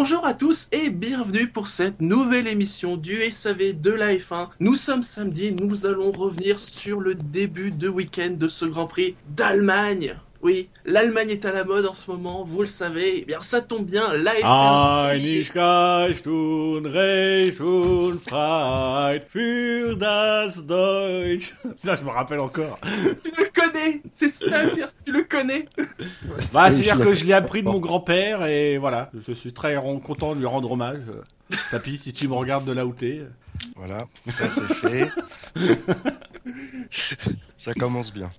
Bonjour à tous et bienvenue pour cette nouvelle émission du SAV de la F1. Nous sommes samedi, nous allons revenir sur le début de week-end de ce Grand Prix d'Allemagne. Oui, l'Allemagne est à la mode en ce moment, vous le savez. Eh bien, ça tombe bien, la F1. Einigkeit und Recht und Freiheit für das Deutsch. Ça, je me rappelle encore. Tu le connais, c'est ça, Pierce, tu le connais. Bah, c'est-à-dire que je l'ai appris de mon grand-père et voilà, je suis très content de lui rendre hommage. Papy, si tu me regardes de là où t'es. Voilà, ça c'est fait. ça commence bien.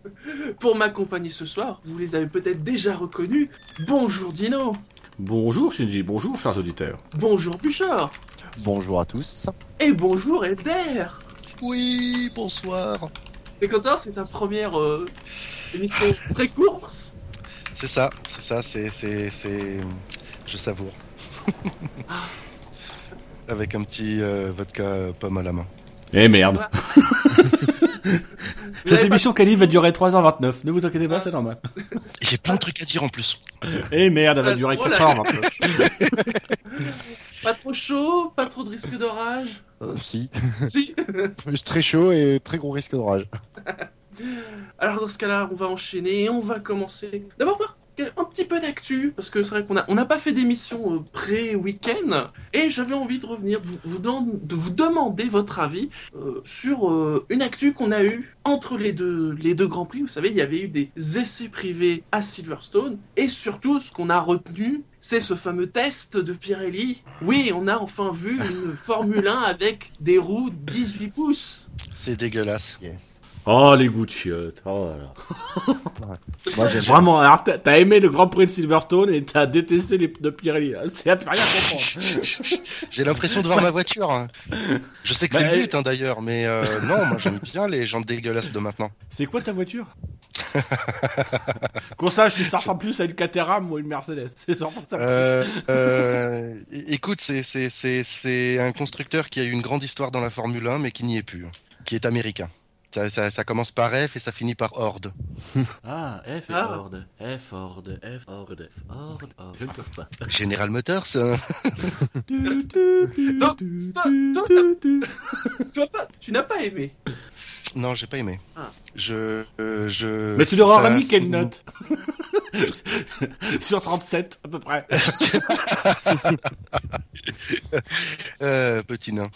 Pour m'accompagner ce soir, vous les avez peut-être déjà reconnus. Bonjour Dino. Bonjour Shinji, bonjour chers auditeurs. Bonjour Bouchard. Bonjour à tous. Et bonjour Elder. Oui, bonsoir. Et Quentin, c'est ta première euh, émission très courte. C'est ça, c'est ça, c'est, c'est, c'est... Je savoure. Avec un petit euh, vodka pomme à la main. Eh merde. Cette émission Kali va durer 3h29. Ne vous inquiétez pas, c'est normal. Et J'ai plein de trucs à dire en plus. Eh merde, elle va Ah, durer oh là 4h29. Pas trop chaud, pas trop de risque d'orage. Euh, si. si. très chaud et très gros risque d'orage. Alors dans ce cas-là, on va enchaîner et on va commencer. D'abord par un petit peu d'actu, parce que c'est vrai qu'on a- on n'a pas fait d'émission euh, pré-week-end, et j'avais envie de revenir, de vous, vous don- de vous demander votre avis euh, sur euh, une actu qu'on a eue entre les deux, les deux Grands Prix. Vous savez, il y avait eu des essais privés à Silverstone, et surtout, ce qu'on a retenu, c'est ce fameux test de Pirelli. Oui, on a enfin vu une Formule 1 avec des roues 18 pouces. C'est dégueulasse. Yes. Oh les goûts de chiottes. Oh là là. Moi j'aime Vraiment, alors t'as aimé le Grand Prix de Silverstone et t'as détesté les pneus Pirelli. C'est à plus rien comprendre. J'ai l'impression de voir ma voiture. hein. Je sais que c'est Bah, le but hein, d'ailleurs, mais euh, non, moi j'aime bien les gens dégueulasses de maintenant. C'est quoi ta voiture? Qu'on sache si ça ressemble plus à une Caterham ou une Mercedes. C'est surtout ça. Euh, euh, écoute, c'est, un constructeur qui a eu une grande histoire dans la Formule 1, mais qui n'y est plus, hein, qui est américain. Ça, ça, ça commence par F et ça finit par Horde. Ah, F et Ah. Ford. F Ford, F Ford, F Ford. Oh, je ne trouve pas. General Motors. Tu, n'as pas aimé. non, j'ai pas aimé. Ah. Je, euh, je. Mais tu leur aurais ça- mis quelle note? Sur 37 à peu près. Euh, petit nain.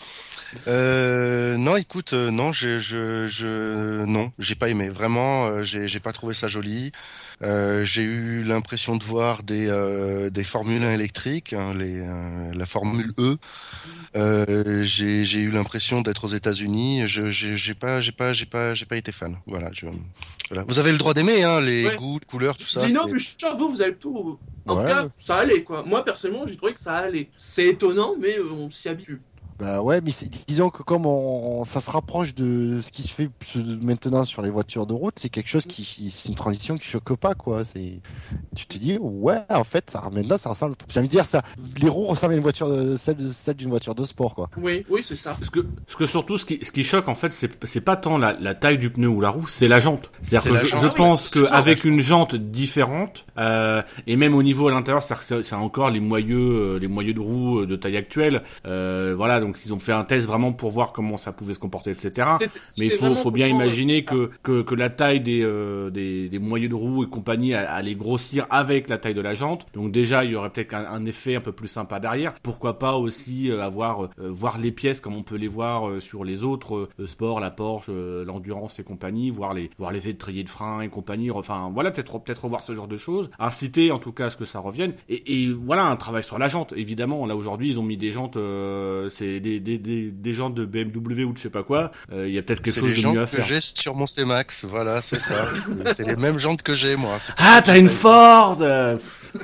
Euh, non, écoute, euh, non, je, je, je, non, j'ai pas aimé. Vraiment, j'ai, j'ai pas trouvé ça joli. Euh, j'ai eu l'impression de voir des, euh, des Formules 1 électriques, hein, les, euh, la Formule E. Euh, j'ai, j'ai eu l'impression d'être aux États-Unis. Je, j'ai, j'ai pas, j'ai pas, j'ai pas, j'ai pas été fan. Voilà, je, voilà. Vous avez le droit d'aimer, hein, les Ouais. goûts, les couleurs, tout ça. Dino, Bouchard, vous, vous avez tout. En Ouais. tout cas, ça allait, quoi. Moi, personnellement, j'ai trouvé que ça allait. C'est étonnant, mais euh, on s'y habitue. Bah ouais, mais disons que comme on, on- ça se rapproche de ce qui se fait maintenant sur les voitures de route, c'est quelque chose qui, c'est une transition qui choque pas quoi. C'est, tu te dis ouais, en fait, ça maintenant ça ressemble. J'ai envie de dire ça, les roues ressemblent à une voiture, de- celle, celle d'une voiture de sport quoi. Oui, oui, c'est ça. Parce que, parce que surtout, ce qui, ce qui choque, en fait, c'est c'est pas tant la, la taille du pneu ou la roue, c'est la jante. C'est C'est-à-dire que la je, jante. je oui, pense qu'avec une jante différente, euh, et même au niveau à l'intérieur, c'est- c'est encore les moyeux, euh, les moyeux de roue euh, de taille actuelle. Euh, voilà, donc ils ont fait un test vraiment pour voir comment ça pouvait se comporter, etc. Mais il faut, bien pour- imaginer que, que, que la taille des, euh, des, des moyeux de roue et compagnie allait grossir avec la taille de la jante. Donc déjà, il y aurait peut-être un, un effet un peu plus sympa derrière. Pourquoi pas aussi euh, avoir euh, voir les pièces comme on peut les voir euh, sur les autres euh, sports, la Porsche, euh, l'endurance et compagnie, voir les voir les étriers de frein et compagnie. Enfin voilà, peut-être peut-être revoir ce genre de choses. Inciter en tout cas à ce que ça revienne. Et, et voilà, un travail sur la jante. Évidemment, là aujourd'hui, ils ont mis des jantes, euh, c'est des, des, des, des jantes de BMW ou de je sais pas quoi. Euh, Il y a peut-être quelque C'est chose les de jantes mieux à que faire. j'ai sur mon C-Max, voilà, c'est ça. C'est- c'est les mêmes jantes que j'ai, moi. C'est Ah, t'as une Ford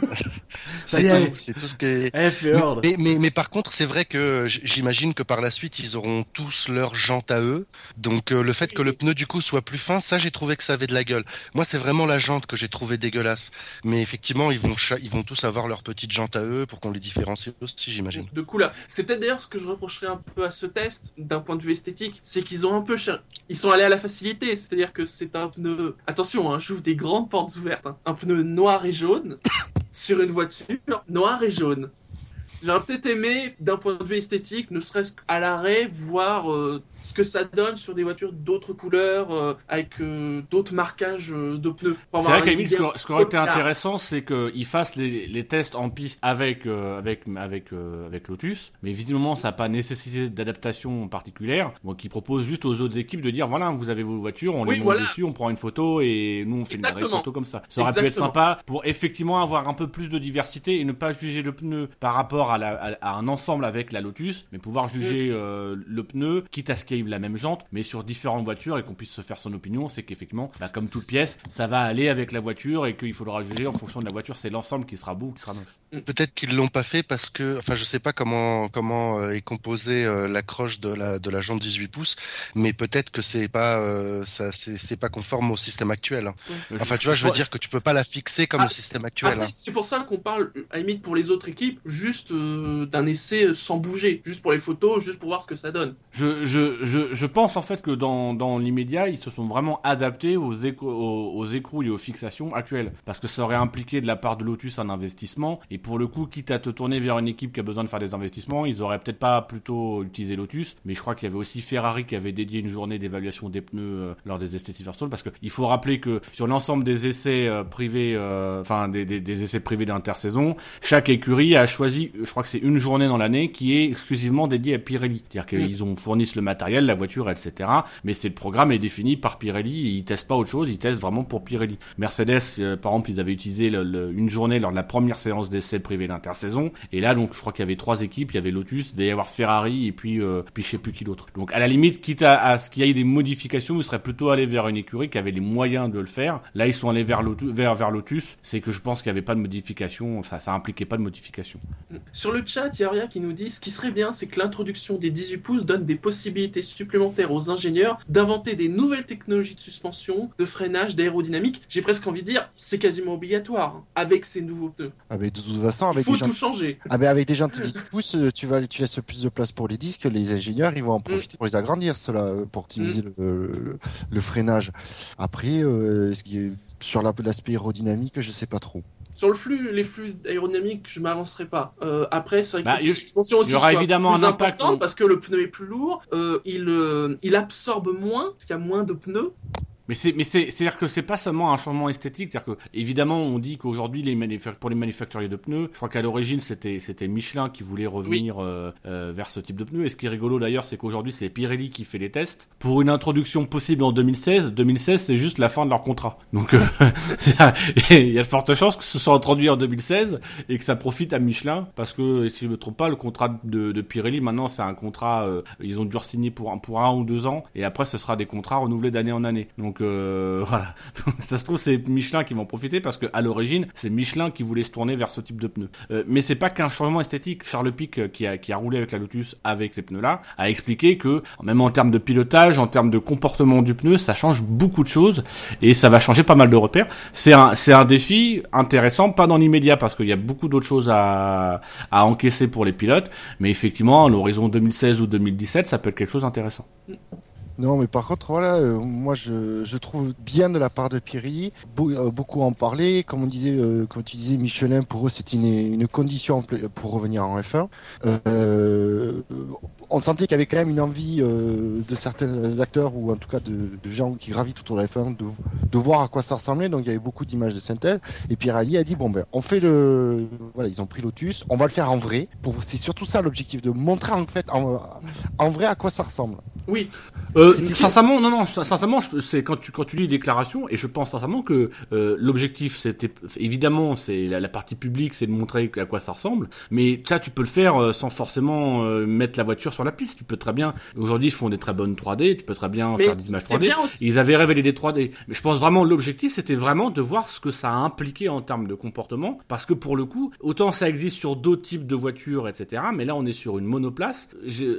Ça C'est y est. tout, c'est tout ce qui est. Eh, Ford Mais, mais, mais par contre, c'est vrai que j'imagine que par la suite, ils auront tous leurs jantes à eux. Donc euh, le fait que le pneu du coup soit plus fin, ça j'ai trouvé que ça avait de la gueule. Moi, c'est vraiment la jante que j'ai trouvé dégueulasse. Mais effectivement, ils vont, ils vont tous avoir leurs petites jantes à eux pour qu'on les différencie aussi, j'imagine. De coup là, c'est peut-être d'ailleurs ce que je reprocherais un peu à ce test d'un point de vue esthétique, c'est qu'ils ont un peu cher... ils sont allés à la facilité, c'est-à-dire que c'est un pneu attention, hein, j'ouvre des grandes portes ouvertes, hein. un pneu noir et jaune sur une voiture noire et jaune. J'aurais peut-être aimé, d'un point de vue esthétique, ne serait-ce qu'à l'arrêt, voir euh, ce que ça donne sur des voitures d'autres couleurs, euh, avec euh, d'autres marquages de pneus. C'est vrai qu'à une limite, ce qui- aurait été intéressant, c'est qu'ils fassent les, les tests en piste avec avec avec avec Lotus, mais visiblement ça n'a pas nécessité d'adaptation particulière. Donc ils proposent juste aux autres équipes de dire voilà, vous avez vos voitures, on Oui, les monte voilà. dessus, on prend une photo et nous on fait une Exactement. photo comme ça. Ça aurait pu être sympa pour effectivement avoir un peu plus de diversité et ne pas juger le pneu par rapport à, la, à, à un ensemble avec la Lotus, mais pouvoir Mm. juger euh, le pneu, quitte à ce qu'il y ait la même jante, mais sur différentes voitures et qu'on puisse se faire son opinion, c'est qu'effectivement, bah, comme toute pièce, ça va aller avec la voiture et qu'il faudra juger en fonction de la voiture, c'est l'ensemble qui sera beau ou qui sera moche. Peut-être qu'ils l'ont pas fait parce que, enfin, je sais pas comment comment euh, est composée euh, la croche de la de la jante 18 pouces, mais peut-être que c'est pas euh, ça c'est c'est pas conforme au système actuel. hein. Enfin, tu vois, je veux dire que tu peux pas la fixer comme Ah, le système actuel. Après, hein. c'est pour ça qu'on parle, à la limite, pour les autres équipes, juste euh, d'un essai sans bouger, juste pour les photos, juste pour voir ce que ça donne. Je, je, je, je pense en fait que dans, dans l'immédiat, ils se sont vraiment adaptés aux, écrou- aux, aux écrous et aux fixations actuelles. Parce que ça aurait impliqué de la part de Lotus un investissement. Et pour le coup, quitte à te tourner vers une équipe qui a besoin de faire des investissements, ils auraient peut-être pas plutôt utilisé Lotus. Mais je crois qu'il y avait aussi Ferrari qui avait dédié une journée d'évaluation des pneus euh, lors des essais Silverstone. Parce qu'il faut rappeler que sur l'ensemble des essais euh, privés, euh, enfin des, des, des essais privés d'intersaison, chaque écurie a choisi, je crois que c'est une journée dans l'année qui est exclusivement dédiée à Pirelli. C'est-à-dire qu'ils ont fournissent le matériel, la voiture, etc. Mais c'est le programme est défini par Pirelli et ils testent pas autre chose, ils testent vraiment pour Pirelli. Mercedes, euh, par exemple, ils avaient utilisé le- le- une journée lors de la première séance d'essai privée d'intersaison. Et là, donc, je crois qu'il y avait trois équipes, il y avait Lotus, il devait y avoir Ferrari et puis, euh, puis je sais plus qui d'autre. Donc, à la limite, quitte à, à ce qu'il y ait des modifications, ils seraient plutôt allés vers une écurie qui avait les moyens de le faire. Là, ils sont allés vers Lotus, vers, vers Lotus. C'est que je pense qu'il n'y avait pas de modification, ça, ça impliquait pas de modification. Sur le chat, il y a rien qui nous dit ce qui serait bien, c'est que l'introduction des 18 pouces donne des possibilités supplémentaires aux ingénieurs d'inventer des nouvelles technologies de suspension, de freinage, d'aérodynamique. J'ai presque envie de dire, c'est quasiment obligatoire hein, avec ces nouveaux pneus. Ah, mais de toute façon, Il avec faut des, gens... tout changer. ah, mais avec des jantes 10 pouces, euh, tu, vas, tu laisses plus de place pour les disques. Les ingénieurs, ils vont en profiter pour les agrandir, cela, euh, pour optimiser le, le- le freinage. Après, euh, qui sur la- l'aspect aérodynamique, je sais pas trop. Sur le flux, les flux aérodynamiques, je m'avancerai pas. Euh, après, c'est vrai que Bah, il y- suspension aussi il y aura évidemment plus un impact, parce que le pneu est plus lourd. Euh, il, euh, il absorbe moins parce qu'il y a moins de pneus. Mais c'est, mais c'est, c'est-à-dire que c'est pas seulement un changement esthétique, c'est-à-dire que évidemment on dit qu'aujourd'hui les pour les manufacturiers de pneus, je crois qu'à l'origine c'était c'était Michelin qui voulait revenir euh, euh, vers ce type de pneus. Et ce qui est rigolo d'ailleurs, c'est qu'aujourd'hui c'est Pirelli qui fait les tests pour une introduction possible en 2016. 2016 c'est juste la fin de leur contrat. Donc euh, il y a de fortes chances que ce soit introduit en 2016 et que ça profite à Michelin parce que si je me trompe pas, le contrat de, de Pirelli maintenant c'est un contrat, ils ont dû signer pour un, pour un ou deux ans et après ce sera des contrats renouvelés d'année en année. Donc euh, voilà, ça se trouve c'est Michelin qui va en profiter parce que à l'origine c'est Michelin qui voulait se tourner vers ce type de pneus. Euh, mais c'est pas qu'un changement esthétique. Charles Pic euh, qui a qui a roulé avec la Lotus avec ces pneus là a expliqué que même en termes de pilotage, en termes de comportement du pneu, ça change beaucoup de choses et ça va changer pas mal de repères. C'est un c'est un défi intéressant, pas dans l'immédiat parce qu'il y a beaucoup d'autres choses à à encaisser pour les pilotes, mais effectivement à l'horizon 2016 ou 2017, ça peut être quelque chose d'intéressant. Non, mais par contre, voilà, euh, moi je, je trouve bien de la part de Beau- euh, beaucoup en parler. Comme on disait, euh, comme tu disais, Michelin, pour eux, c'est une, une condition pour revenir en F1. On sentait qu'il y avait quand même une envie euh, de certains acteurs, ou en tout cas de, de gens qui gravitent autour de la F1, de, de voir à quoi ça ressemblait. Donc il y avait beaucoup d'images de synthèse. Et Pirelli a dit, bon ben, on fait le... Voilà, ils ont pris Lotus, on va le faire en vrai. Pour... C'est surtout ça l'objectif, de montrer en fait en, en vrai à quoi ça ressemble. Oui, Euh, sincèrement, non, non, sincèrement, c'est quand tu quand tu lis les déclarations et je pense sincèrement que euh, l'objectif, c'était évidemment, c'est la, la partie publique, c'est de montrer à quoi ça ressemble. Mais ça, tu peux le faire sans forcément mettre la voiture sur la piste. Tu peux très bien. Aujourd'hui, ils font des très bonnes 3D. Tu peux très bien mais faire des images c'est 3D. bien aussi. Ils avaient révélé des 3D. Mais je pense vraiment l'objectif, c'était vraiment de voir ce que ça a impliqué en termes de comportement. Parce que pour le coup, autant ça existe sur d'autres types de voitures, etc. Mais là, on est sur une monoplace.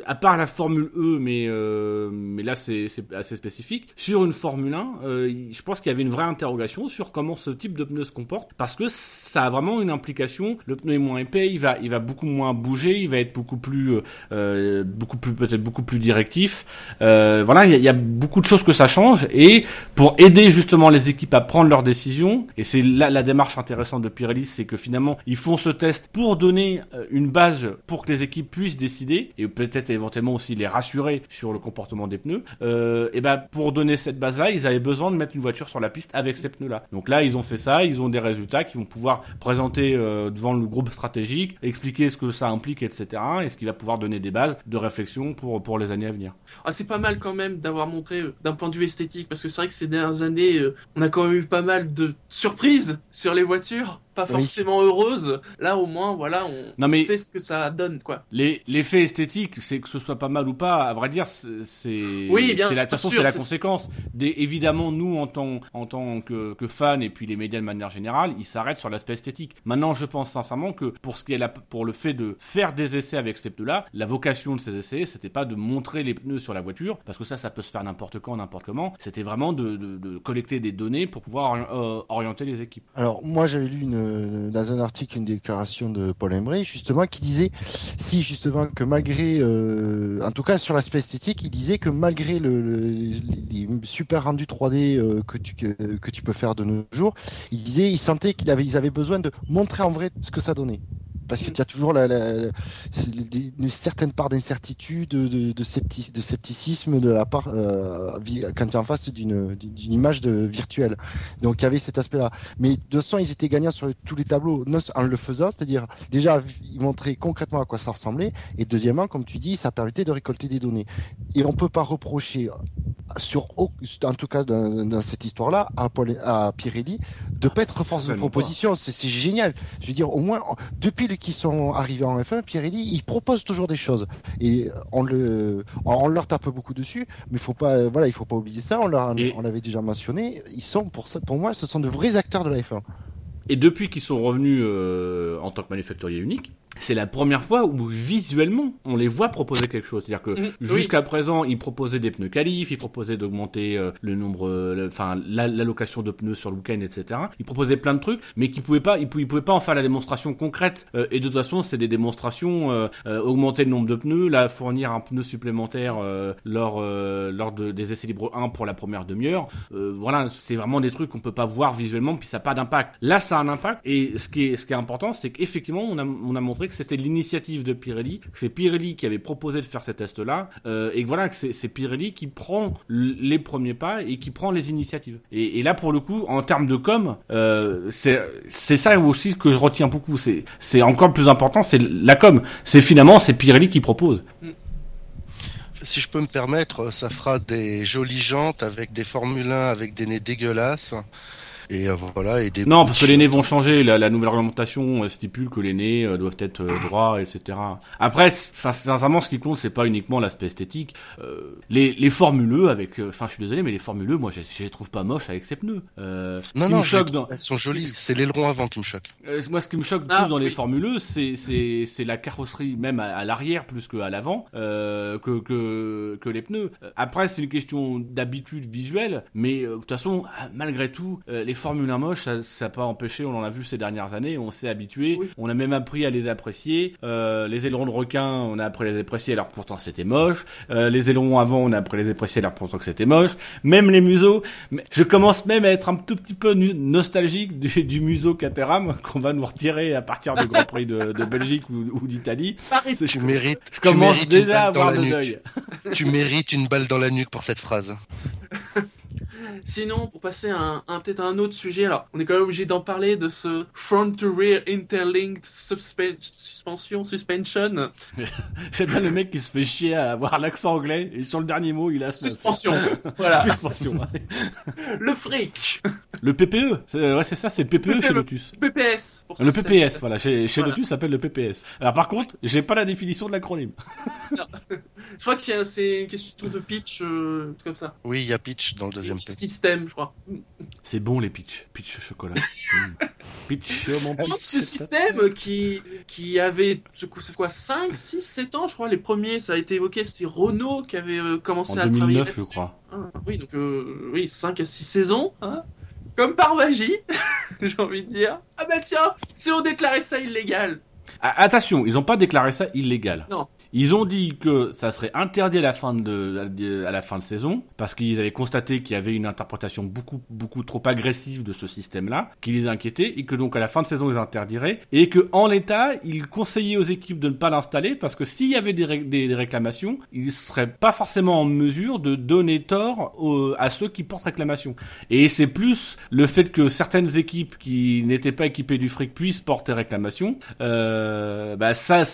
À part la Formule E, mais, euh, mais là, c'est c'est assez spécifique. Sur une Formule 1, euh, je pense qu'il y avait une vraie interrogation sur comment ce type de pneu se comporte. Parce que ça a vraiment une implication. Le pneu est moins épais, il va, il va beaucoup moins bouger, il va être beaucoup plus, euh, euh beaucoup plus, peut-être beaucoup plus directif. Euh, voilà, il y, y, a beaucoup de choses que ça change. Et pour aider justement les équipes à prendre leurs décisions, et c'est là la démarche intéressante de Pirelli, c'est que finalement ils font ce test pour donner euh, une base pour que les équipes puissent décider et peut-être éventuellement aussi les rassurer sur le comportement des pneus. Euh, et ben pour donner cette base-là, ils avaient besoin de mettre une voiture sur la piste avec ces pneus-là. Donc là, ils ont fait ça, ils ont des résultats qu'ils vont pouvoir présenter euh, devant le groupe stratégique, expliquer ce que ça implique, etc. Et ce qui va pouvoir donner des bases de réflexion pour pour les années à venir. Ah, c'est pas mal quand même d'avoir montré euh, d'un point de vue esthétique parce que c'est vrai que ces dernières années, euh, on a quand même eu pas mal de surprises sur les voitures pas forcément oui. heureuse. Là, au moins, voilà, on non, mais sait ce que ça donne, quoi. L'effet esthétique, c'est que ce soit pas mal ou pas, à vrai dire, c'est oui, bien, la, de toute façon, c'est la conséquence. Des, évidemment, nous, en tant, en tant que, que fans et puis les médias de manière générale, ils s'arrêtent sur l'aspect esthétique. Maintenant, je pense sincèrement que pour ce qui est la, pour le fait de faire des essais avec ces pneus-là, la vocation de ces essais, c'était pas de montrer les pneus sur la voiture, parce que ça, ça peut se faire n'importe quand, n'importe comment. C'était vraiment de, de, de, collecter des données pour pouvoir euh, orienter les équipes. Alors, moi, j'avais lu une dans un article une déclaration de Paul Embray justement qui disait si justement que malgré euh, en tout cas sur l'aspect esthétique il disait que malgré le, le les super rendus 3D euh, que tu que, que, tu peux faire de nos jours il disait il sentait qu'il avait ils avaient besoin de montrer en vrai ce que ça donnait parce que tu as toujours la, la, une certaine part d'incertitude, de, de, de, scepti, de, scepticisme de la part euh, quand tu es en face d'une image de, virtuelle. Donc il y avait cet aspect-là. Mais de façon, ils étaient gagnants sur tous les tableaux en le faisant, c'est-à-dire déjà ils montraient concrètement à quoi ça ressemblait, et deuxièmement, comme tu dis, ça permettait de récolter des données. Et on peut pas reprocher sur en tout cas dans, dans cette histoire-là à, Paul, à Pirelli de pas être force de proposition. C'est génial. Je veux dire, au moins depuis le qui sont arrivés en F1, Pirelli, il propose toujours des choses. Et on, le, on leur tape beaucoup dessus, mais faut pas, voilà, il faut pas oublier ça. On l'avait déjà mentionné. Ils sont, pour, ça, pour moi, ce sont de vrais acteurs de la F1. Et depuis qu'ils sont revenus euh, en tant que manufacturier unique, c'est la première fois où visuellement on les voit proposer quelque chose. C'est-à-dire que mmh, jusqu'à oui. présent, ils proposaient des pneus qualifs, ils proposaient d'augmenter euh, le nombre, enfin l'allocation de pneus sur le week-end, etc. Ils proposaient plein de trucs, mais qui pouvaient pas, ils pouvaient, ils pouvaient, pas en faire la démonstration concrète. Euh, et de toute façon, c'est des démonstrations euh, augmenter le nombre de pneus, là fournir un pneu supplémentaire lors lors de, des essais libres 1 pour la première demi-heure. voilà, c'est vraiment des trucs qu'on peut pas voir visuellement, puis ça n'a pas d'impact. Là, ça a un impact. Et ce qui est ce qui est important, c'est qu'effectivement, on a on a montré que c'était l'initiative de Pirelli, que c'est Pirelli qui avait proposé de faire ces tests-là, euh, et que voilà, que c'est Pirelli qui prend les premiers pas et qui prend les initiatives. Et, là, pour le coup, en termes de com, euh, c'est ça aussi que je retiens beaucoup. C'est encore plus important, c'est la com. C'est finalement, c'est Pirelli qui propose. Si je peux me permettre, ça fera des jolies jantes avec des Formule 1 avec des nez dégueulasses. Et euh, voilà, et des non, parce que les nez vont changer. La, la nouvelle réglementation euh, stipule que les nez euh, doivent être droits, etc. Après, sincèrement, ce qui compte, c'est pas uniquement l'aspect esthétique. Euh, les, les formuleux avec, enfin, je suis désolé, mais les formuleux, moi, je, je les trouve pas moches avec ces pneus. Euh, non, non, me choque dans... elles sont jolies. C'est l'aileron avant qui me choque. Euh, moi, ce qui me choque ah, plus dans oui. les formuleux, c'est c'est c'est la carrosserie, même à, à l'arrière plus qu'à l'avant, euh, que que que les pneus. Après, c'est une question d'habitude visuelle, mais de toute façon, malgré tout, les Formule 1 moches, ça n'a pas empêché, on en a vu ces dernières années, on s'est habitué, oui. on a même appris à les apprécier. Euh, les ailerons de requin, on a appris à les apprécier alors que pourtant c'était moche. Euh, les ailerons avant, on a appris à les apprécier alors que pourtant que c'était moche. Même les museaux, je commence même à être un tout petit peu nostalgique du, du museau Caterham qu'on va nous retirer à partir du Grand Prix de, de Belgique ou, ou d'Italie. Tu mérites. Je commence déjà à avoir le deuil. tu mérites une balle dans la nuque pour cette phrase. Sinon, pour passer à, peut-être un autre sujet, alors on est quand même obligé d'en parler de ce front to rear interlinked suspension suspension. C'est bien le mec qui se fait chier à avoir l'accent anglais et sur le dernier mot il a suspension. voilà. suspension. le fric. Le PPE, c'est ouais, c'est ça, c'est le PPE le chez Lotus. PPS. Pour le PPS, voilà, chez, chez voilà. Lotus, ça s'appelle le PPS. Alors par contre, j'ai pas la définition de l'acronyme. Je crois qu'il y a c'est une question de pitch, euh, comme ça? Oui, il y a pitch dans le deuxième pitch. Système, je crois. C'est bon les pitch, pitch chocolat. Pitch mon pitch. ce système qui qui avait c'est quoi 5 6 7 ans je crois les premiers ça a été évoqué c'est Renault qui avait euh, commencé en à 2009, travailler je crois. Ah, oui donc euh, oui 5 à 6 saisons hein comme par magie, j'ai envie de dire. Ah bah tiens, si on déclarait ça illégal. Ah, Attention, ils n'ont pas déclaré ça illégal. Non. Ils ont dit que ça serait interdit à la fin de, à la fin de saison parce qu'ils avaient constaté qu'il y avait une interprétation beaucoup beaucoup trop agressive de ce système-là qui les inquiétait et que donc à la fin de saison ils interdiraient et que en l'état ils conseillaient aux équipes de ne pas l'installer parce que s'il y avait des, des- réclamations ils seraient pas forcément en mesure de donner tort à ceux qui portent réclamation. Et c'est plus le fait que certaines équipes qui n'étaient pas équipées du fric puissent porter réclamation euh, bah ça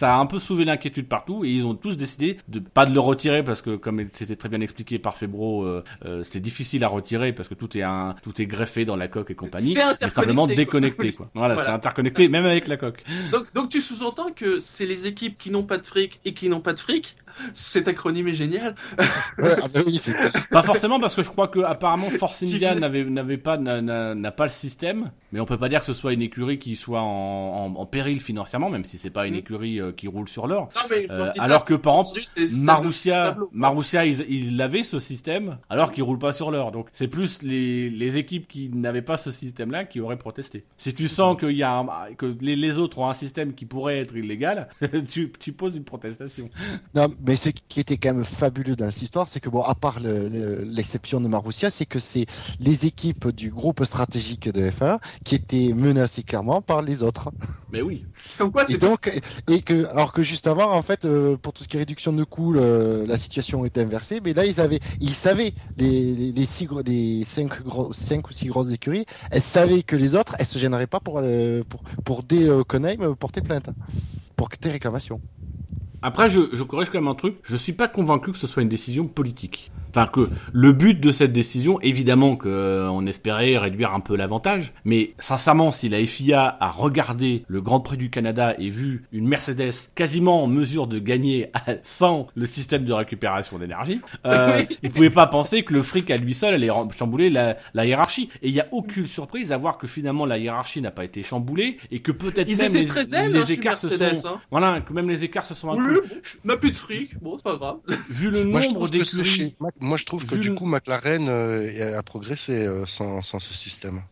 ça a un peu soulevé l'inquiétude partout et ils ont tous décidé de pas de le retirer parce que comme c'était très bien expliqué par Febro, euh, euh, c'était difficile à retirer parce que tout est un, tout est greffé dans la coque et compagnie. C'est simplement déconnecté quoi. quoi. Voilà, Voilà. c'est interconnecté même avec la coque. Donc, donc tu sous-entends que c'est les équipes qui n'ont pas de fric et qui n'ont pas de fric. Cet acronyme est génial. Ouais, ah bah oui, Pas forcément parce que je crois que apparemment Force India n'avait n'avait pas n'a- pas le système, mais on peut pas dire que ce soit une écurie qui soit en, en, en péril financièrement, même si c'est pas une Mm. écurie euh, qui roule sur l'or. Euh, ça, alors que, par de Marussia. Marussia, ils, ils avaient ce système, alors qu'ils roulent pas sur l'heure. Donc, c'est plus les, les équipes qui n'avaient pas ce système-là qui auraient protesté. Si tu sens qu'il y a un- que les, les autres ont un système qui pourrait être illégal, tu, tu poses une protestation. Non, mais ce qui était quand même fabuleux dans cette histoire, c'est que bon, à part le- le- l'exception de Marussia, c'est que c'est les équipes du groupe stratégique de F1 qui étaient menacées clairement par les autres. Mais oui. Comme quoi, c'est donc, et que, alors que juste avant, en fait, euh, pour tout ce qui est réduction de coûts, le- la situation était inversée. Mais là, ils avaient, ils savaient les, les, les six, gros- les cinq, gros, cinq ou six grosses écuries, elles savaient que les autres, elles se gêneraient pas pour, euh, pour, pour des euh, Conheim, euh, porter plainte pour tes réclamations. Après, je, corrige quand même un truc. Je suis pas convaincu que ce soit une décision politique. Enfin, que le but de cette décision, évidemment que euh, on espérait réduire un peu l'avantage, mais sincèrement, si la FIA a regardé le Grand Prix du Canada et vu une Mercedes quasiment en mesure de gagner sans le système de récupération d'énergie, euh, Oui. il pouvait pas penser que le fric à lui seul allait chambouler la, la hiérarchie. Et il y a aucune surprise à voir que finalement la hiérarchie n'a pas été chamboulée et que peut-être même les, très zen, les hein, écarts se sont, Hein. voilà, que même les écarts se sont un Oui, on n'a plus de fric. Bon, c'est pas grave. Vu le Moi, nombre d'écuries, moi, je trouve que Vu du coup, McLaren euh, a progressé euh, sans, sans ce système.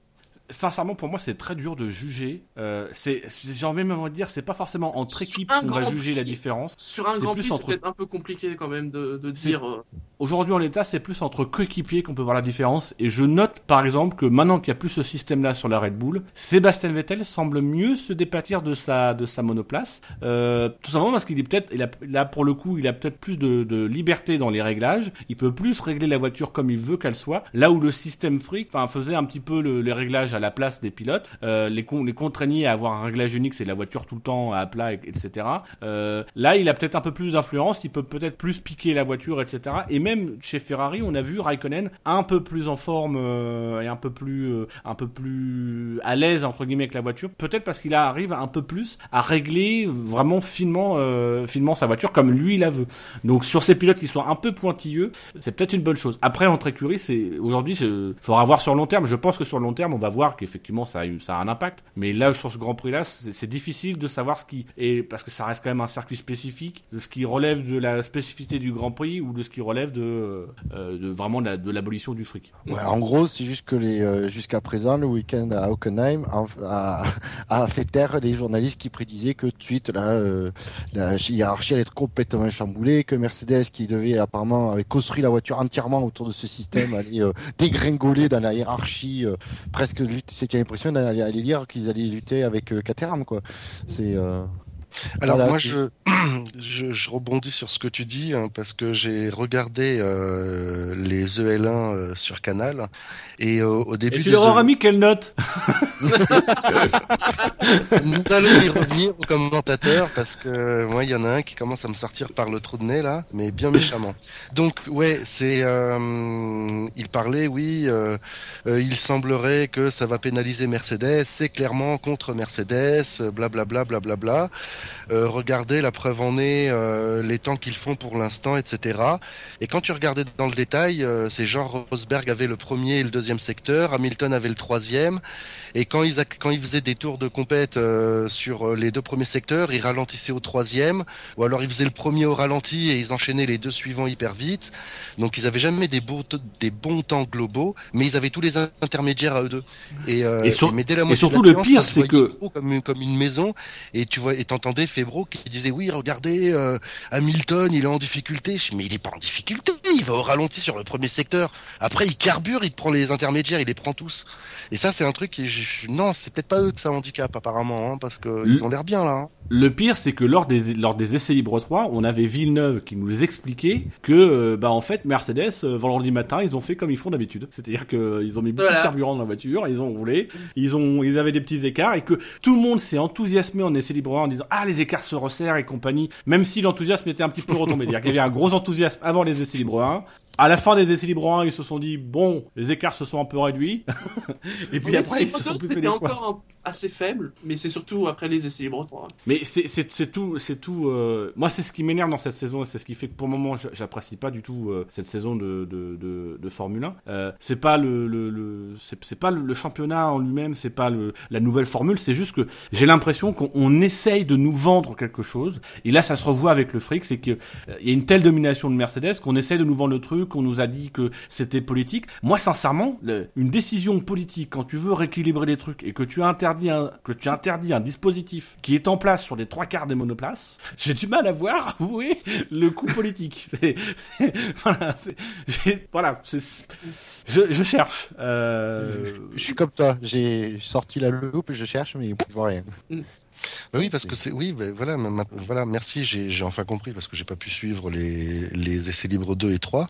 Sincèrement pour moi c'est très dur de juger. Euh, c'est, j'ai envie même de dire, c'est pas forcément entre équipes qu'on va juger la différence. Sur un C'est Grand Prix, c'est entre- peut-être un peu compliqué quand même de, de C'est- dire. euh, Aujourd'hui en l'état, c'est plus entre coéquipiers qu'on peut voir la différence. Et je note par exemple que maintenant qu'il n'y a plus ce système-là sur la Red Bull, Sébastien Vettel semble mieux se départir de sa de sa monoplace. Euh, tout simplement parce qu'il est peut-être, il a, là pour le coup, il a peut-être plus de, de liberté dans les réglages. Il peut plus régler la voiture comme il veut qu'elle soit. Là où le système enfin, faisait un petit peu le- les réglages à la place des pilotes, euh, les, con, les contraignait à avoir un réglage unique, c'est la voiture tout le temps à plat, et- etc. Euh, là, il a peut-être un peu plus d'influence. Il peut peut-être plus piquer la voiture, etc. Et même chez Ferrari, on a vu Raikkonen un peu plus en forme euh, et un peu plus, un peu plus à l'aise entre guillemets avec la voiture. Peut-être parce qu'il arrive un peu plus à régler vraiment finement, finement sa voiture comme lui la veut. Donc sur ces pilotes qui sont un peu pointilleux, c'est peut-être une bonne chose. Après entre écuries, c'est aujourd'hui, il faudra voir sur le long terme. Je pense que sur le long terme, on va voir qu'effectivement ça a, eu, ça a un impact. Mais là, sur ce Grand Prix là, c'est difficile de savoir ce qui est parce que ça reste quand même un circuit spécifique, de ce qui relève de la spécificité du Grand Prix ou de ce qui relève de, euh, vraiment de la- de l'abolition du fric. En gros, c'est juste que euh, jusqu'à présent, le week-end à Hockenheim a, a, fait taire les journalistes qui prédisaient que tout de suite là, euh, la hiérarchie allait être complètement chamboulée, que Mercedes, qui devait apparemment avait construit la voiture entièrement autour de ce système, allait dégringoler dans la hiérarchie, presque c'était l'impression d'aller aller dire qu'ils allaient lutter avec euh, Caterham, quoi. C'est euh, Alors Voilà, moi je, je je rebondis sur ce que tu dis hein, parce que j'ai regardé euh, les EL1 euh, sur Canal et euh, au début Et tu leur auras EL1 mis quelle note? Nous allons y revenir aux commentateurs parce que moi il y en a un qui commence à me sortir par le trou de nez là mais bien méchamment. Donc ouais c'est euh, il parlait oui euh, euh, il semblerait que ça va pénaliser Mercedes c'est clairement contre Mercedes blablabla blablabla regardez la preuve en est, euh, les temps qu'ils font pour l'instant, etc. Et quand tu regardais dans le détail, euh, c'est genre Rosberg avait le premier et le deuxième secteur, Hamilton avait le troisième, et quand ils, quand ils faisaient des tours de compète euh, sur les deux premiers secteurs, ils ralentissaient au troisième, ou alors ils faisaient le premier au ralenti et ils enchaînaient les deux suivants hyper vite. Donc ils avaient jamais des, beaux des bons temps globaux, mais ils avaient tous les intermédiaires à eux deux. Et, euh, Et sur- mais dès la et moitié de surtout, le pire, c'est que- comme une, comme une maison, et tu vois, et t'entendais Febro qui disait oui, regardez, euh, Hamilton, il est en difficulté. Je dis, mais il est pas en difficulté, il va au ralenti sur le premier secteur. Après, il carbure, il te prend les intermédiaires, il les prend tous. Et ça, c'est un truc qui, non, c'est peut-être pas eux que ça handicape apparemment, hein, parce que Le- ils ont l'air bien là. hein. Le pire, c'est que lors des, lors des essais libres 3, on avait Villeneuve qui nous expliquait que, euh, bah, en fait, Mercedes, euh, vendredi matin, ils ont fait comme ils font d'habitude. C'est-à-dire qu'ils ont mis beaucoup Voilà. de carburant dans la voiture, ils ont roulé, ils ont, ils avaient des petits écarts et que tout le monde s'est enthousiasmé en essais libres 1 en disant, ah, les écarts se resserrent et compagnie. Même si l'enthousiasme était un petit peu retombé. C'est-à-dire qu'il y avait un gros enthousiasme avant les essais libres 1. À la fin des essais libres 1, ils se sont dit, bon, les écarts se sont un peu réduits. et puis après, ils se sont plus c'était encore un- assez faible, mais c'est surtout après les essais libres 3. Mais c'est tout c'est tout. euh, moi, c'est ce qui m'énerve dans cette saison et c'est ce qui fait que pour le moment, j'a- j'apprécie pas du tout euh, cette saison de de, de, de Formule 1. Euh, c'est pas le le, le c'est pas le, le championnat en lui-même, c'est pas le la nouvelle formule. C'est juste que j'ai l'impression qu'on on essaye de nous vendre quelque chose. Et là, ça se revoit avec le fric, c'est que euh, y a une telle domination de Mercedes qu'on essaye de nous vendre le truc, qu'on nous a dit que c'était politique. Moi, sincèrement, le- une décision politique quand tu veux rééquilibrer les trucs et que tu interdis un, que tu interdis un dispositif qui est en place sur les trois quarts des monoplaces, j'ai du mal à voir est le coup politique. C'est- voilà, voilà, je, je cherche. Euh, Je suis comme toi, j'ai sorti la loupe, je cherche, mais je vois rien. Bah oui, parce que c'est oui, bah voilà, ma- voilà, merci, j'ai enfin compris parce que j'ai pas pu suivre les les essais libres 2 et 3.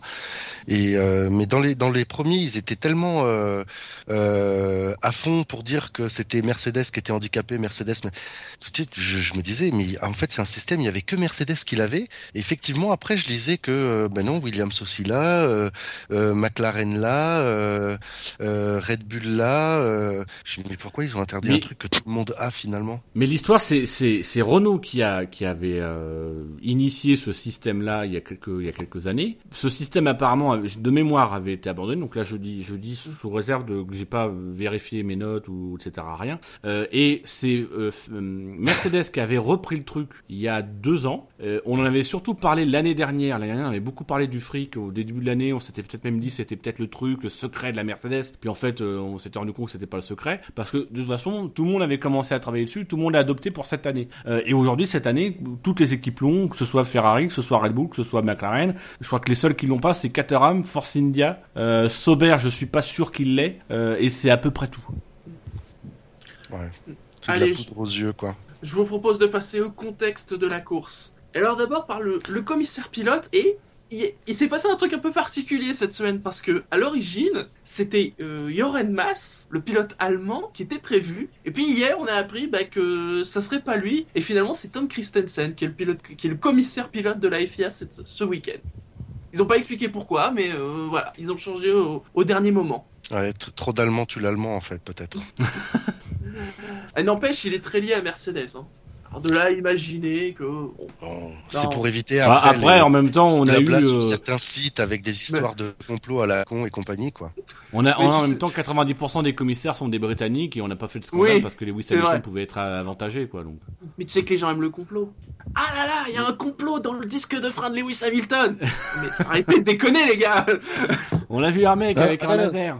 Et euh, mais dans les dans les premiers, ils étaient tellement euh, euh, à fond pour dire que c'était Mercedes qui était handicapé, Mercedes. Mais tu sais, je, je me disais, mais en fait, c'est un système, il y avait que Mercedes qui l'avait. Et effectivement, après, je lisais que ben non, Williams aussi là, McLaren là, Red Bull là. Je me dis mais pourquoi ils ont interdit Mais- un truc que tout le monde a finalement? Mais l'histoire, c'est c'est c'est Renault qui a qui avait euh, initié ce système-là il y a quelques il y a quelques années. Ce système apparemment de mémoire avait été abandonné. Donc là, je dis je dis sous réserve de que j'ai pas vérifié mes notes ou etc. Rien. Euh, et c'est euh, Mercedes qui avait repris le truc il y a deux ans. On en avait surtout parlé l'année dernière. L'année dernière, on avait beaucoup parlé du fric au début de l'année. On s'était peut-être même dit c'était peut-être le truc, le secret de la Mercedes. Puis en fait, on s'était rendu compte que c'était pas le secret parce que de toute façon, tout le monde avait commencé à travailler dessus. Tout le monde l'a adopté pour cette année. Euh, et aujourd'hui, cette année, toutes les équipes l'ont, que ce soit Ferrari, que ce soit Red Bull, que ce soit McLaren. Je crois que les seuls qui l'ont pas, c'est Caterham, Force India, euh, Sauber. Je suis pas sûr qu'il l'ait. Euh, et c'est à peu près tout. Ouais. C'est de Allez, la poudre aux yeux, quoi. Je vous propose de passer au contexte de la course. Alors d'abord par le, le commissaire pilote et il, il s'est passé un truc un peu particulier cette semaine parce que à l'origine c'était euh, Joren Mass, le pilote allemand, qui était prévu. Et puis hier on a appris bah, que ça serait pas lui et finalement c'est Tom Christensen qui est le pilote, qui est le commissaire pilote de la FIA cette- ce week-end. Ils ont pas expliqué pourquoi, mais euh, voilà, ils ont changé au, au dernier moment. Ouais, trop d'allemand tue l'allemand, en fait, peut-être. N'empêche, il est très lié à Mercedes. hein. Alors de là, à imaginer que bon, c'est pour éviter Bah, après, après, les- en même temps, on a eu, euh, sur certains sites avec des histoires de complot à la con et compagnie, quoi. on a, en même sais- temps 90% des commissaires sont des Britanniques et on n'a pas fait de scandale Oui, parce que Lewis c'est Hamilton pouvait être avantagé, quoi. Donc. Mais tu sais que les gens aiment le complot. Ah là là, il y a un complot dans le disque de frein de Lewis Hamilton. Mais arrêtez de déconner les gars. On a vu un mec Ah, avec un ah, laser.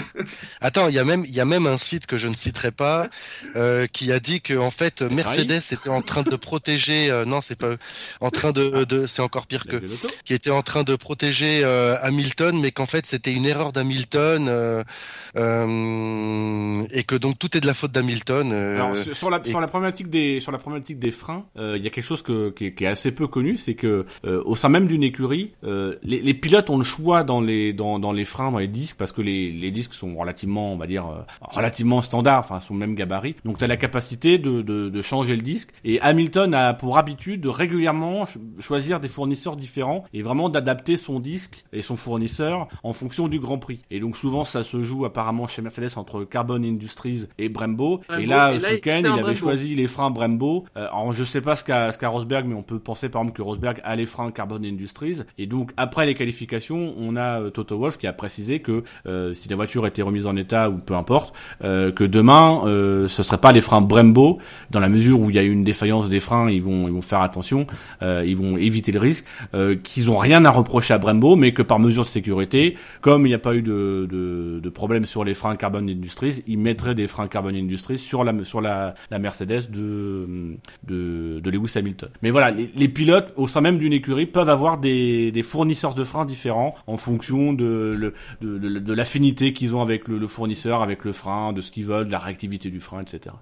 Attends, il y a même, y a même un site que je ne citerai pas euh, qui a dit que en fait Mercedes était en train de protéger. euh, non, c'est pas en train de, de c'est encore pire que qui était en train de protéger euh, Hamilton, mais qu'en fait c'était une erreur d'Hamilton et que donc tout est de la faute d'Hamilton. sur, sur la, et- sur la problématique des sur la problématique des freins, il y a quelque chose que, qui, est, qui est assez peu connu, c'est que au sein même d'une écurie, les, les pilotes ont le choix dans les dans, dans les freins, dans les disques, parce que les, les disques disques sont relativement, on va dire, euh, relativement standards, enfin, sont le même gabarit. Donc, tu as la capacité de, de, de, changer le disque. Et Hamilton a pour habitude de régulièrement choisir des fournisseurs différents et vraiment d'adapter son disque et son fournisseur en fonction du Grand Prix. Et donc, souvent, ça se joue apparemment chez Mercedes entre Carbon Industries et Brembo. et là, ce week-end, il avait choisi les freins Brembo. Euh, alors, je sais pas ce qu'a qu'a Rosberg, mais on peut penser par exemple que Rosberg a les freins Carbon Industries. Et donc, après les qualifications, on a euh, Toto Wolff qui a précisé que euh, si la voiture était remise en état ou peu importe, euh, que demain, euh, ce serait pas les freins Brembo, dans la mesure où il y a eu une défaillance des freins, ils vont ils vont faire attention, ils vont éviter le risque, qu'ils ont rien à reprocher à Brembo, mais que par mesure de sécurité, comme il n'y a pas eu de, de, de problème sur les freins Carbon Industries, ils mettraient des freins Carbon Industries sur la sur la, la Mercedes de, de Lewis Hamilton. Mais voilà, les, les pilotes au sein même d'une écurie peuvent avoir des, des fournisseurs de freins différents en fonction de, de, de, de l'affinité qu'ils ont avec le, le, fournisseur, avec le frein, de ce qu'ils veulent, de la réactivité du frein, etc.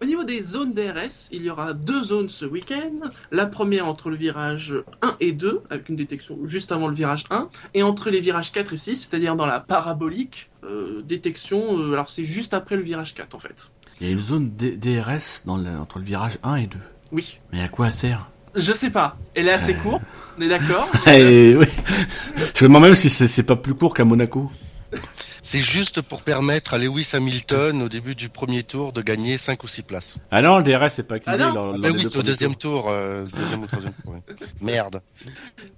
Au niveau des zones DRS, il y aura deux zones ce week-end. La première entre le virage 1 et 2, avec une détection juste avant le virage 1, et entre les virages 4 et 6, c'est-à-dire dans la parabolique, euh, détection, euh, alors c'est juste après le virage 4 en fait. Il y a une zone D DRS dans le, entre le virage 1 et 2. Oui. Mais à quoi elle sert? Je sais pas. Elle est assez courte, on est d'accord et, oui. Je me demande même si c'est pas plus court qu'à Monaco. C'est juste pour permettre à Lewis Hamilton au début du premier tour de gagner 5 ou 6 places. Ah non, le DRS c'est pas activé. Ah non lors- Ah lors bah oui, deux c'est au deuxième tour, euh, deuxième ou troisième tour. ouais. Merde.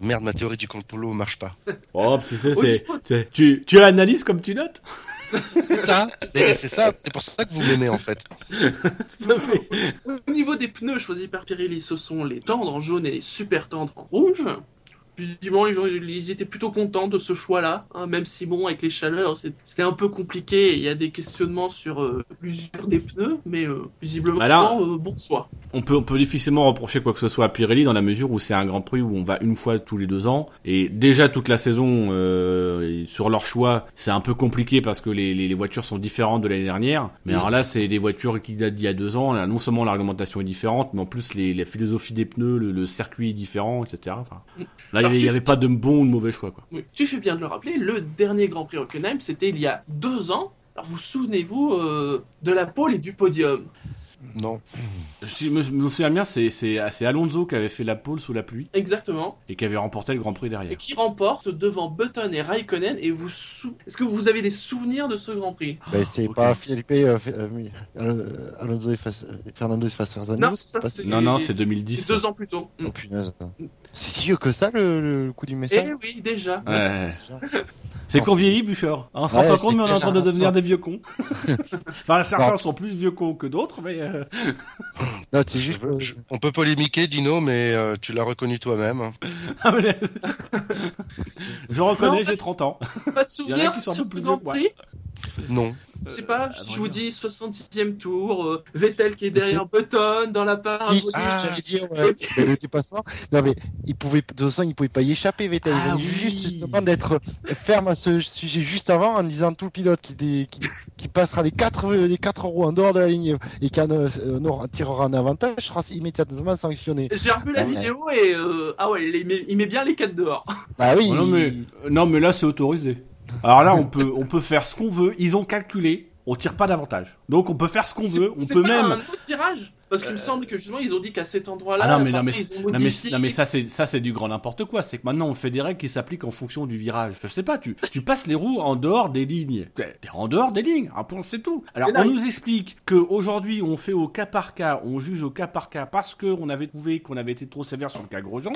Merde, ma théorie du complot marche pas. Oh, tu sais, c'est, tu, tu analyses comme tu notes. C'est ça, c'est ça, c'est pour ça que vous m'aimez en fait. Tout à fait. Au niveau des pneus choisis par Pirelli, ce sont les tendres en jaune et les super tendres en rouge. Visiblement, les gens ils étaient plutôt contents de ce choix-là, hein, même si bon, avec les chaleurs, c'était un peu compliqué. Il y a des questionnements sur euh, l'usure des pneus, mais euh, visiblement, Bah euh, bon choix. On peut, on peut difficilement reprocher quoi que ce soit à Pirelli dans la mesure où c'est un Grand Prix où on va une fois tous les deux ans et déjà toute la saison euh, sur leur choix c'est un peu compliqué parce que les, les, les voitures sont différentes de l'année dernière. Mais Mm. alors là c'est des voitures qui datent d'il y a deux ans. Là, non seulement la réglementation est différente, mais en plus les, la philosophie des pneus, le, le circuit est différent, etc. Enfin, là Alors, avait, il tu y avait pas de bon ou de mauvais choix quoi. Oui, tu fais bien de le rappeler, le dernier Grand Prix Hockenheim, c'était il y a deux ans. Alors vous souvenez-vous euh, de la pole et du podium? Non. Si je me, me souviens bien, c'est Alonso qui avait fait la pole sous la pluie Exactement. et qui avait remporté le Grand Prix Et derrière. qui remporte devant Button et Raikkonen. Et vous sou- Est-ce que vous avez des souvenirs de ce Grand Prix? Ben, c'est pas Philippe euh, euh, Alonso et Fernando et face Non, ça, pas- Non non, c'est C'est 2010. deux ans plus tôt. Mm. Oh punaise. C'est si vieux que ça le, le coup du message? Eh oui, déjà. Ouais. C'est qu'on vieillit, Bouchard. On se rend Ouais, pas compte, mais on est en train de devenir des vieux cons. enfin, certains Non. sont plus vieux cons que d'autres, mais euh, Non, c'est juste. Je- je- on peut polémiquer, Dino, mais euh, tu l'as reconnu toi-même. hein. ah, mais- je reconnais, j'ai 30 ans. Pas de souvenirs plus vieux Non. Je sais pas, Euh, je vous dis 66e tour, euh, Vettel qui est derrière Button dans la part. Si, si, j'allais dire, ouais, mais le dépassement. Non, mais il pouvait, de toute façon, il pouvait pas y échapper, Vettel. Il Ah venait oui. juste, justement, d'être ferme à ce sujet juste avant en disant tout le pilote qui, dé- qui, qui passera les quatre, les quatre roues en dehors de la ligne et qui en, euh, tirera un avantage sera immédiatement sanctionné. J'ai revu la Ouais. vidéo et euh, ah ouais, il met, il met bien les quatre dehors. Bah oui. Oh, non, mais, il- non, mais là, c'est autorisé. Alors là, on peut, on peut faire ce qu'on veut. Ils ont calculé. On tire pas d'avantage. Donc, on peut faire ce qu'on veut. On peut pas même. un tirage Parce qu'il me semble que justement ils ont dit qu'à cet endroit-là, Ah non mais non mais, non mais modifié. non mais ça c'est ça c'est du grand n'importe quoi. C'est que maintenant on fait des règles qui s'appliquent en fonction du virage. Je sais pas tu tu passes les roues en dehors des lignes. T'es en dehors des lignes. Un point c'est tout. Alors on nous explique que aujourd'hui on fait au cas par cas on juge au cas par cas parce que on avait trouvé qu'on avait été trop sévère sur le cas Grosjean.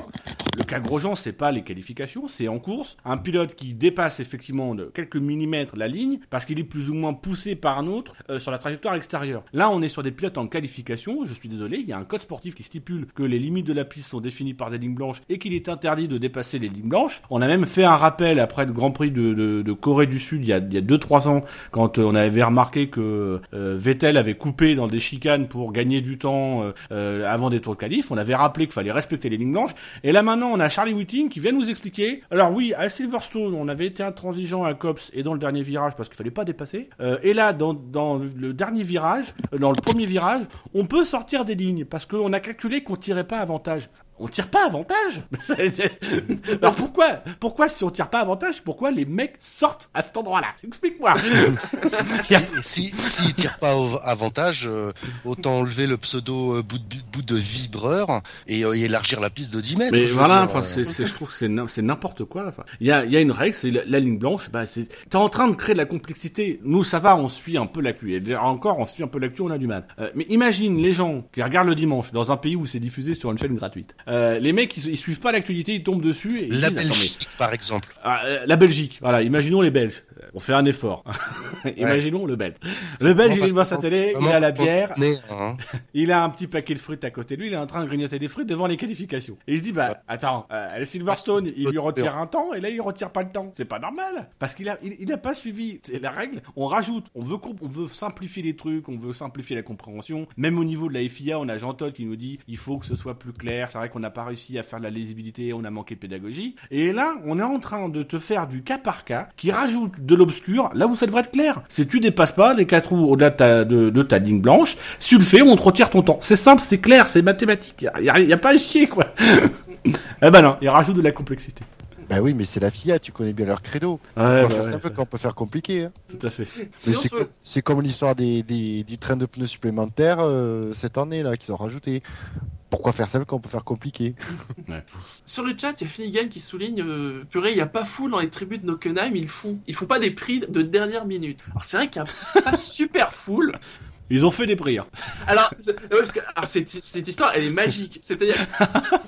Le cas Grosjean c'est pas les qualifications c'est en course. Un pilote qui dépasse effectivement de quelques millimètres la ligne parce qu'il est plus ou moins poussé par un autre euh, sur la trajectoire extérieure. Là on est sur des pilotes en qualification je suis désolé il y a un code sportif qui stipule que les limites de la piste sont définies par des lignes blanches et qu'il est interdit de dépasser les lignes blanches. On a même fait un rappel après le Grand Prix de, Corée du Sud il y a 2-3 ans quand euh, on avait remarqué que euh, Vettel avait coupé dans des chicanes pour gagner du temps euh, avant des tours de qualif. On avait rappelé qu'il fallait respecter les lignes blanches. Et là maintenant on a Charlie Whiting qui vient nous expliquer. Alors oui, à Silverstone on avait été intransigeant à Cops et dans le dernier virage parce qu'il fallait pas dépasser. Et là dans, dans le dernier virage, dans le premier virage, on peut sortir des lignes parce qu'on a calculé qu'on tirait pas avantage. On tire pas avantage. Alors pourquoi, pourquoi si on tire pas avantage, pourquoi les mecs sortent à cet endroit-là? Explique-moi. si s'ils si, tirent pas avantage, euh, autant enlever le pseudo euh, bout, de, bout de vibreur et, euh, élargir la piste de 10 mètres. Mais voilà, enfin, je trouve que c'est n'importe quoi. Enfin, il y a, y a une règle, c'est la, ligne blanche. Bah, c'est, t'es en train de créer de la complexité. Nous, ça va, on suit un peu l'actu. Et encore, on suit un peu l'actu, on a du mal. mais imagine les gens qui regardent le dimanche dans un pays où c'est diffusé sur une chaîne gratuite. Les mecs, ils, ils suivent pas l'actualité, ils tombent dessus. Et la Belgique, par exemple. Ah, la Belgique, voilà. Imaginons les Belges. On fait un effort. Imaginons le Belge. Le Belge, il voit sa télé, il a la bière, hein. il a un petit paquet de fruits à côté de lui, il est en train de grignoter des fruits devant les qualifications. Et il se dit, bah, attends, euh, Silverstone, il lui retire un temps, et là, il retire pas le temps. C'est pas normal. Parce qu'il a, il, a pas suivi la règle. On rajoute, on veut, on veut simplifier les trucs, on veut simplifier la compréhension. Même au niveau de la FIA, on a Jean Todt qui nous dit, il faut que ce soit plus clair. C'est vrai qu'on n'a pas réussi à faire de la lisibilité, on a manqué de pédagogie. Et là, on est en train de te faire du cas par cas, qui rajoute de l'obscur, là où ça devrait être clair. Si tu dépasses pas les quatre roues au-delà de ta, ligne blanche, si tu le fais, on te retire ton temps. C'est simple, c'est clair, c'est mathématique. Il y, a, pas à chier, quoi. eh ben non, il rajoute de la complexité. Bah oui, mais c'est la FIA, tu connais bien leur credo. Ouais, c'est un peu qu'on peut faire compliqué. Hein. Tout à fait. C'est comme l'histoire des, du train de pneus supplémentaires euh, cette année là qu'ils ont rajouté. Pourquoi faire simple quand on peut faire compliqué Sur le chat, il y a Finnegan qui souligne euh, purée, il n'y a pas fou dans les tribus de Nockenheim, ils font, ils font pas des prix de dernière minute. Alors c'est vrai qu'il n'y a pas super full, ils ont fait des prières. Alors, que, alors cette, histoire, elle est magique. C'est-à-dire,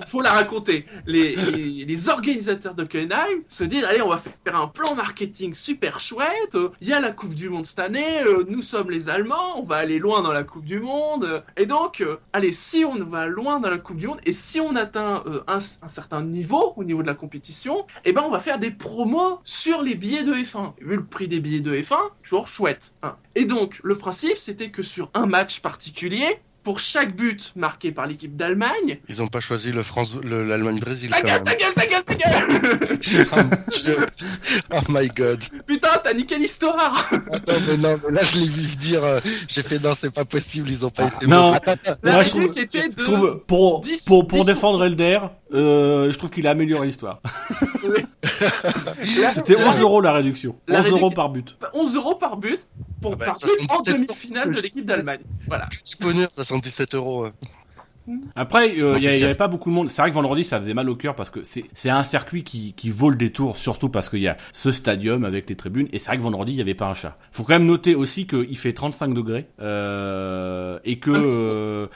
faut la raconter. Les, les, les organisateurs se disent, allez, on va faire un plan marketing super chouette. Il y a la Coupe du Monde cette année. Euh, nous sommes les Allemands. On va aller loin dans la Coupe du Monde. Et donc, euh, allez, si on va loin dans la Coupe du Monde et si on atteint euh, un, certain niveau au niveau de la compétition, eh ben, on va faire des promos sur les billets de F1. Vu le prix des billets de F1, toujours chouette. Et donc, le principe, c'était que sur un match particulier, pour chaque but marqué par l'équipe d'Allemagne. Ils n'ont pas choisi le France, l'Allemagne-Brésil. Ta gueule, ta gueule, ta gueule, ta gueule oh, my god. Putain, t'as niqué l'histoire Attends, mais non, mais là je l'ai vu dire, euh, j'ai fait non, c'est pas possible, ils ont pas été Non, je trouve, je trouve pour, pour, pour défendre Elder, euh, je trouve qu'il a amélioré l'histoire. C'était 11 euros la réduction. 11 euros par but. 11 euros par but pour, ah bah, par but en demi-finale de l'équipe d'Allemagne. Voilà. Petit bonheur, 77 euros. Après, euh, il y, avait pas beaucoup de monde. C'est vrai que vendredi, ça faisait mal au cœur parce que c'est un circuit qui, qui vaut le détour, surtout parce qu'il y a ce stadium avec les tribunes. Et c'est vrai que vendredi, il y avait pas un chat. Faut quand même noter aussi qu'il fait 35 degrés euh, et que euh,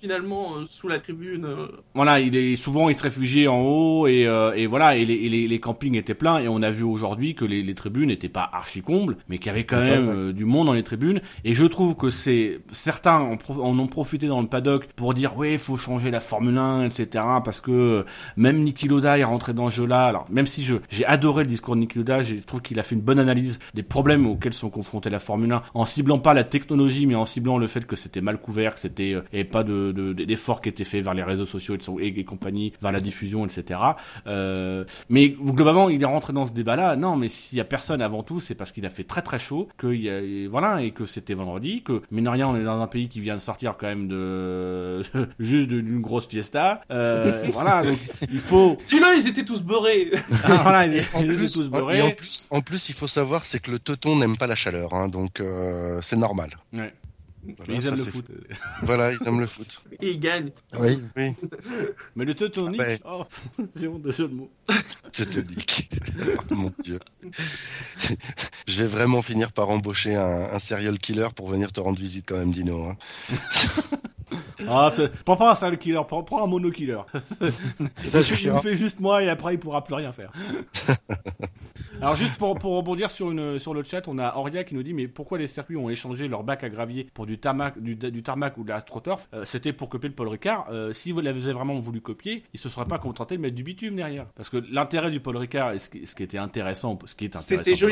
finalement euh, sous la tribune. Euh. Voilà, il est souvent il se réfugiait en haut et, et voilà et les, les, les, campings étaient pleins et on a vu aujourd'hui que les, les tribunes n'étaient pas archi combles, mais qu'il y avait quand même du monde dans les tribunes. Et je trouve que c'est certains en, en ont profité dans le paddock pour dire oui il faut changer la Formule 1, etc. Parce que même Niki Loda est rentré dans ce jeu-là. Alors, même si je, j'ai adoré le discours de Niki Loda, je trouve qu'il a fait une bonne analyse des problèmes auxquels sont confrontés la Formule 1, en ciblant pas la technologie, mais en ciblant le fait que c'était mal couvert, que c'était, euh, et pas de, d'efforts qui étaient faits vers les réseaux sociaux et, et, compagnie, vers la diffusion, etc. Euh, mais globalement, il est rentré dans ce débat-là. Non, mais s'il y a personne avant tout, c'est parce qu'il a fait très très chaud, que y a, voilà, et que c'était vendredi, que, mais rien, on est dans un pays qui vient de sortir quand même de, juste d'une grosse fiesta. Euh, voilà, donc il faut. Dis-le, ils étaient tous beurrés. Ah, voilà, ils, étaient tous beurrés. en plus, en plus, il faut savoir, c'est que le teuton n'aime pas la chaleur, hein, donc euh, c'est normal. Ouais. Voilà, ils aiment le foot. voilà, ils aiment le foot. Et ils gagnent. Oui. oui. Mais le teutonique, ah ben... oh, c'est honte de jeu de mots. Teutonique. oh, mon dieu. Je vais vraiment finir par embaucher un, un, serial killer pour venir te rendre visite quand même, Dino. Hein. ah, prends pas un serial killer, prends, prends un mono killer. ça suffit. Il fait juste moi et après il pourra plus rien faire. Alors juste pour, pour rebondir sur, une, sur le chat, on a Auria qui nous dit mais pourquoi les circuits ont échangé leur bac à gravier pour du tarmac, du, du tarmac ou de l'astroturf euh, C'était pour copier le Paul Ricard. Euh, si vous l'avez vraiment voulu copier, il se serait pas contenté de mettre du bitume derrière. Parce que l'intérêt du Paul Ricard, et ce qui, ce qui était intéressant, ce qui est intéressant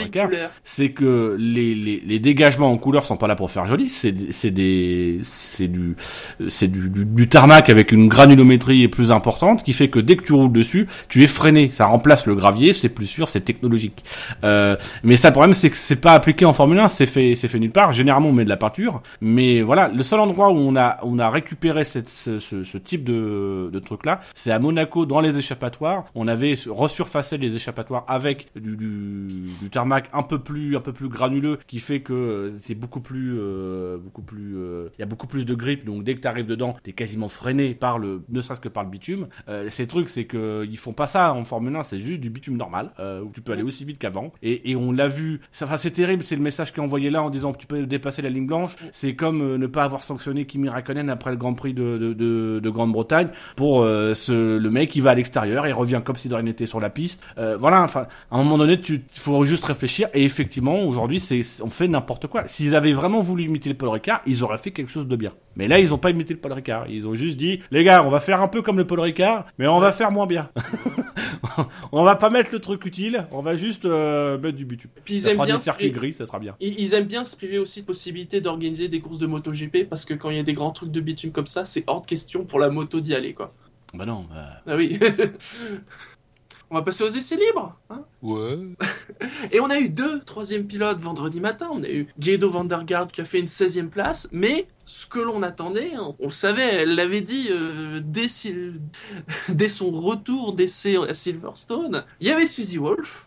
c'est que les, les, les, dégagements en couleur sont pas là pour faire joli, c'est c'est des c'est du c'est du, du, du, tarmac avec une granulométrie plus importante qui fait que dès que tu roules dessus, tu es freiné, ça remplace le gravier, c'est plus sûr, c'est technologique. Euh, mais ça, le problème, c'est que c'est pas appliqué en Formule 1, c'est fait, c'est fait nulle part. Généralement, on met de la peinture, mais voilà, le seul endroit où on a, on a récupéré ce, type de, truc-là, c'est à Monaco, dans les échappatoires. On avait resurfacé les échappatoires avec du, du, tarmac un peu plus, un peu plus granuleux, qui fait que c'est beaucoup plus, euh, beaucoup plus, euh, il y a beaucoup plus de grip. Donc dès que tu arrives dedans, t'es quasiment freiné par le, ne serait-ce que par le bitume. Euh, ces trucs, c'est que ils font pas ça en Formule 1, c'est juste du bitume normal, euh, où tu peux aller aussi vite qu'avant. Et, et on l'a vu. Enfin, c'est terrible, c'est le message qui est envoyé là en disant que tu peux dépasser la ligne blanche. C'est comme euh, ne pas avoir sanctionné Kimi Raikkonen après le Grand Prix de, de, de, de Grande-Bretagne pour euh, ce, le mec qui va à l'extérieur, il revient comme si de rien n'était sur la piste. Euh, voilà, enfin, à un moment donné, tu faut juste réfléchir. Et effectivement, aujourd'hui, c'est on fait n'importe quoi. S'ils avaient vraiment voulu imiter le Paul Ricard, ils auraient fait quelque chose de bien. Mais là, ils ont pas imité le Paul Ricard. Ils ont juste dit, les gars, on va faire un peu comme le Paul Ricard, mais on va faire moins bien. on va pas mettre le truc utile, on va juste euh, mettre du bitume. Puis ils Ça aiment fera bien des se circuits priver- gris, ça sera bien. Ils ils aiment bien se priver aussi de possibilité d'organiser des courses de MotoGP parce que quand il y a des grands trucs de bitume comme ça, c'est hors de question pour la moto d'y aller quoi. Bah non. bah, Ah oui. on va passer aux essais libres. hein. Ouais. Et on a eu deux troisième pilotes vendredi matin. On a eu Guido van der Garde qui a fait une 16e place, mais ce que l'on attendait, hein, on le savait, elle l'avait dit euh, dès, Sil- dès son retour d'essai à Silverstone. Il y avait Suzy Wolf.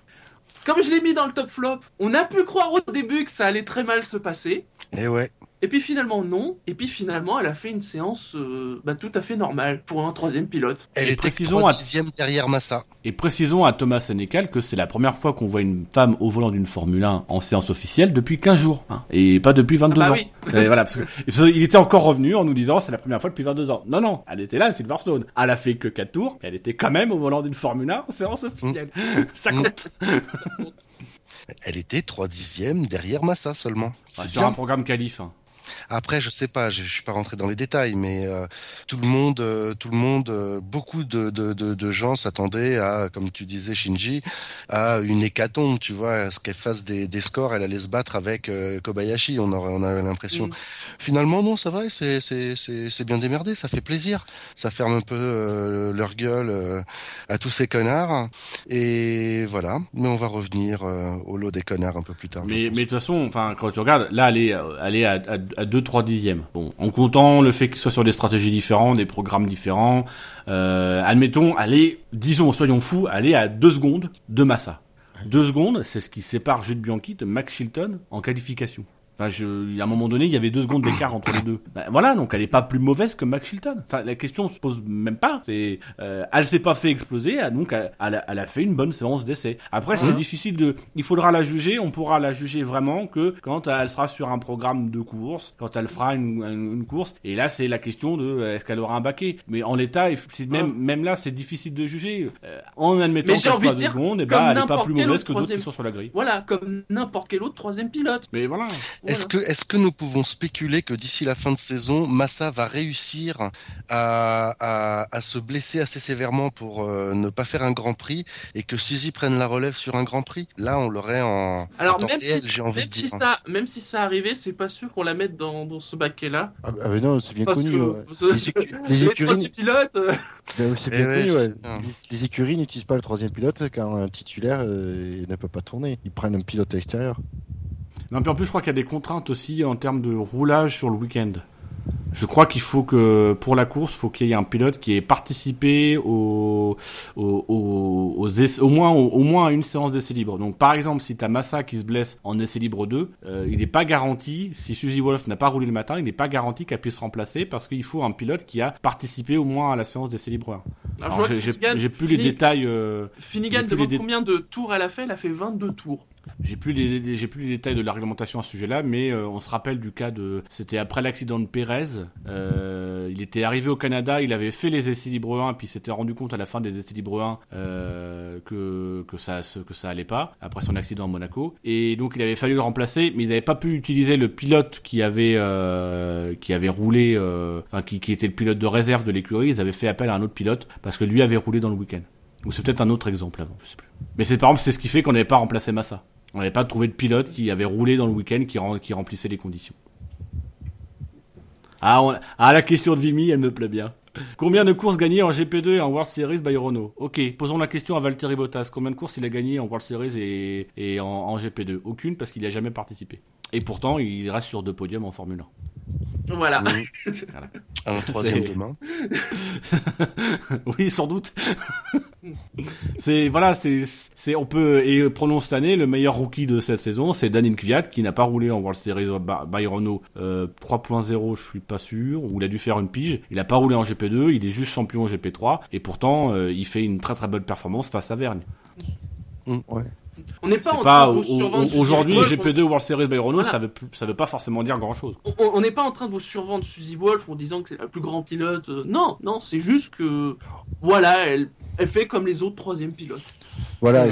Comme je l'ai mis dans le top flop, on a pu croire au début que ça allait très mal se passer. Et ouais. Et puis finalement non. Et puis finalement elle a fait une séance euh, bah, tout à fait normale pour un troisième pilote. Elle Et était précisons trois à- dixièmes derrière Massa. Et précisons à Thomas Sénécal que c'est la première fois qu'on voit une femme au volant d'une Formule 1 en séance officielle depuis 15 jours. hein, et pas depuis 22 Ah bah ans. oui. Et voilà, parce que parce qu'il était encore revenu en nous disant c'est la première fois depuis 22 ans. Non, non, elle était là à Silverstone. Elle a fait que 4 tours, mais elle était quand même au volant d'une Formule 1 en séance officielle. Ça compte. Elle était trois dixièmes derrière Massa seulement. Ouais, C'est sur bien. un programme qualif. hein. Après, je sais pas, je, je suis pas rentré dans les détails, mais euh, tout le monde, euh, tout le monde, euh, beaucoup de, de, de, de gens s'attendaient à, comme tu disais, Shinji, à une hécatombe, tu vois, à ce qu'elle fasse des, des scores, elle allait se battre avec Kobayashi, on aurait, on avait l'impression. Mm. Finalement, non, ça va, c'est, c'est, c'est, c'est bien démerdé, ça fait plaisir, ça ferme un peu leur gueule à tous ces connards, et voilà. Mais on va revenir au lot des connards un peu plus tard. Mais, de toute façon, enfin, quand tu regardes, là, elle est, elle est à, à, 2-3 dixièmes. Bon, en comptant le fait qu'il soit sur des stratégies différentes, des programmes différents, euh, admettons, est, disons, soyons fous, est à 2 secondes de Massa. 2 secondes, c'est ce qui sépare Jude Bianchi de Max Chilton en qualification. Enfin, je, à un moment donné, il y avait deux secondes d'écart entre les deux. Ben, voilà, donc elle est pas plus mauvaise que Max Chilton. Enfin, la question se pose même pas. C'est, euh, elle s'est pas fait exploser, elle- donc elle, elle a, elle a fait une bonne séance d'essai. Après, c'est difficile de, il faudra la juger. On pourra la juger vraiment que quand elle sera sur un programme de course, quand elle fera une, une- une course. Et là, c'est la question de euh, est-ce qu'elle aura un baquet? Mais en l'état, c'est même, là, c'est difficile de juger. Euh, en admettant qu'elle soit de deux secondes, et comme ben, elle est pas plus mauvaise que d'autres qui troisième- sont sur la grille. Voilà, comme n'importe quel autre troisième pilote. Mais voilà. Est-ce que, nous pouvons spéculer que d'ici la fin de saison, Massa va réussir à, à, à se blesser assez sévèrement pour euh, ne pas faire un Grand Prix et que Suzy prenne la relève sur un Grand Prix? Là, on l'aurait en, Alors en même réel, si, envie même de si dire. ça, même si ça arrivait, c'est pas sûr qu'on la mette dans, dans ce baquet-là. Ah, ah, mais non, c'est bien Parce connu. que ouais. Les, écu- les les écuries, troisième pilotes, c'est bien ouais, connu, je ouais. sais bien. Les, les écuries n'utilisent pas le troisième pilote quand un titulaire euh, ne peut pas tourner. Ils prennent un pilote à l'extérieur. Non, puis en plus, je crois qu'il y a des contraintes aussi en termes de roulage sur le week-end. Je crois qu'il faut que, pour la course, il faut qu'il y ait un pilote qui ait participé au, au, au, aux essais- au moins, au, au moins à une séance d'essai libre. Donc, par exemple, si tu as Massa qui se blesse en essai libre 2, euh, il n'est pas garanti, si Suzy Wolf n'a pas roulé le matin, il n'est pas garanti qu'elle puisse remplacer parce qu'il faut un pilote qui a participé au moins à la séance d'essai libre 1. alors, je Alors, vois j'ai- plus les détails. euh, Finnegan demande dé- combien de tours elle a fait? Elle a fait 22 tours. J'ai plus les, détails de la réglementation à ce sujet-là, mais euh, on se rappelle du cas de, c'était après l'accident de Pérez. Euh, il était arrivé au Canada, il avait fait les essais libres 1, puis s'était rendu compte à la fin des essais libres 1 euh, que ça que allait pas après son accident à Monaco, et donc il avait fallu le remplacer, mais ils n'avaient pas pu utiliser le pilote qui avait roulé, enfin qui, qui était le pilote de réserve de l'écurie. Ils avaient fait appel à un autre pilote parce que lui avait roulé dans le week-end. Ou c'est peut-être un autre exemple avant, je sais plus. Mais c'est par exemple, c'est ce qui fait qu'on n'avait pas remplacé Massa. On n'avait pas trouvé de pilote qui avait roulé dans le week-end qui, rem- qui remplissait les conditions. Ah, ah, la question de Vimy, elle me plaît bien. Combien de courses gagnées en GP2 et en World Series by Renault? Ok, posons la question à Valtteri Bottas. Combien de courses il a gagné en World Series et, en GP2 Aucune parce qu'il n'y a jamais participé. Et pourtant, il reste sur deux podiums en Formule 1. Voilà. Voilà. Un troisième demain. oui, sans doute. c'est voilà, c'est c'est on peut et prenons cette année le meilleur rookie de cette saison, c'est Daniel Kvyat qui n'a pas roulé en World Series by- Renault euh, 3.0, je suis pas sûr, ou il a dû faire une pige. Il a pas roulé en GP2, il est juste champion en GP3 et pourtant euh, il fait une très très bonne performance face à Vergne. On n'est pas C'est en pas train de vous survendre aujourd'hui Wolf, GP2 World Series by Renault, Voilà. ça veut ça veut pas forcément dire grand chose. On on n'est pas en train de vous survendre Suzy Wolf en disant que c'est la plus grande pilote. euh, Non, non, c'est juste que voilà, elle, elle fait comme les autres troisième pilotes. Voilà.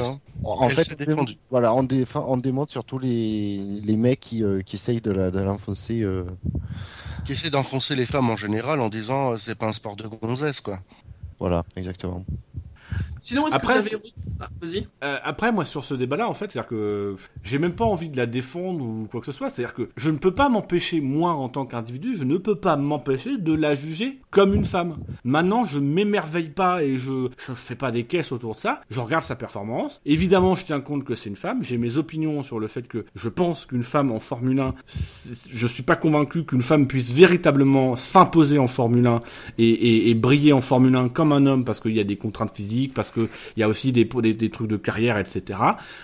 En elle fait, défendue. voilà, on, dé- on démonte surtout les, les mecs qui, euh, qui essayent de l'enfoncer. euh, Qui essaie d'enfoncer les femmes en général en disant euh, c'est pas un sport de gonzesse quoi. Voilà, exactement. Sinon, est-ce Après, que vous avez... Ah, Vas-y. Euh, après, moi, sur ce débat-là, en fait, c'est-à-dire que j'ai même pas envie de la défendre ou quoi que ce soit. C'est-à-dire que je ne peux pas m'empêcher, moi, en tant qu'individu, je ne peux pas m'empêcher de la juger comme une femme. Maintenant, je m'émerveille pas et je je fais pas des caisses autour de ça. Je regarde sa performance. Évidemment, je tiens compte que c'est une femme. J'ai mes opinions sur le fait que je pense qu'une femme en Formule 1, c'est- je suis pas convaincu qu'une femme puisse véritablement s'imposer en Formule 1 et, et, et briller en Formule 1 comme un homme parce qu'il y a des contraintes physiques, parce que il y a aussi des, trucs de carrière, etc.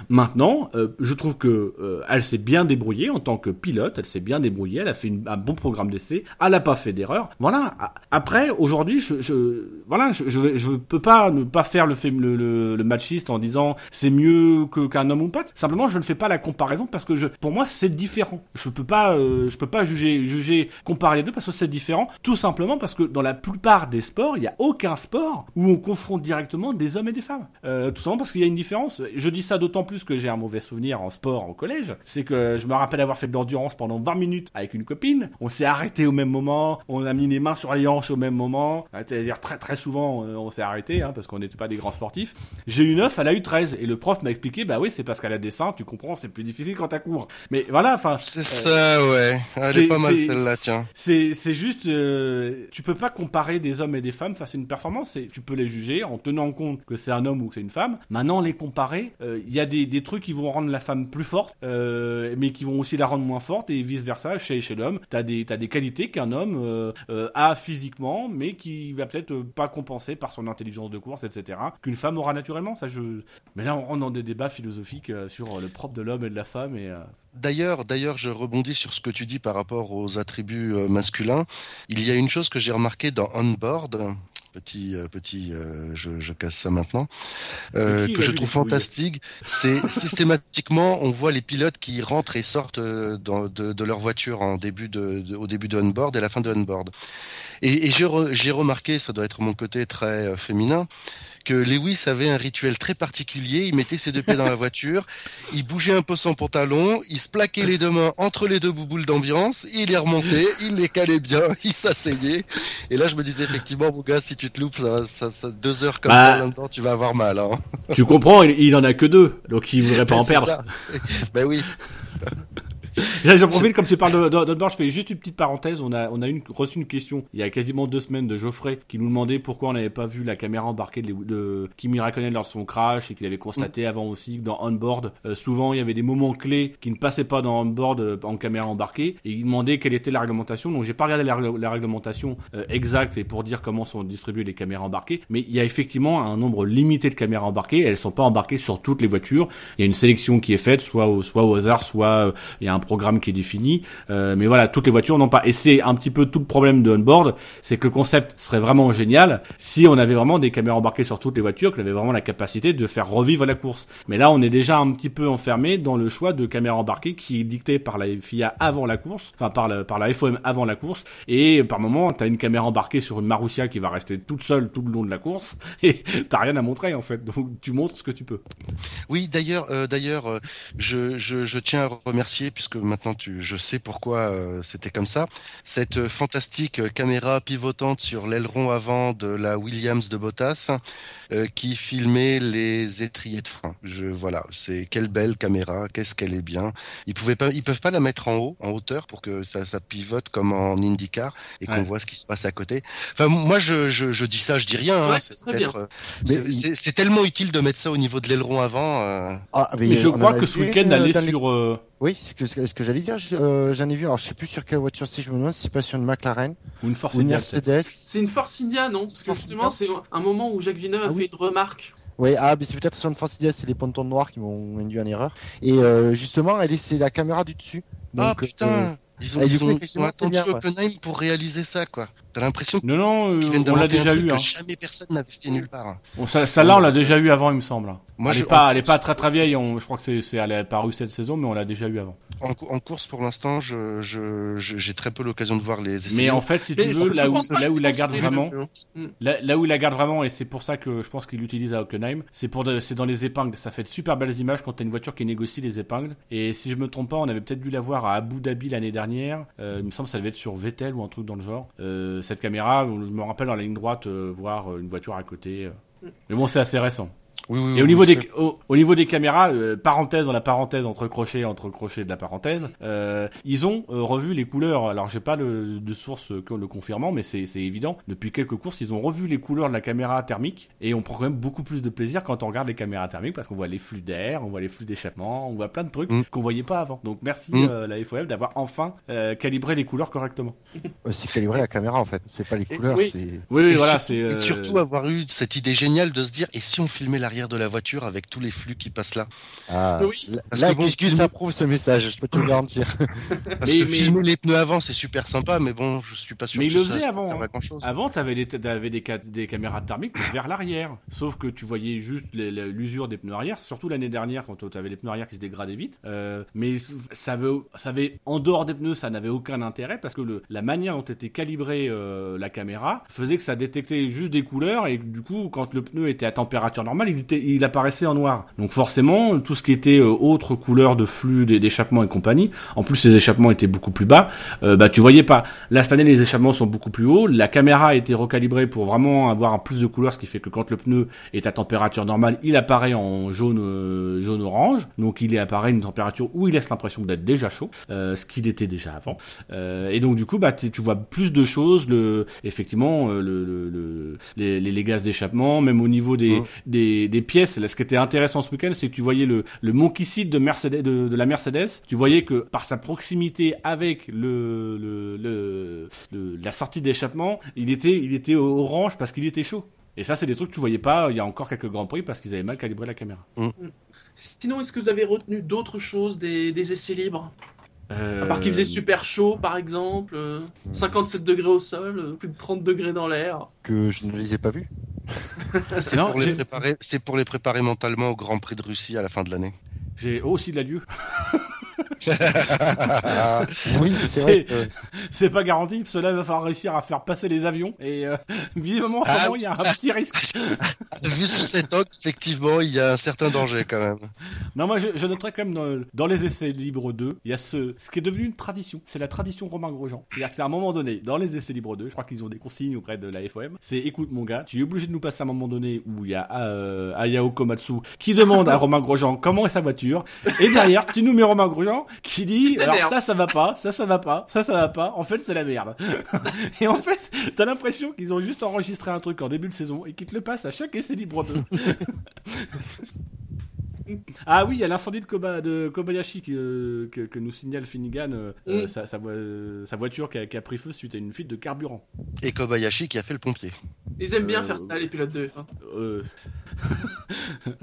Maintenant, euh, je trouve que euh, elle s'est bien débrouillée en tant que pilote, elle s'est bien débrouillée, elle a fait un bon programme d'essai, elle n'a pas fait d'erreur. Voilà. Après, aujourd'hui, je, je, voilà, je, peux pas ne pas faire le, machiste en disant c'est mieux qu'un homme ou pas. Simplement, je ne fais pas la comparaison parce que pour moi, c'est différent. Je peux pas, euh, je peux pas juger, juger, comparer les deux parce que c'est différent. Tout simplement parce que dans la plupart des sports, il y a aucun sport où on confronte directement des hommes et des femmes. Euh, tout simplement parce qu'il y a une différence. Je dis ça d'autant plus que j'ai un mauvais souvenir en sport au collège. C'est que je me rappelle avoir fait de l'endurance pendant 20 minutes avec une copine. On s'est arrêté au même moment. On a mis les mains sur les hanches au même moment. C'est-à-dire très très souvent euh, on s'est arrêté hein, parce qu'on n'était pas des grands sportifs. J'ai eu 9, elle a eu 13. Et le prof m'a expliqué, bah oui, c'est parce qu'elle a des seins, tu comprends, c'est plus difficile quand t'as cours. Mais voilà, enfin. C'est euh, ça ouais. Elle est pas mal celle-là tiens. C'est, juste, euh, tu peux pas comparer des hommes et des femmes face à une performance. C'est, tu peux les juger en tenant compte que c'est un homme ou que c'est une femme. Maintenant, les comparer, euh, il y a des, des trucs qui vont rendre la femme plus forte, euh, mais qui vont aussi la rendre moins forte et vice versa chez chez l'homme. T'as des t'as des qualités qu'un homme euh, euh, a physiquement, mais qui va peut-être euh, pas compenser par son intelligence de course, etc. Qu'une femme aura naturellement. Ça, je. Mais là, on rentre dans des débats philosophiques euh, sur le propre de l'homme et de la femme et. euh, D'ailleurs, d'ailleurs, je rebondis sur ce que tu dis par rapport aux attributs euh, masculins. Il y a une chose que j'ai remarqué dans Onboard, petit, euh, petit, euh, je, je casse ça maintenant, euh, que je trouve fantastique. C'est systématiquement, on voit les pilotes qui rentrent et sortent dans- de, de leur voiture en début de, de- au début de Onboard et à la fin de Onboard. Et, et j'ai re- j'ai remarqué, ça doit être mon côté très féminin, que Lewis avait un rituel très particulier. Il mettait ses deux pieds dans la voiture, il bougeait un peu son pantalon, il se plaquait les deux mains entre les deux bouboules d'ambiance, il les remontait, il les calait bien, il s'asseyait. Et là, je me disais effectivement, mon gars, si tu te loupes ça, ça, ça- deux heures comme Bah. ça là-dedans, tu vas avoir mal. Hein. tu comprends, il, il en a que deux, donc il voudrait pas en perdre. ça. ben oui. Là, j'en profite, comme tu parles d'Oddboard, je fais juste une petite parenthèse. On a, on a une, reçu une question il y a quasiment deux semaines de Geoffrey qui nous demandait pourquoi on n'avait pas vu la caméra embarquée de, de Kimi Raikkonen lors de son crash et qu'il avait constaté avant aussi que dans Onboard, euh, souvent il y avait des moments clés qui ne passaient pas dans Onboard euh, en caméra embarquée et il demandait quelle était la réglementation. Donc j'ai pas regardé la réglementation euh, exacte et pour dire comment sont distribuées les caméras embarquées, mais il y a effectivement un nombre limité de caméras embarquées. Elles sont pas embarquées sur toutes les voitures. Il y a une sélection qui est faite, soit au, soit au hasard, soit euh, il y a un programme qui est défini. Euh, mais voilà, toutes les voitures n'ont pas. Et c'est un petit peu tout le problème de onboard, c'est que le concept serait vraiment génial si on avait vraiment des caméras embarquées sur toutes les voitures, qu'on avait vraiment la capacité de faire revivre la course. Mais là, on est déjà un petit peu enfermé dans le choix de caméras embarquées qui est dicté par la FIA avant la course, enfin par la, par la FOM avant la course. Et par moment, t'as une caméra embarquée sur une Marussia qui va rester toute seule tout le long de la course et t'as rien à montrer en fait. Donc tu montres ce que tu peux. Oui, d'ailleurs, euh, d'ailleurs, euh, je, je, je tiens à remercier puisque que maintenant tu, je sais pourquoi euh, c'était comme ça. Cette euh, fantastique euh, caméra pivotante sur l'aileron avant de la Williams de Bottas, euh, qui filmait les étriers de frein. Je, voilà, c'est quelle belle caméra, qu'est-ce qu'elle est bien. Ils pouvaient pas, ils peuvent pas la mettre en haut, en hauteur, pour que ça, ça pivote comme en IndyCar et qu'on voit ce qui se passe à côté. Enfin, moi, je, je, je dis ça, je dis rien. Hein, euh, c'est- tellement utile de mettre ça au niveau de l'aileron avant. euh, Ah, Mais je crois que ce week-end, aller sur. Oui, c'est ce que, ce que j'allais dire. je- euh, J'en ai vu. Alors, je sais plus sur quelle voiture c'est. Je me demande si c'est pas sur une McLaren ou une force ou une India. Mercedes. C'est une Force India, non? Parce que justement, c'est un moment où Jacques Villeneuve a Ah oui. fait une remarque. Oui, ah, mais c'est peut-être sur une Force India, c'est les pontons noirs qui m'ont induit en erreur. Et euh, justement, elle est, c'est la caméra du dessus. Ah Donc, euh, putain Ils ont, ils coup, ont, ils ont effectivement, c'est attendu bien, ouais. Hockenheim pour réaliser ça, quoi. T'as l'impression Non, non, euh, on l'a déjà eu. Hein. jamais personne n'avait fait nulle part. Bon, ça, celle-là, on l'a déjà eu avant, il me semble. Moi, elle, je- est pas, en- elle est pas très très vieille. on- je crois que c'est, c'est, elle est apparue cette saison, mais on l'a déjà eu avant. En, cou- en course, pour l'instant, je, je, je- j'ai très peu l'occasion de voir les essais. Mais en fait, si tu Mais veux, là où, pas là où il la garde vraiment, hein. là, là où il la garde vraiment, et c'est pour ça que je pense qu'il l'utilise à Hockenheim, c'est pour, de- c'est dans les épingles. Ça fait de super belles images quand t'as une voiture qui négocie les épingles. Et si je me trompe pas, on avait peut-être dû la voir à Abu Dhabi l'année dernière. Euh, il me semble que ça devait être sur Vettel ou un truc dans le genre. Euh, cette caméra, je me rappelle dans la ligne droite, euh, voir euh, une voiture à côté. euh. Mais bon, c'est assez récent. Oui, oui, Et au niveau des au, au niveau des caméras, euh, parenthèse dans la parenthèse entre crochets entre crochets de la parenthèse, euh, ils ont euh, revu les couleurs. Alors j'ai pas le, de source que le confirmant, mais c'est c'est évident. Depuis quelques courses, ils ont revu les couleurs de la caméra thermique et on prend quand même beaucoup plus de plaisir quand on regarde les caméras thermiques parce qu'on voit les flux d'air, on voit les flux d'échappement, on voit plein de trucs Mm. qu'on voyait pas avant. Donc merci Mm. euh, la FOM d'avoir enfin euh, calibré les couleurs correctement. euh, c'est calibré la caméra en fait. C'est pas les couleurs. oui. C'est Oui, oui Et voilà, surtout- c'est et surtout avoir eu cette idée géniale de se dire et si on filmait l'arrière de la voiture avec tous les flux qui passent là ah, Oui. là, Parce là, que bon, Gus Gus nous- approuve ce message. Je peux te le garantir. Parce Mais- que mais- filmer les pneus avant c'est super sympa mais bon je suis pas sûr Mais que il le faisait avant, grand chose. Avant, tu avais, des, t'avais des, ca- des caméras thermiques vers l'arrière. Sauf que tu voyais juste l'usure des pneus arrière, surtout l'année dernière quand tu avais les pneus arrière qui se dégradaient vite. Euh, mais ça avait, ça avait, en dehors des pneus, ça n'avait aucun intérêt parce que le, la manière dont était calibrée euh, la caméra faisait que ça détectait juste des couleurs et du coup, quand le pneu était à température normale, il, était, il apparaissait en noir. Donc forcément, tout ce qui était euh, autre couleur de flux, d'échappement et compagnie, en plus les échappements étaient beaucoup plus bas, euh, bah tu voyais pas. Là cette année les échappements sont beaucoup plus hauts, la caméra a été recalibrée pour vraiment avoir plus de couleurs, ce qui fait que quand le pneu est à température normale, il apparaît en jaune euh, jaune orange, donc il est apparaît une température où il laisse l'impression d'être déjà chaud, euh, ce qu'il était déjà avant. Et donc du coup bah tu vois plus de choses, le effectivement le, le- le- les, gaz d'échappement, même au niveau des, des, des pièces. Là, ce qui était intéressant ce week-end, c'est que tu voyais le, le monkey seat de, Mercedes, de, de la Mercedes. Tu voyais que par sa proximité avec le, le, le, le- la sortie d'échappement, il était, il était orange parce qu'il était chaud. Et ça, c'est des trucs que tu voyais pas il y a encore quelques grands prix parce qu'ils avaient mal calibré la caméra. Sinon, est-ce que vous avez retenu d'autres choses des, des essais libres? Euh, À part qu'il faisait super chaud, par exemple, euh, 57 degrés au sol, euh, plus de 30 degrés dans l'air. que je ne les ai pas vus. C'est pour, pour les préparer mentalement au Grand Prix de Russie à la fin de l'année. J'ai aussi de la lieu. oui, c'est que- C'est pas garanti, parce que là, il va falloir réussir à faire passer les avions. Et euh, visiblement, Ah il y a un petit risque. Vu sous cet angle, effectivement, il y a un certain danger quand même. Non, moi je, je noterais quand même dans, dans les essais libres 2, il y a ce, ce qui est devenu une tradition. C'est la tradition Romain Grosjean. C'est-à-dire que c'est à un moment donné, dans les essais libres 2, je crois qu'ils ont des consignes auprès de la FOM. C'est écoute mon gars, tu es obligé de nous passer à un moment donné où il y a euh, Ayao Komatsu qui demande à Romain Grosjean comment est sa voiture. Et derrière, tu nous mets Romain Grosjean qui dit alors merde. ça, ça va pas, ça, ça va pas, ça, ça va pas. En fait, c'est la merde. et en fait, t'as l'impression qu'ils ont juste enregistré un truc en début de saison et qu'ils te le passent à chaque essai libre 2. Ah oui, il y a l'incendie de, Koba- de Kobayashi que, que, que nous signale Finnegan, euh, Mm. sa, sa vo- euh, sa voiture qui a, qui a pris feu suite à une fuite de carburant. Et Kobayashi qui a fait le pompier. Ils aiment bien Euh, faire ça, les pilotes de F1.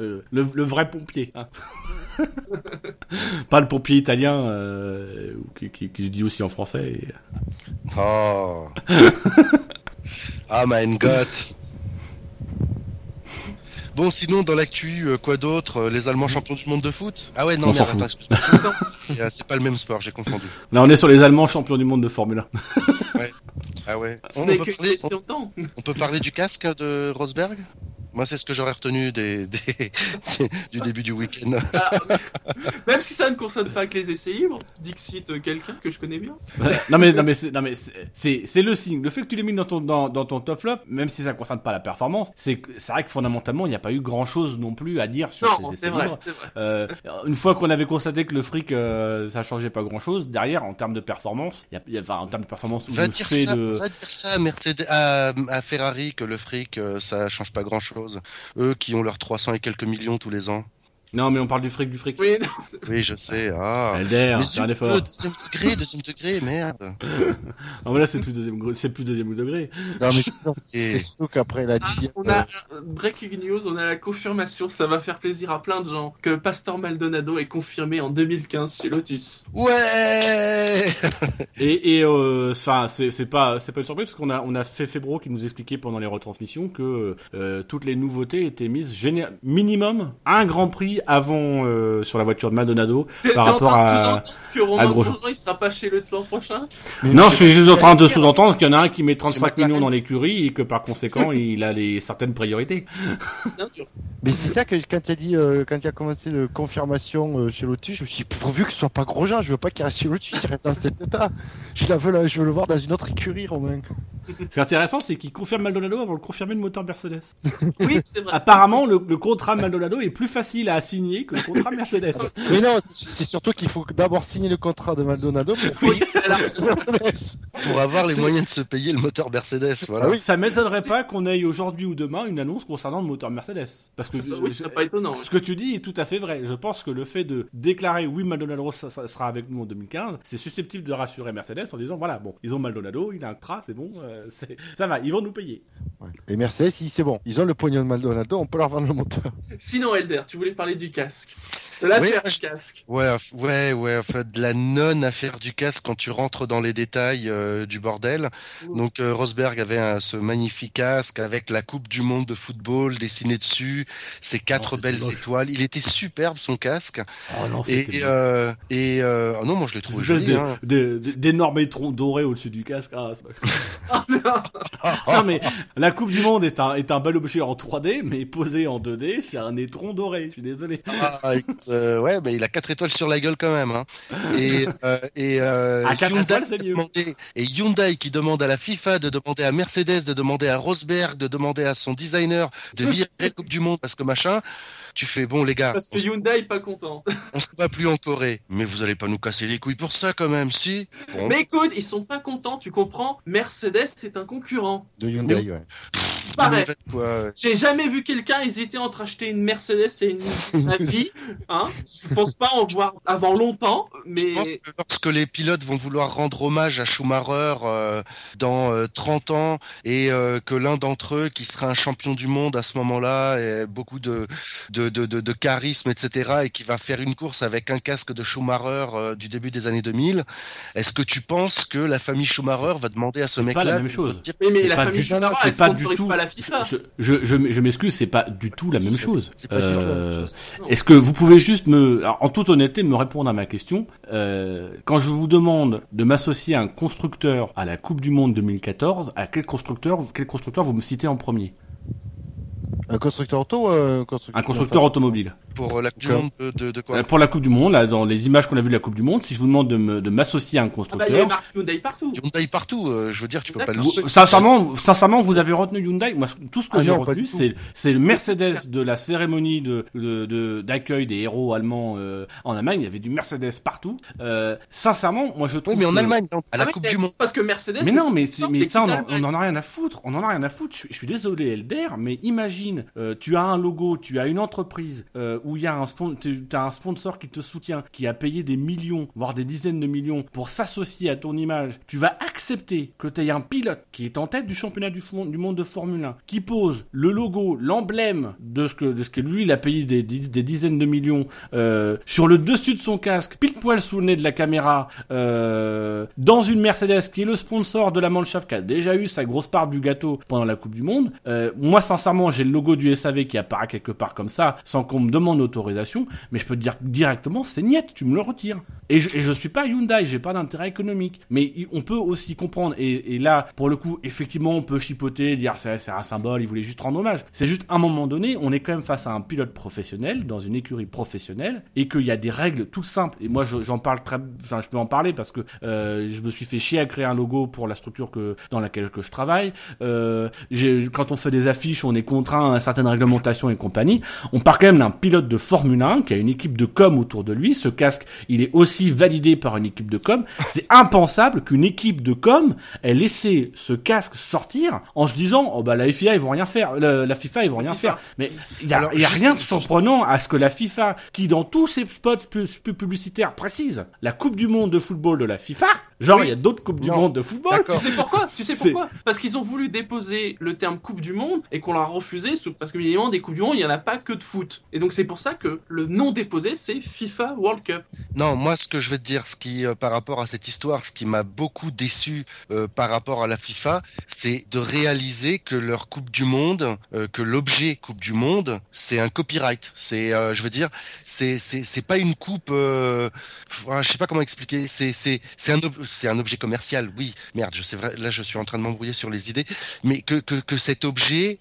Euh, le, le vrai pompier. hein. Pas le pompier italien euh, qui, qui, qui se dit aussi en français. et- Oh. ah, mein Gott. Bon, sinon, dans l'actu, euh, quoi d'autre Euh, Les Allemands champions du monde de foot? Ah ouais, non, On mais s'en attends, fout. excuse-moi. C'est, euh, c'est pas le même sport, j'ai confondu. Là, on est sur les Allemands champions du monde de Formule 1. Ah ouais. Ce On, n'est peut qu'une parler, question de temps. on peut parler du casque de Rosberg? Moi, c'est ce que j'aurais retenu des, des- du début du week-end. Ah, Même si ça ne concerne pas que les essais libres, Dixit, euh, quelqu'un que je connais bien. non mais non mais c'est non mais c'est- c'est le signe. Le fait que tu l'aies mis dans ton dans, dans ton top flop, même si ça ne concerne pas la performance, c'est c'est vrai que fondamentalement il n'y a pas eu grand chose non plus à dire sur Non, ces essais vrai. libres. c'est vrai. Euh, une fois qu'on avait constaté que le fric euh, ça changeait pas grand chose, derrière en termes de performance, il y a, y a- enfin, en termes de performance Va dire, ça, de va dire ça à, Mercedes, à, à Ferrari que le fric, euh, ça change pas grand-chose. Eux qui ont leurs 300 et quelques millions tous les ans. Non mais on parle du fric du fric. Oui, non, Oui, je sais. Ah. Elder, Mais c'est un effort. deuxième degré, deuxième degré, merde. Ah, voilà, c'est plus deuxième c'est plus deuxième degré. Non, mais c'est surtout qu'après la Ah, dixième. on a euh, breaking news, on a la confirmation, ça va faire plaisir à plein de gens que Pastor Maldonado est confirmé en 2015 chez Lotus. Ouais Et, et euh, enfin, c'est c'est pas c'est pas une surprise parce qu'on a on a fait Febro qui nous expliquait pendant les retransmissions que euh, toutes les nouveautés étaient mises minimum un Grand Prix avant euh, sur la voiture de Maldonado. Par en rapport train de à- que Grosjean. Grosjean, il sera pas chez le l'an prochain Non, je suis juste en train de sous-entendre qu'il y en a un qui met 35 McLaren. millions dans l'écurie et que par conséquent il a les certaines priorités. Bien sûr. Mais c'est ça que quand il a dit, euh, quand il a commencé de confirmation euh, chez Lotus, je me suis dit, pourvu que ce soit pas Grosjean, je veux pas qu'il reste chez Lotus, il reste dans cet état. Je, la veux, là, je veux le voir dans une autre écurie, Romain. Ce qui est intéressant, c'est qu'il confirme Maldonado avant de confirmer le moteur Mercedes. Oui, c'est vrai. Apparemment, le, le contrat Maldonado est plus facile à signer que le contrat Mercedes. Mais non, c'est surtout qu'il faut d'abord signer le contrat de Maldonado pour Oui, avoir les moyens de se payer le moteur Mercedes, voilà. Ah oui. Ça m'étonnerait pas qu'on ait aujourd'hui ou demain une annonce concernant le moteur Mercedes. Parce que ça, oui, ce serait pas étonnant. ce que tu dis est tout à fait vrai. Je pense que le fait de déclarer oui Maldonado ça- ça sera avec nous en 2015, c'est susceptible de rassurer Mercedes en disant voilà bon ils ont Maldonado, il a un CRA, c'est bon, euh, ça va, ils vont nous payer. Ouais. Et Mercedes, c'est bon, ils ont le pognon de Maldonado, on peut leur vendre le moteur. Sinon, Elder, tu voulais parler du casque. De l'affaire Oui, du casque. Ouais, ouais, ouais, en fait, de la non-affaire du casque quand tu rentres dans les détails euh, du bordel. Ouh. Donc, euh, Rosberg avait un- ce magnifique casque avec la Coupe du Monde de football dessinée dessus, ses quatre belles moche. étoiles. Il était superbe, son casque. Oh non, Et, euh, et euh, oh non, moi je l'ai trouvé hein. d'énormes étrons dorés au-dessus du casque. Ah. Ah, non. mais la Coupe du Monde est un est un bel objet en 3D, mais posé en 2D, c'est un étron doré. Je suis désolé. Ah, euh, ouais, mais il a quatre étoiles sur la gueule quand même. Hein. Et, euh, et euh, À Hyundai étoiles, c'est qui mieux. demandait- et Hyundai qui demande à la FIFA de demander à Mercedes, de demander à Rosberg, de demander à son designer de virer la Coupe du Monde parce que machin. Tu fais bon les gars, Parce que Hyundai est pas content. on se bat plus en Corée, mais vous allez pas nous casser les couilles pour ça quand même, si? Bon, Mais écoute, ils sont pas contents, tu comprends? Mercedes, c'est un concurrent. De Hyundai, ouais. Pareil. J'ai jamais vu quelqu'un hésiter entre acheter une Mercedes et une à vie. Hein Je pense pas en voir avant longtemps, Je mais pense que lorsque les pilotes vont vouloir rendre hommage à Schumacher euh, dans euh, 30 ans et euh, que l'un d'entre eux, qui sera un champion du monde à ce moment-là, et beaucoup de, de, de, de, de charisme, etc., et qui va faire une course avec un casque de Schumacher euh, du début des années 2000, est-ce que tu penses que la famille Schumacher va demander à ce C'est pas mec-là la même chose. dire- mais C'est la pas famille du- Schumacher, c'est pas du tout. pas la FIFA. Je, je, je, je m'excuse, c'est pas du tout la même chose. C'est pas du tout la même Euh. Est-ce que vous pouvez juste me, alors, en toute honnêteté, me répondre à ma question euh, Quand je vous demande de m'associer à un constructeur à la Coupe du Monde 2014, à quel constructeur, quel constructeur vous me citez en premier? Un constructeur auto ou un constructeur Un constructeur automobile. Pour la Coupe du monde de, de, de quoi Pour la Coupe du Monde, là, dans les images qu'on a vues de la Coupe du Monde, si je vous demande de me- de m'associer à un Ah bah, il y a constructeur, Hyundai partout. Hyundai partout, euh, je veux dire, tu peux pas le sincèrement, sincèrement, vous avez retenu Hyundai. Moi, tout ce que Ah j'ai retenu, c'est c'est le Mercedes de la cérémonie de de- de- d'accueil des héros allemands euh, en Allemagne. Il y avait du Mercedes partout. Euh, sincèrement, moi, je trouve. Oui, mais en que- Allemagne, à Ah la oui, Coupe du monde. Parce que Mercedes. Mais non, mais, mais ça, on on en a rien à foutre. On en a rien à foutre. Je, je suis désolé, Elder, mais imagine, euh, tu as un logo, tu as une entreprise euh, où il y a un, as un sponsor qui te soutient, qui a payé des millions, voire des dizaines de millions pour s'associer à ton image. Tu vas accepter que tu aies un pilote qui est en tête du championnat du, monde de Formule 1, qui pose le logo, l'emblème de ce que de ce que lui il a payé des dizaines de millions euh, sur le dessus de son casque, pile poil sous le nez de la caméra, euh, dans une Mercedes qui est le sponsor de la Mannschaft, qui a déjà eu sa grosse part du gâteau pendant la Coupe du Monde. Euh, moi, sincèrement, j'ai le logo du SAV qui apparaît quelque part comme ça, sans qu'on me demande autorisation, mais je peux te dire directement, c'est niet, tu me le retires. Et je, et suis pas Hyundai, j'ai pas d'intérêt économique. Mais on peut aussi comprendre, et, là, pour le coup, effectivement, on peut chipoter, dire c'est un symbole, il voulait juste rendre hommage. C'est juste, à un moment donné, on est quand même face à un pilote professionnel, dans une écurie professionnelle, et qu'il y a des règles toutes simples. Et moi, je- j'en parle très, enfin, je peux en parler parce que euh, je me suis fait chier à créer un logo pour la structure que dans laquelle que je travaille. Euh, quand on fait des affiches, on est contraint à certaines réglementations et compagnie. On part quand même d'un pilote de Formule 1 qui a une équipe de com autour de lui. Ce casque, il est aussi validé par une équipe de com. C'est impensable qu'une équipe de com ait laissé ce casque sortir en se disant oh bah la FIA ils vont rien faire, la, la FIFA ils vont rien FIFA. faire. Mais il y a, Alors, il y a juste- rien de surprenant à ce que la FIFA, qui dans tous ses spots pu- pu- publicitaires précise la Coupe du Monde de football de la FIFA, genre Oui. il y a d'autres coupes du Non. monde de football. Tu sais pourquoi? Tu sais pourquoi? Parce qu'ils ont voulu déposer le terme Coupe du Monde et qu'on l'a refusé sous- parce que évidemment des Coupes du Monde il y en a pas que de foot. Et donc c'est pour ça que le nom déposé c'est FIFA World Cup. Non, moi, ce que je vais te dire, ce qui, euh, par rapport à cette histoire, ce qui m'a beaucoup déçu euh, par rapport à la FIFA, c'est de réaliser que leur Coupe du Monde, euh, que l'objet Coupe du Monde, c'est un copyright. C'est, je veux dire, c'est, c'est, pas une coupe. Je sais pas comment expliquer. C'est, un, objet commercial. Oui, merde. Là, je suis en train de m'embrouiller sur les idées, mais que, que, que cet objet.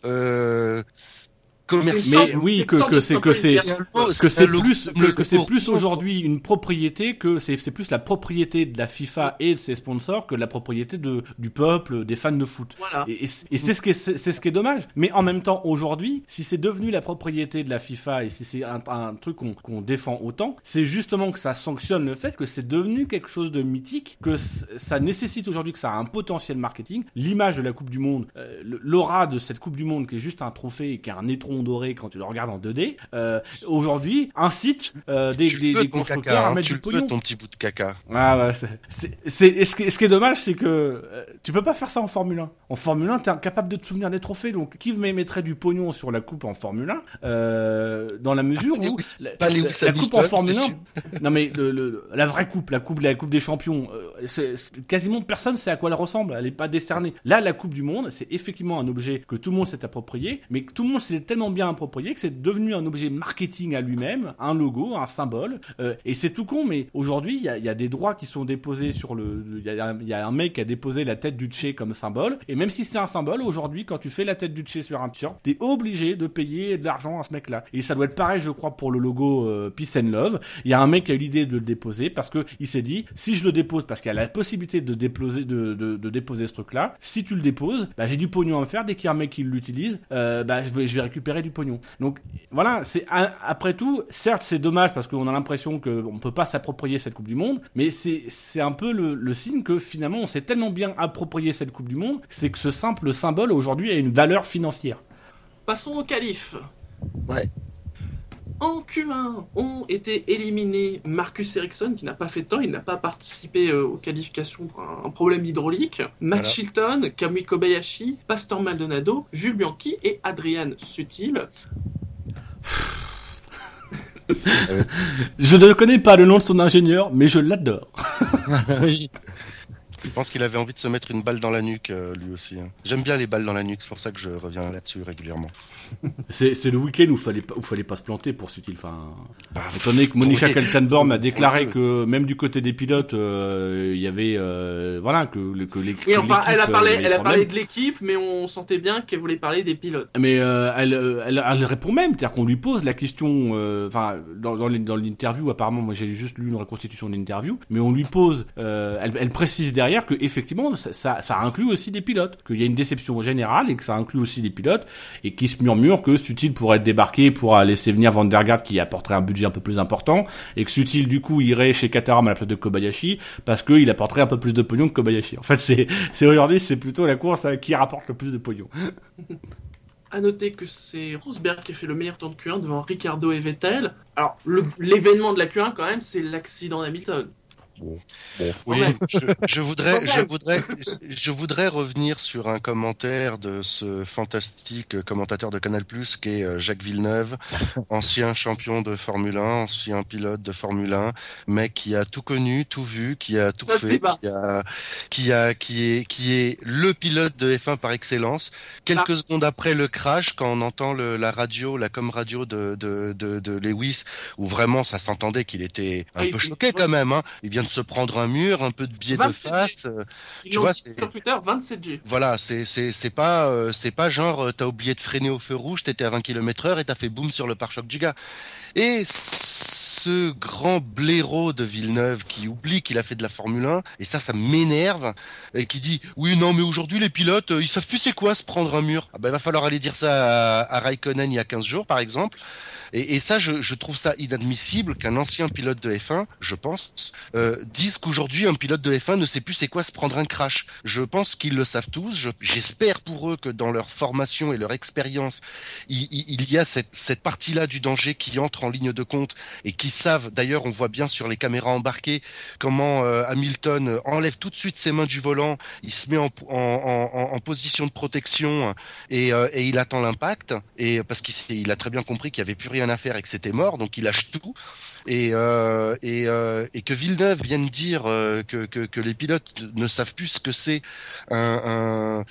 Mais oui, que- c'est- que c'est- que c'est plus que, c'est plus aujourd'hui une propriété que c'est c'est plus la propriété de la FIFA et de ses sponsors que la propriété de du peuple des fans de foot. Voilà. Et, et c'est ce qui est c'est ce qui est dommage. Mais en même temps aujourd'hui, si c'est devenu la propriété de la FIFA et si c'est un, un truc qu'on qu'on défend autant, c'est justement que ça sanctionne le fait que c'est devenu quelque chose de mythique, que ça nécessite aujourd'hui que ça a un potentiel marketing. L'image de la Coupe du Monde, euh, l'aura de cette Coupe du Monde qui est juste un trophée et qui a un étron doré quand tu le regardes en 2D, euh, aujourd'hui incite euh, des, des, constructeurs caca, à hein, mettre tu du pognon. ton petit bout de caca. Ah ouais, c'est, ce, qui, ce qui est dommage, c'est que euh, tu peux pas faire ça en Formule 1. En Formule 1, t'es incapable de te souvenir des trophées, donc qui me mettrait du pognon sur la coupe en Formule 1 euh, dans la mesure où Lewis- la, la coupe en Formule c'est 1, non mais le, le- la vraie coupe, la coupe, la coupe des champions, euh, c'est- quasiment personne sait à quoi elle ressemble, elle est pas décernée. Là, la coupe du monde, c'est effectivement un objet que tout le monde s'est approprié, mais que tout le monde s'est tellement bien approprié que c'est devenu un objet marketing à lui-même, un logo, un symbole, euh, et c'est tout con, mais aujourd'hui, il y a, des droits qui sont déposés sur le. Il y, a un- mec qui a déposé la tête du Tché comme symbole, et même si c'est un symbole, aujourd'hui, quand tu fais la tête du Tché sur un t-shirt, t'es obligé de payer de l'argent à ce mec-là. Et ça doit être pareil, je crois, pour le logo euh, Peace and Love. Il y a un mec qui a eu l'idée de le déposer parce que il s'est dit, si je le dépose, parce qu'il y a la possibilité de déposer, de, de, déposer ce truc-là, si tu le déposes, bah, j'ai du pognon à faire. Dès qu'il y a un mec qui l'utilise, euh, bah, je vais, je vais récupérer du pognon. Donc voilà, c'est après tout, certes c'est dommage parce qu'on a l'impression qu'on peut pas s'approprier cette Coupe du Monde, mais c'est c'est un peu le, le signe que finalement on s'est tellement bien approprié cette Coupe du Monde, c'est que ce simple symbole aujourd'hui a une valeur financière. Passons au qualif. Ouais. En Q1 ont été éliminés Marcus Ericsson qui n'a pas fait de temps, il n'a pas participé euh, aux qualifications pour un, un problème hydraulique. Matt Voilà. Chilton, Kamui Kobayashi, Pastor Maldonado, Jules Bianchi et Adrian Sutil. Je ne connais pas le nom de son ingénieur, mais je l'adore. Je pense qu'il avait envie de se mettre une balle dans la nuque, euh, lui aussi. hein. J'aime bien les balles dans la nuque, c'est pour ça que je reviens là-dessus régulièrement. C'est le week-end où fallait pas, où fallait pas se planter pour Sutil. Enfin, Bah, étant donné que Monisha. Kaltenborn a déclaré que même du côté des pilotes, euh, il y avait, euh, voilà, que, que les. Oui, enfin, elle a l'équipe, parlé, euh, elle a parlé de l'équipe, mais on sentait bien qu'elle voulait parler des pilotes. Mais euh, elle, elle, elle répond même, c'est-à-dire qu'on lui pose la question, enfin dans, dans, l'in- dans l'interview apparemment, moi j'ai juste lu une reconstitution de l'interview, mais on lui pose, euh, elle, elle précise derrière que effectivement ça, ça, inclut aussi des pilotes, qu'il y a une déception générale et que ça inclut aussi des pilotes et qui se murmure que Sutil pourrait être débarqué pour euh, laisser venir Van der Garde qui apporterait un budget un peu plus important et que Sutil du coup irait chez Caterham à la place de Kobayashi parce qu'il apporterait un peu plus de pognon que Kobayashi. En fait c'est c'est aujourd'hui c'est plutôt la course à qui rapporte le plus de pognon. À noter que c'est Rosberg qui a fait le meilleur temps de Q1 devant Ricardo et Vettel. Alors, l'événement de la Q1, quand même, c'est l'accident d'Hamilton. Bon, bon, faut- Oui, je, je voudrais, Quand je même. voudrais, je voudrais revenir sur un commentaire de ce fantastique commentateur de Canal+ qui est euh, Jacques Villeneuve, ancien champion de Formule 1, ancien pilote de Formule 1, mec qui a tout connu, tout vu, qui a tout Ça fait, qui a, qui a, qui est, qui est le pilote de F1 par excellence. Quelques Ah. secondes après le crash, quand on entend le, la radio, la com radio de, de, de, de Lewis, où vraiment ça s'entendait qu'il était un Ah, peu choqué quand même. Hein. Il vient de se prendre un mur, un peu de biais de 27 face. euh, Ils Tu vois, sur Twitter 27G. Voilà, c'est pas euh, c'est pas genre euh, t'as oublié de freiner au feu rouge, t'étais à 20 km heure et t'as fait boum sur le pare-choc du gars. Et ce grand blaireau de Villeneuve qui oublie qu'il a fait de la Formule 1 et ça ça m'énerve et qui dit oui non mais aujourd'hui les pilotes ils savent plus c'est quoi se prendre un mur. Ah ben, il va falloir aller dire ça à, à Raikkonen il y a 15 jours par exemple. Et, ça, je, trouve ça inadmissible qu'un ancien pilote de F1, je pense, euh, dise qu'aujourd'hui un pilote de F1 ne sait plus c'est quoi se prendre un crash. Je pense qu'ils le savent tous. Je- J'espère pour eux que dans leur formation et leur expérience, il, y a cette, partie-là du danger qui entre en ligne de compte et qui savent. D'ailleurs, on voit bien sur les caméras embarquées comment euh, Hamilton enlève tout de suite ses mains du volant. Il se met en, position de protection et, euh, et il attend l'impact. Et parce qu'il a très bien compris qu'il n'y avait plus rien à faire et que c'était mort, donc il lâche tout. Et, euh, et, euh, et que Villeneuve vienne dire euh, que, que, les pilotes ne savent plus ce que c'est un...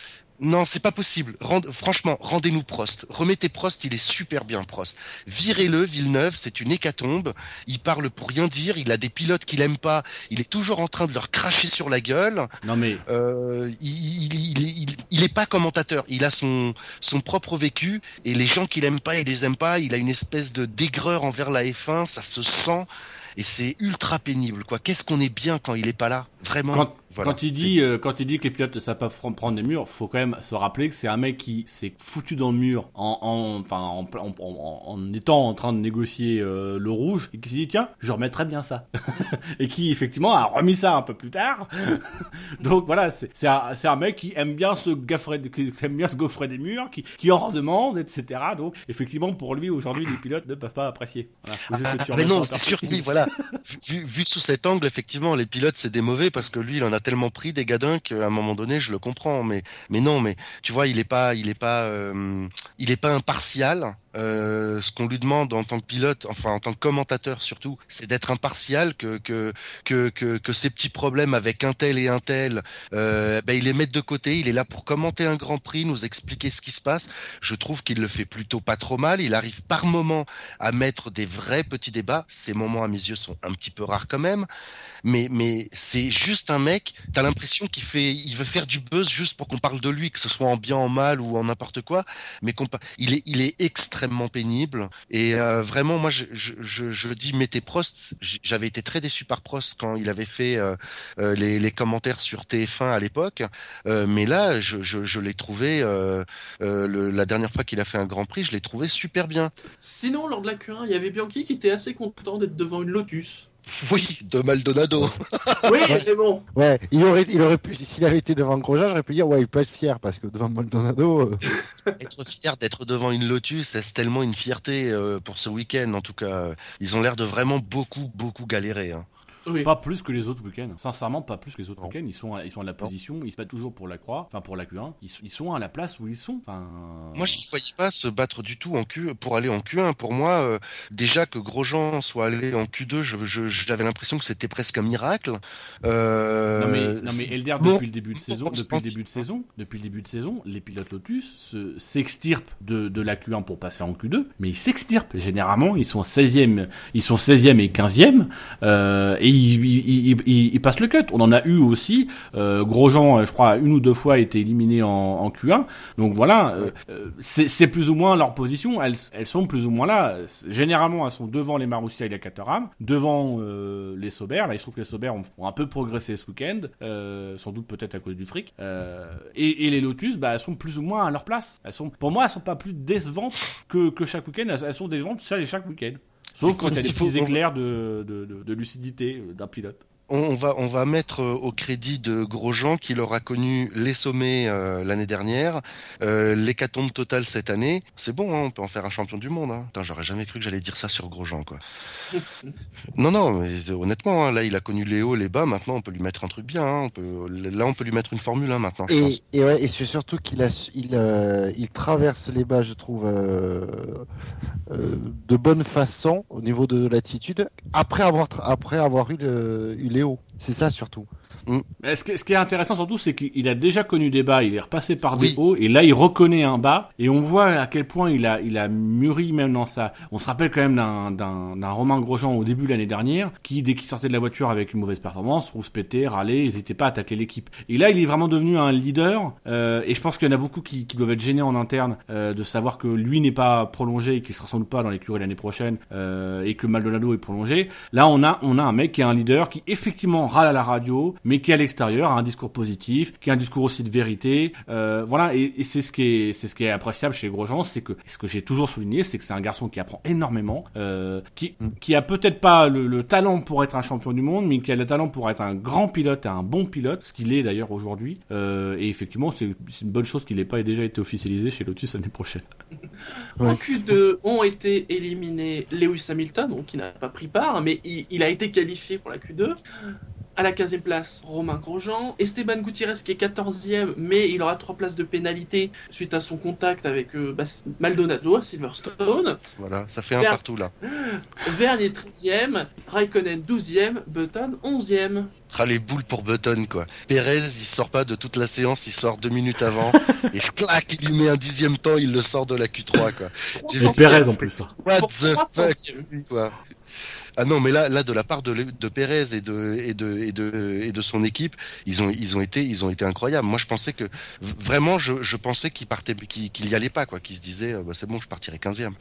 Non, c'est pas possible. Rend- Franchement, rendez-nous Prost. Remettez Prost, il est super bien Prost. Virez-le, Villeneuve, c'est une hécatombe. Il parle pour rien dire. Il a des pilotes qu'il aime pas. Il est toujours en train de leur cracher sur la gueule. Non mais Euh, il, il, il, il- est pas commentateur. Il a son, son propre vécu et les gens qu'il aime pas, il les aime pas. Il a une espèce de d'aigreur envers la F1. Ça se sent et c'est ultra pénible. Quoi Qu'est-ce qu'on est bien quand il est pas là? Vraiment. Quand- Voilà. Quand il dit, euh, quand il dit que les pilotes ne savent pas prendre des murs, faut quand même se rappeler que c'est un mec qui s'est foutu dans le mur en, en, enfin, en, en, en- en étant en train de négocier euh, le rouge et qui s'est dit tiens, je remettrai bien ça et qui effectivement a remis ça un peu plus tard. Donc voilà, c'est c'est un, un mec qui aime bien se gaffrer, qui aime bien se gaufrer des murs, qui, qui en redemande, etc. Donc effectivement pour lui aujourd'hui les pilotes ne peuvent pas apprécier. Voilà, tu Ah, mais non, c'est sûr oui, voilà. Vu, vu- vu sous cet angle, effectivement, les pilotes, c'est des mauvais parce que lui, il en a tellement pris des gadins qu'à un moment donné, je le comprends. Mais, non, mais tu vois, il est pas, il est pas, euh, il est pas impartial. Euh, ce qu'on lui demande en tant que pilote, enfin en tant que commentateur surtout, c'est d'être impartial, que que, que que petits problèmes avec un tel et un tel, euh, ben il les met de côté. Il est là pour commenter un Grand Prix, nous expliquer ce qui se passe. Je trouve qu'il le fait plutôt pas trop mal. Il arrive par moments à mettre des vrais petits débats. Ces moments, à mes yeux, sont un petit peu rares quand même. Mais, mais c'est juste un mec, t'as l'impression qu'il fait, il veut faire du buzz juste pour qu'on parle de lui, que ce soit en bien, en mal ou en n'importe quoi. Mais il est, il est extrêmement pénible. Et euh, vraiment, moi, je, je, je, dis, mettez Prost. J'avais été très déçu par Prost quand il avait fait euh, euh, les, les commentaires sur TF1 à l'époque. Mais là, je, l'ai trouvé, la dernière fois qu'il a fait un Grand Prix, je l'ai trouvé super bien. Sinon, lors de la Q1, il y avait Bianchi qui était assez content d'être devant une Lotus. Oui, de Maldonado. Oui, c'est bon. Ouais, il aurait, il aurait pu, s'il avait été devant Grosjean, j'aurais pu dire, ouais, il peut être fier, parce que devant Maldonado, euh, être fier d'être devant une Lotus, c'est tellement une fierté euh, pour ce week-end. En tout cas, ils ont l'air de vraiment beaucoup, beaucoup galérer. Hein. Oui. Pas plus que les autres week-ends. Sincèrement, pas plus que les autres week-ends. Ils sont, à, ils sont à la position, ils se battent toujours pour la croix, enfin pour la Q1. Ils, ils sont à la place où ils sont. Enfin, Moi, je ne voyais pas se battre du tout en Q pour aller en Q1. Pour moi, euh, déjà que Grosjean soit allé en Q2, je- je- j'avais l'impression que c'était presque un miracle. Euh, Non mais, non mais Elder non. depuis le début de saison, depuis le début de saison, depuis le début de saison, les pilotes Lotus se s'extirpent de, de la Q1 pour passer en Q2, mais ils s'extirpent. Généralement, ils sont 16e, ils sont 16e et 15e euh, et ils- ils passent le cut. On en a eu aussi euh, Grosjean, euh, je crois une ou deux fois a été éliminé en, en Q1. Donc voilà, euh, c'est plus ou moins leur position, elles elles sont plus ou moins là. Généralement, elles sont devant les Marussia et les Caterham, devant euh, les Sauber. Là, il se trouve que les Sauber ont, ont un peu progressé ce week-end, sans doute peut-être à cause du fric. Et, et les Lotus, bah, elles sont plus ou moins à leur place. Elles sont, pour moi, elles sont pas plus décevantes que, que chaque week-end. Elles, elles sont décevantes chaque week-end. Sauf quand il y a des petits éclairs de, de, de, de lucidité euh, d'un pilote. On, va on va mettre euh, au crédit de Grosjean qu'il aura connu les sommets euh, l'année dernière, euh, l'hécatombe totale cette année. C'est bon, hein, on peut en faire un champion du monde. Hein. Putain, j'aurais jamais cru que j'allais dire ça sur Grosjean, quoi. non, non, mais honnêtement, hein, là, il a connu les hauts, les bas. Maintenant, on peut lui mettre un truc bien. hein. On peut, là, on peut lui mettre une Formule 1 maintenant. Et, et, ouais, et c'est surtout qu'il il, euh, il traverse les bas, je trouve, de bonne façon au niveau de l'attitude, après avoir, après avoir eu, le, eu les hauts. C'est ça surtout. Mais Ce qui, ce qui est intéressant surtout, c'est qu'il a déjà connu des bas, il est repassé par Oui. des hauts, et là il reconnaît un bas, et on voit à quel point il a, il a mûri même dans ça. On se rappelle quand même d'un- Romain Grosjean au début de l'année dernière, qui dès qu'il sortait de la voiture avec une mauvaise performance, rouspétait, râlait, n'hésitait pas à attaquer l'équipe. Et là il est vraiment devenu un leader, euh, et je pense qu'il y en a beaucoup qui, qui doivent être gênés en interne euh, de savoir que lui n'est pas prolongé et qu'il sera sans doute pas dans l'écurie l'année prochaine, euh, et que Maldonado est prolongé. Là on a, on a un mec qui est un leader, qui effectivement râle à la radio, mais qui à l'extérieur a un discours positif, qui a un discours aussi de vérité. Euh, voilà, et, et c'est ce qui est, c'est ce qui est appréciable chez Grosjean, c'est que ce que j'ai toujours souligné, c'est que c'est un garçon qui apprend énormément, euh, qui, qui a peut-être pas le, le talent pour être un champion du monde, mais qui a le talent pour être un grand pilote et un bon pilote, ce qu'il est d'ailleurs aujourd'hui. Euh, et effectivement, c'est c'est une bonne chose qu'il n'ait pas déjà été officialisé chez Lotus l'année prochaine. En Ouais. Q2 ont été éliminés Lewis Hamilton, donc qui n'a pas pris part, mais il, il a été qualifié pour la Q2. À la 15e place, Romain Grosjean. Esteban Gutiérrez qui est 14e, mais il aura 3 places de pénalité suite à son contact avec euh, bah, Maldonado à Silverstone. Voilà, ça fait un partout là. Vernier 13e, Raikkonen 12e, Button 11e. Ah, les boules pour Button, quoi. Pérez, il sort pas de toute la séance, il sort deux minutes avant, et clac, il lui met un dixième temps, il le sort de la Q3, quoi. C'est 300e. Pérez en plus. hein. What the fuck, 300e. quoi. Ah non, mais là, là, de la part de, de Pérez et de, et de, et de, et de son équipe, ils ont, ils ont été, ils ont été incroyables. Moi, je pensais que, vraiment, je, je pensais qu'il partait, qu'il y allait pas, quoi, qu'il se disait, euh, bah, c'est bon, je partirai 15e.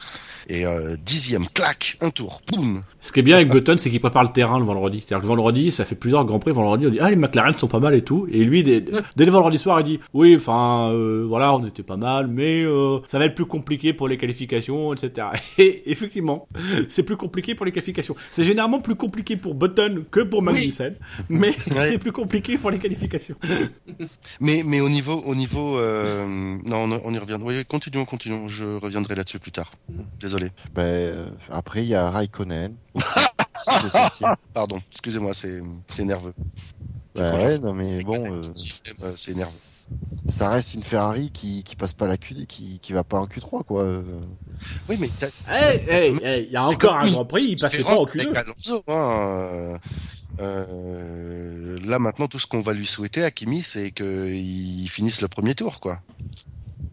Et, euh, dixième, clac, un tour, boum. Ce qui est bien avec Button, c'est qu'il prépare le terrain le vendredi. C'est-à-dire que le vendredi, ça fait plusieurs grands prix. Vendredi, on dit ah les McLaren sont pas mal et tout. Et lui, dès, dès le vendredi soir, il dit oui, enfin euh, voilà, on était pas mal, mais euh, ça va être plus compliqué pour les qualifications, etc. Et effectivement, c'est plus compliqué pour les qualifications. C'est généralement plus compliqué pour Button que pour Magnussen, mais Ouais. c'est plus compliqué pour les qualifications. Mais, mais au niveau, au niveau, euh, non, on, on y reviendra. Oui, continuons, continuons. Je reviendrai là-dessus plus tard. Désolé. Ben, euh, après, il y a Raikkonen. Pardon. Excusez-moi, c'est, c'est nerveux. Ben ouais, non mais bon, euh, Euh, c'est énervant. ça reste une Ferrari qui, qui passe pas la Q, qui, qui va pas en Q3 quoi. euh. Oui, mais t'as, Hey, hey, hey, il y a encore un grand prix, il passait pas au différence Q2. avec Alonso, hein, euh, euh, là maintenant, tout ce qu'on va lui souhaiter à Kimi, c'est qu'il finisse le premier tour, quoi.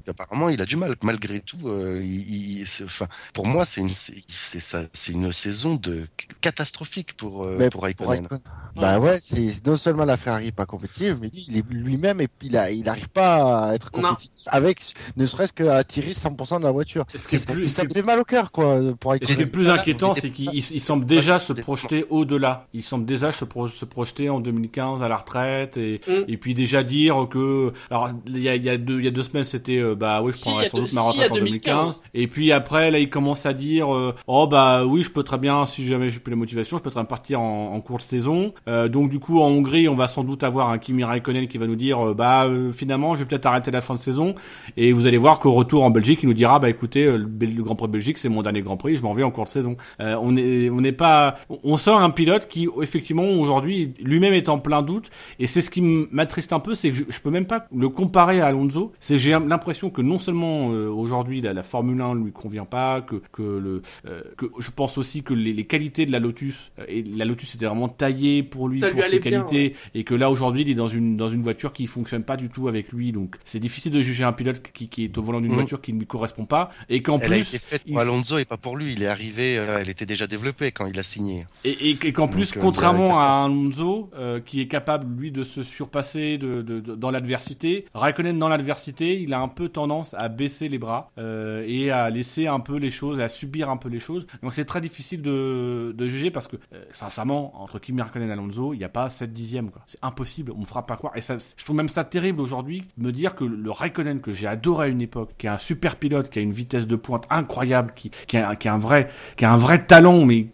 Apparemment, il a du mal. Malgré tout, euh, il, il- c'est- enfin, pour moi, c'est une, c'est, c'est ça- c'est une saison de catastrophique pour euh, pour pour Raikkonen. Raikkonen. Bah ouais, c'est non seulement la Ferrari pas compétitive, mais lui, il est- lui-même, et il a, il arrive pas à être Non. compétitif avec, ne serait-ce qu'à tirer 100% de la voiture. C'est- plus- ça me fait mal au cœur quoi pour Et ce qui est Raikkonen. plus inquiétant, c'est qu'il pas- il- il semble déjà se projeter au-delà. Il semble déjà se, pro- se projeter en 2015 à la retraite et, Mm. et puis déjà dire que. Alors, il y a, il y a deux, il y a deux semaines, c'était euh, bah oui, je prendrai sans doute ma si, retraite en 2015. 2015. Et puis après, là, il commence à dire euh, oh bah oui, je peux très bien, si jamais j'ai plus la motivation, je peux très bien partir en, en cours de saison. Euh, donc du coup, en Hongrie, on va sans doute avoir un Kimi Raikkonen qui va nous dire euh, bah finalement, je vais peut-être arrêter la fin de saison. Et vous allez voir qu'au retour en Belgique, il nous dira bah écoutez, le, Grand Prix de Belgique, c'est mon dernier Grand Prix, je m'en vais en cours de saison. On est, on n'est pas, on sort un pilote qui effectivement aujourd'hui lui-même est en plein doute. Et c'est ce qui m'attriste un peu, c'est que je, je peux même pas le comparer à Alonso. C'est que j'ai l'impression que non seulement euh, aujourd'hui la, la Formule 1 lui convient pas, que que le, euh, que je pense aussi que les, les qualités de la Lotus euh, et la Lotus était vraiment taillée pour lui, Ça lui pour ses bien, qualités, et que là aujourd'hui il est dans une dans une voiture qui fonctionne pas du tout avec lui. Donc c'est difficile de juger un pilote qui, qui est au volant d'une Mhm. voiture qui ne lui correspond pas, et qu'en Elle a plus été faite il- pour Alonso et pas pour lui. Il est arrivé, euh, elle était déjà développée quand il a signé. Et, et- et qu'en plus, contrairement à Alonso, euh, qui est capable lui de se surpasser de, de- de- dans l'adversité, Raikkonen dans l'adversité, il a un peu tendance à baisser les bras euh, et à laisser un peu les choses, à subir un peu les choses. Donc c'est très difficile de, de juger parce que euh, sincèrement, entre Kimi Raikkonen et Alonso, il n'y a pas 7 dixièmes. quoi. C'est impossible, on me fera pas croire. Et ça, je trouve même ça terrible aujourd'hui de me dire que le Raikkonen que j'ai adoré à une époque, qui est un super pilote, qui a une vitesse de pointe incroyable, qui, qui, a, un vrai, qui a un vrai talent, mais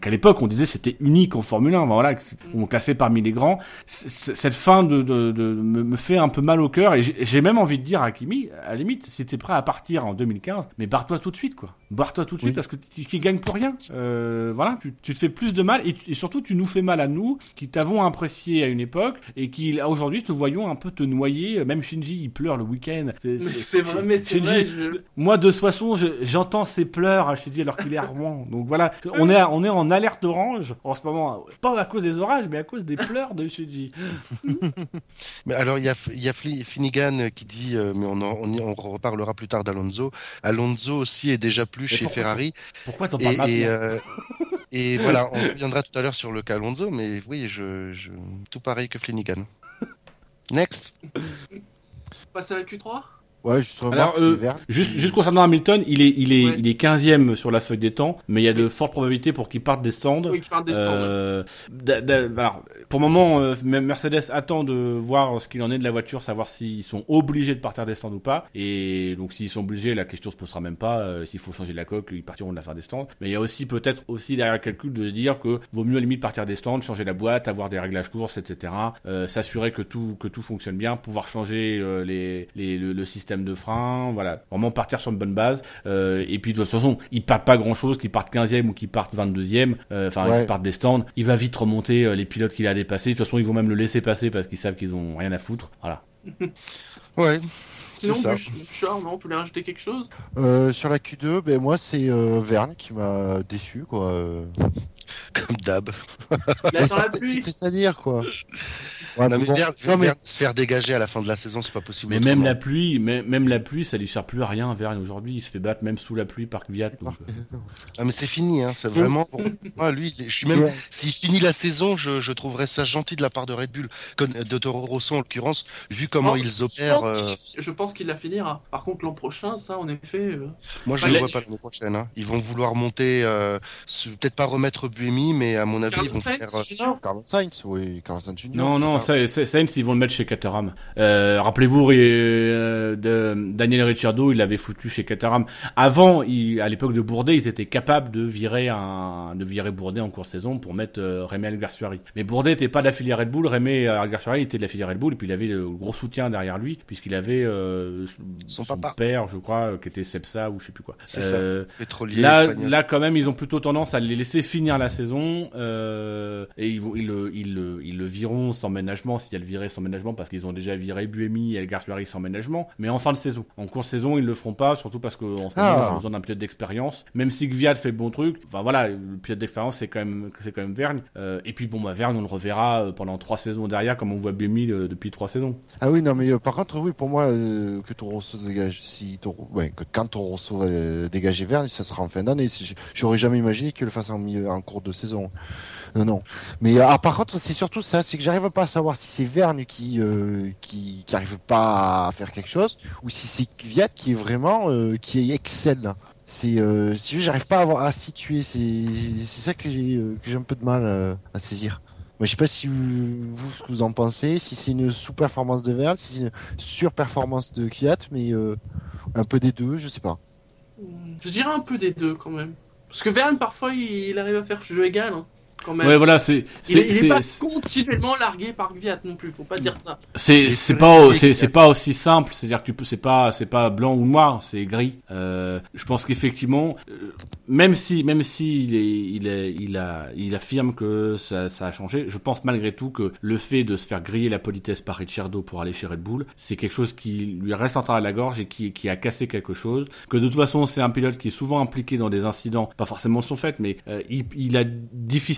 qu'à l'époque on disait c'était unique en Formule 1. Voilà, on classait parmi les grands. Cette fin de, de, de me, fait un peu mal au cœur et j'ai même envie de dire à Kimi, à la limite, si t'es prêt à partir en 2015, mais barre-toi tout de suite, quoi. Barre-toi tout de suite Oui. parce que tu, tu gagnes pour rien. Euh, voilà, tu, tu te fais plus de mal et, tu- et surtout tu nous fais mal à nous qui t'avons apprécié à une époque et qui aujourd'hui te voyons un peu te noyer. Même Shinji, il pleure le week-end. C'est- vrai, mais c'est Shinji, vrai. je- moi, de toute façon, je- j'entends ses pleurs à Shinji alors qu'il est à Rouen. Donc voilà, on est, on est en alerte orange en ce moment. Pas à cause des orages, mais à cause des pleurs de Shinji. Mais alors, il y a, il y a Fli- Finnegan qui dit, euh, mais on, en- on, y- on reparlera plus tard d'Alonso. Alonso aussi est déjà plus chez pourquoi Ferrari. Pourquoi t'en Et, parles et, maintenant euh, et voilà, on reviendra tout à l'heure sur le cas Alonso, mais oui, je, je, tout pareil que Flanagan. Next. Passe à la Q3 Ouais, je remarque Alors, euh. Juste, juste concernant Hamilton, il est, il est, Ouais. il est 15e sur la feuille des temps, mais il y a de fortes probabilités pour qu'il parte des stands. Oui, qui parle des stands. Euh, alors, pour le moment, euh, Mercedes attend de voir ce qu'il en est de la voiture, savoir s'ils sont obligés de partir des stands ou pas. Et donc, s'ils sont obligés, la question se posera même pas. Euh, s'il faut changer la coque, ils partiront de la fin des stands. Mais il y a aussi peut-être aussi derrière le calcul de se dire que vaut mieux à la limite partir des stands, changer la boîte, avoir des réglages courses, etc. Euh, s'assurer que tout que tout fonctionne bien, pouvoir changer euh, les, les le, le système de frein, voilà, vraiment partir sur une bonne base. Euh, et puis de toute façon, ils partent pas grand chose, qu'ils partent 15e ou qu'ils partent 22e, euh, enfin Ouais. qu'ils partent des stands, il va vite remonter les pilotes qu'il a dépassés. De toute façon, ils vont même le laisser passer parce qu'ils savent qu'ils ont rien à foutre. Voilà. Ouais, Sinon, ça. Bouchard, non, tu voulais rajouter quelque chose? Euh, sur la Q2, ben moi c'est euh, Verne qui m'a déçu quoi. Euh, comme d'hab. La c'est à dire quoi. Ouais, non, mais mais bon. Verne- Non, mais- Verne se faire dégager à la fin de la saison, c'est pas possible. Mais même la pluie, même, même la pluie, ça lui sert plus à rien. Verne aujourd'hui, il se fait battre même sous la pluie par Kvyat. donc, euh, Ah, mais c'est fini, hein, c'est vraiment. Pour moi, lui, je suis même. S'il finit la saison, je, je trouverais ça gentil de la part de Red Bull, comme- de Toro Rosso en l'occurrence, vu comment Non, ils opèrent. euh, Je pense qu'il la finira. Par contre, l'an prochain, ça, en effet. euh, Moi, je ne le la- vois pas l'année prochaine. hein. Ils vont vouloir monter, euh, peut-être pas remettre Buemi, mais à mon avis, ils vont Sainz, faire. euh, Sainz, oui, Sainz. Non, non, ça, ça- Sainz, ils vont le mettre chez Caterham. Euh, Rappelez-vous, euh, de, Daniel Ricciardo, il l'avait foutu chez Caterham. Avant, il, à l'époque de Bourdet, ils étaient capables de virer un, de virer Bourdet en course saison pour mettre euh, Rémi Alguersuari. Mais Bourdet n'était pas de la filière Red Bull, Rémi Alguersuari était de la filière Red Bull, et puis il avait le gros soutien derrière lui, puisqu'il avait euh, Son papa. père, je crois, qui était Sepsa ou je sais plus quoi. C'est Euh, ça, pétrolier Là, espagnol. là, quand même, ils ont plutôt tendance à les laisser finir la saison euh, et ils, ils, le, ils, le, ils le vireront sans ménagement s'il y a le viré sans ménagement parce qu'ils ont déjà viré Buemi et Garçuari sans ménagement. Mais en fin de saison, en course saison, ils le feront pas, surtout parce qu'en ce moment, Ah. ils ont besoin d'un pilote d'expérience. Même si Gviat fait le bon truc, enfin voilà, le pilote d'expérience c'est quand même c'est quand même Vergne. Euh, et puis bon, bah Vergne, on le reverra euh, pendant trois saisons derrière, comme on voit Buemi euh, depuis trois saisons. Ah oui, non, mais par contre, oui, pour moi, que Toro dégage, si Toro, ouais, que quand Toro va dégager Verne, ça sera en fin d'année. Si j- J'aurais jamais imaginé qu'il le fasse en, milieu- en cours de saison. Non, non. Mais euh, ah, par contre, c'est surtout ça, c'est que j'arrive pas à savoir si c'est Verne qui, euh, qui, arrive pas à faire quelque chose, ou si c'est Kvyat qui est vraiment, euh, qui excelle. C'est, euh, j'arrive pas à, avoir, à situer. C'est, ça que j'ai, euh, que j'ai un peu de mal à saisir. Moi, je sais pas si vous, vous, en pensez, si c'est une sous-performance de Verne, si c'est une sur-performance de Kvyat, mais un peu des deux, je sais pas. Je dirais un peu des deux quand même. Parce que Verne, parfois, il, arrive à faire jeu égal. hein, quand même. Ouais, voilà, c'est il, est, il est c'est- pas continuellement largué par Gviat non plus, faut pas dire ça. C'est pas c'est c'est pas aussi simple, c'est-à-dire que tu peux c'est pas c'est pas blanc ou noir, c'est gris. Euh, je pense qu'effectivement euh, même si même si il est il est il a il affirme que ça ça a changé, je pense malgré tout que le fait de se faire griller la politesse par Ricciardo pour aller chez Red Bull, c'est quelque chose qui lui reste en train à la gorge et qui qui a cassé quelque chose, que de toute façon c'est un pilote qui est souvent impliqué dans des incidents, pas forcément son fait, mais euh, il, il a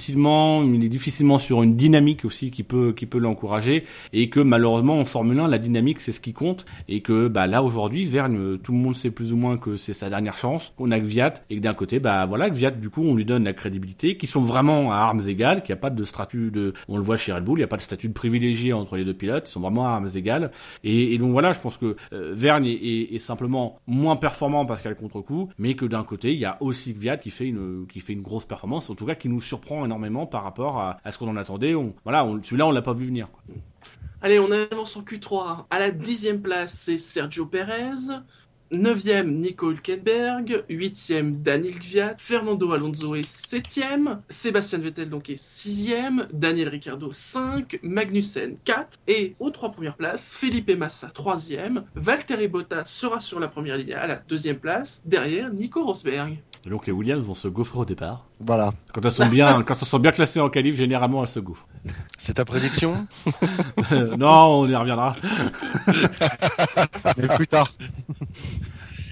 difficilement il est difficilement sur une dynamique aussi qui peut qui peut l'encourager et que malheureusement en Formule 1 la dynamique c'est ce qui compte et que bah là aujourd'hui Vergne tout le monde sait plus ou moins que c'est sa dernière chance qu'on a Gviat et que d'un côté. Bah voilà, Gviat, du coup, on lui donne la crédibilité, qui sont vraiment à armes égales, qu'il n'y a pas de statut de, on le voit chez Red Bull, il n'y a pas de statut de privilégié entre les deux pilotes, ils sont vraiment à armes égales. Et, donc voilà, je pense que euh, Vergne est, simplement moins performant parce qu'il y a le contre-coup, mais que d'un côté, il y a aussi Gviat qui fait une, qui fait une grosse performance, en tout cas qui nous surprend énormément par rapport à, ce qu'on en attendait. On, voilà, on, celui-là, on l'a pas vu venir. Allez, on avance en Q3. À la dixième place, c'est Sergio Perez. 9e, Nico Hülkenberg. 8e, Daniel Gviat. Fernando Alonso est 7e. Sébastien Vettel donc est 6e. Daniel Ricciardo 5. Magnussen 4. Et aux trois premières places, Felipe Massa 3e. Valtteri Bottas sera sur la première ligne à la deuxième place. Derrière, Nico Rosberg. Et donc les Williams vont se gaufrer au départ. Voilà. Quand elles sont bien, quand elles sont bien classées en qualif, généralement elles se gouffrent. C'est ta prédiction? Non, on y reviendra. Mais plus tard.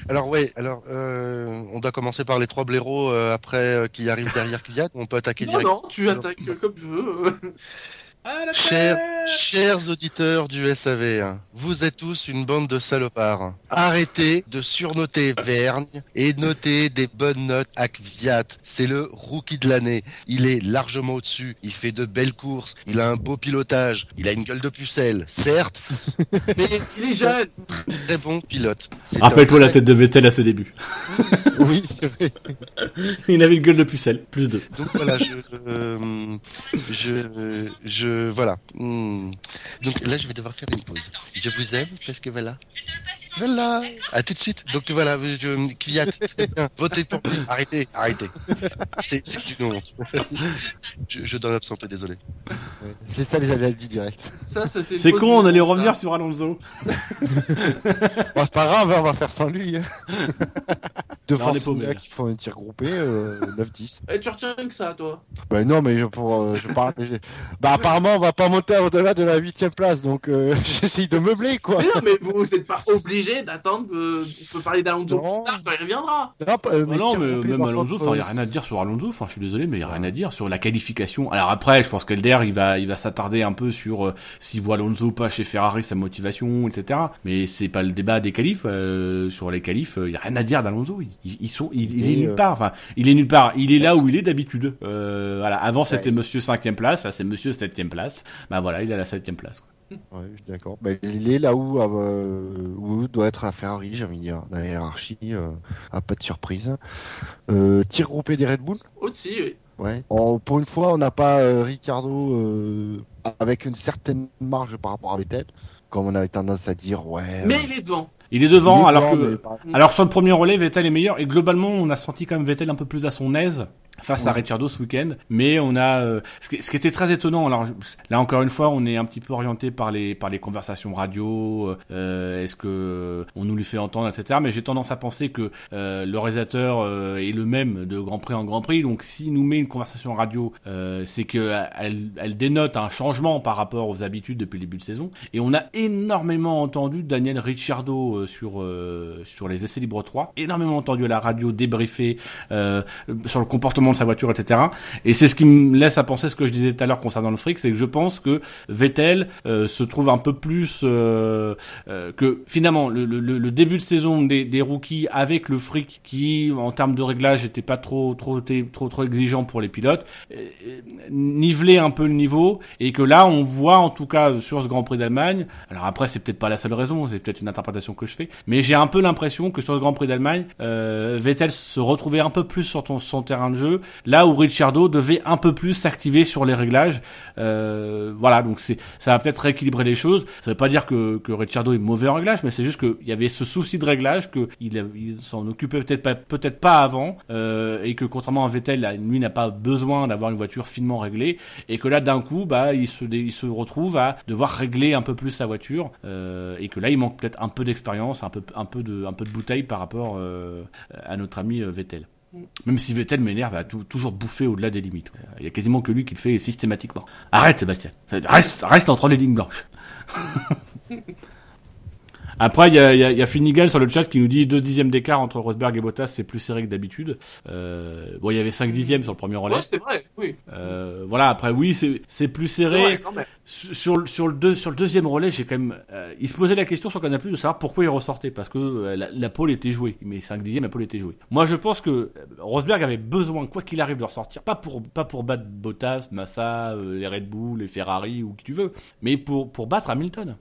Alors ouais, alors euh, on doit commencer par les trois blaireaux euh, après euh, qui arrivent derrière Kvyat. On peut attaquer Non, direct. non, tu attaques comme tu veux. Chers, chers auditeurs du SAV, vous êtes tous une bande de salopards. Arrêtez de surnoter Vergne et notez des bonnes notes à Kvyat. C'est le rookie de l'année. Il est largement au-dessus. Il fait de belles courses. Il a un beau pilotage. Il a une gueule de pucelle, certes, mais Il est jeune. très bon pilote. Rappelle-toi la tête de Vettel à ses débuts. Oui, c'est vrai. Il avait une gueule de pucelle, plus deux. Donc voilà, je, euh, je, je, voilà. Hmm. Donc là, je vais devoir faire une pause. Je vous aime parce que voilà. Voilà. À tout de suite. Donc voilà, je, Kvyat, c'est bien. Votez pour lui. Arrêtez, arrêtez. C'est, c'est une honte. Je, je dois m'absenter, désolé. C'est ça les avis dit direct. Ça, c'était C'est con, on allait revenir ça. sur Alonso. Bon, c'est pas grave, hein, on va faire sans lui. hein. Non, India là. qui font un tir groupé, euh, 9-10. Eh, tu retiens que ça, toi. Bah non, mais je- pour, euh, je parle. je- Bah apparemment, on va pas monter au-delà de la huitième place, donc euh, j'essaye de meubler quoi. Mais non, mais vous n'êtes pas obligé d'attendre. de- On peut parler d'Alonso Non. plus tard quand il reviendra. Non, pas- euh, Ah non, mais même Alonso, il n'y a euh, rien à dire sur Alonso. Enfin, je suis désolé, mais il n'y a rien à dire sur la qualification. Alors après, je pense qu'Elder, il va, il va s'attarder un peu sur euh, s'il voit Alonso pas chez Ferrari, sa motivation, etc. Mais c'est pas le débat des qualifs. euh, sur les qualifs, il n'y a rien à dire d'Alonso. Ils, ils sont, il, il est nulle euh, part. Enfin, il est nulle part. Il est là où il est d'habitude. Euh, voilà. Avant, c'était il- Monsieur cinquième place. Là, c'est Monsieur septième place. Bah voilà, il est à la septième place. quoi. Je suis d'accord. Bah, il est là où, euh, où doit être la Ferrari, j'ai envie de dire, dans la hiérarchie. Euh, ah, pas de surprise. Euh, tir groupé des Red Bull. Aussi, oui. Ouais. Pour une fois, on n'a pas euh, Ricardo avec une certaine marge par rapport à Vettel, comme on avait tendance à dire. Ouais. Mais il est devant. Il est devant, il est alors que. mais pas- Alors sur le premier relais, Vettel est meilleur et globalement, on a senti quand même Vettel un peu plus à son aise face à. Ricciardo ce week-end. Mais on a euh, ce, qui, ce qui était très étonnant. Alors je- là encore une fois, on est un petit peu orienté par les par les conversations radio. euh, Est-ce que on nous lui fait entendre, etc. Mais j'ai tendance à penser que euh, le réalisateur euh, est le même de Grand Prix en Grand Prix. Donc s'il nous met une conversation radio, euh, c'est que elle, elle dénote un changement par rapport aux habitudes depuis le début de saison. Et on a énormément entendu Daniel Ricciardo euh, sur euh, sur les essais libres 3, énormément entendu à la radio débriefer euh, sur le comportement de sa voiture, etc. Et c'est ce qui me laisse à penser ce que je disais tout à l'heure concernant le fric, c'est que je pense que Vettel euh, se trouve un peu plus que finalement le, début de saison des, rookies avec le fric qui en termes de réglage était pas trop trop trop trop exigeant pour les pilotes, euh, niveler un peu le niveau et que là on voit en tout cas sur ce Grand Prix d'Allemagne. Alors après c'est peut-être pas la seule raison, c'est peut-être une interprétation que je fais, mais j'ai un peu l'impression que sur ce Grand Prix d'Allemagne, euh, Vettel se retrouvait un peu plus sur son terrain de jeu, là où Ricciardo devait un peu plus s'activer sur les réglages. Euh, voilà, donc c'est ça va peut-être rééquilibrer les choses. Ça veut pas dire que, que Ricciardo est mauvais en réglage, mais c'est juste qu'il y avait ce souci de réglage que il, s'en occupait peut-être pas avant euh, et que contrairement à Vettel, lui n'a pas besoin d'avoir une voiture finement réglée et que là d'un coup, bah il se retrouve à devoir régler un peu plus sa voiture et que là il manque peut-être un peu d'expérience, un peu de bouteille par rapport euh, à notre ami euh, Vettel. Même si Vettel m'énerve à tou- toujours bouffer au-delà des limites. Il y a quasiment que lui qui le fait systématiquement. Arrête Sébastien, reste entre les lignes blanches. Après, il y a, y, a, y a Finnegan sur le chat qui nous dit 2 dixièmes d'écart entre Rosberg et Bottas, c'est plus serré que d'habitude. Euh, bon, il y avait 5 dixièmes sur le premier relais. Ouais, c'est vrai, oui. Euh, voilà, après, oui, c'est c'est plus serré. Ouais, quand même. Sur, le- sur, le deux, sur le deuxième relais, j'ai quand même. euh, il se posait la question sur Canal Plus de savoir pourquoi il ressortait. Parce que euh, la, la pole était jouée. Mais 5 dixièmes, la pole était jouée. Moi, je pense que euh, Rosberg avait besoin, quoi qu'il arrive, de ressortir. Pas pour, pas pour battre Bottas, Massa, euh, les Red Bull, les Ferrari ou qui tu veux. Mais pour, pour battre Hamilton.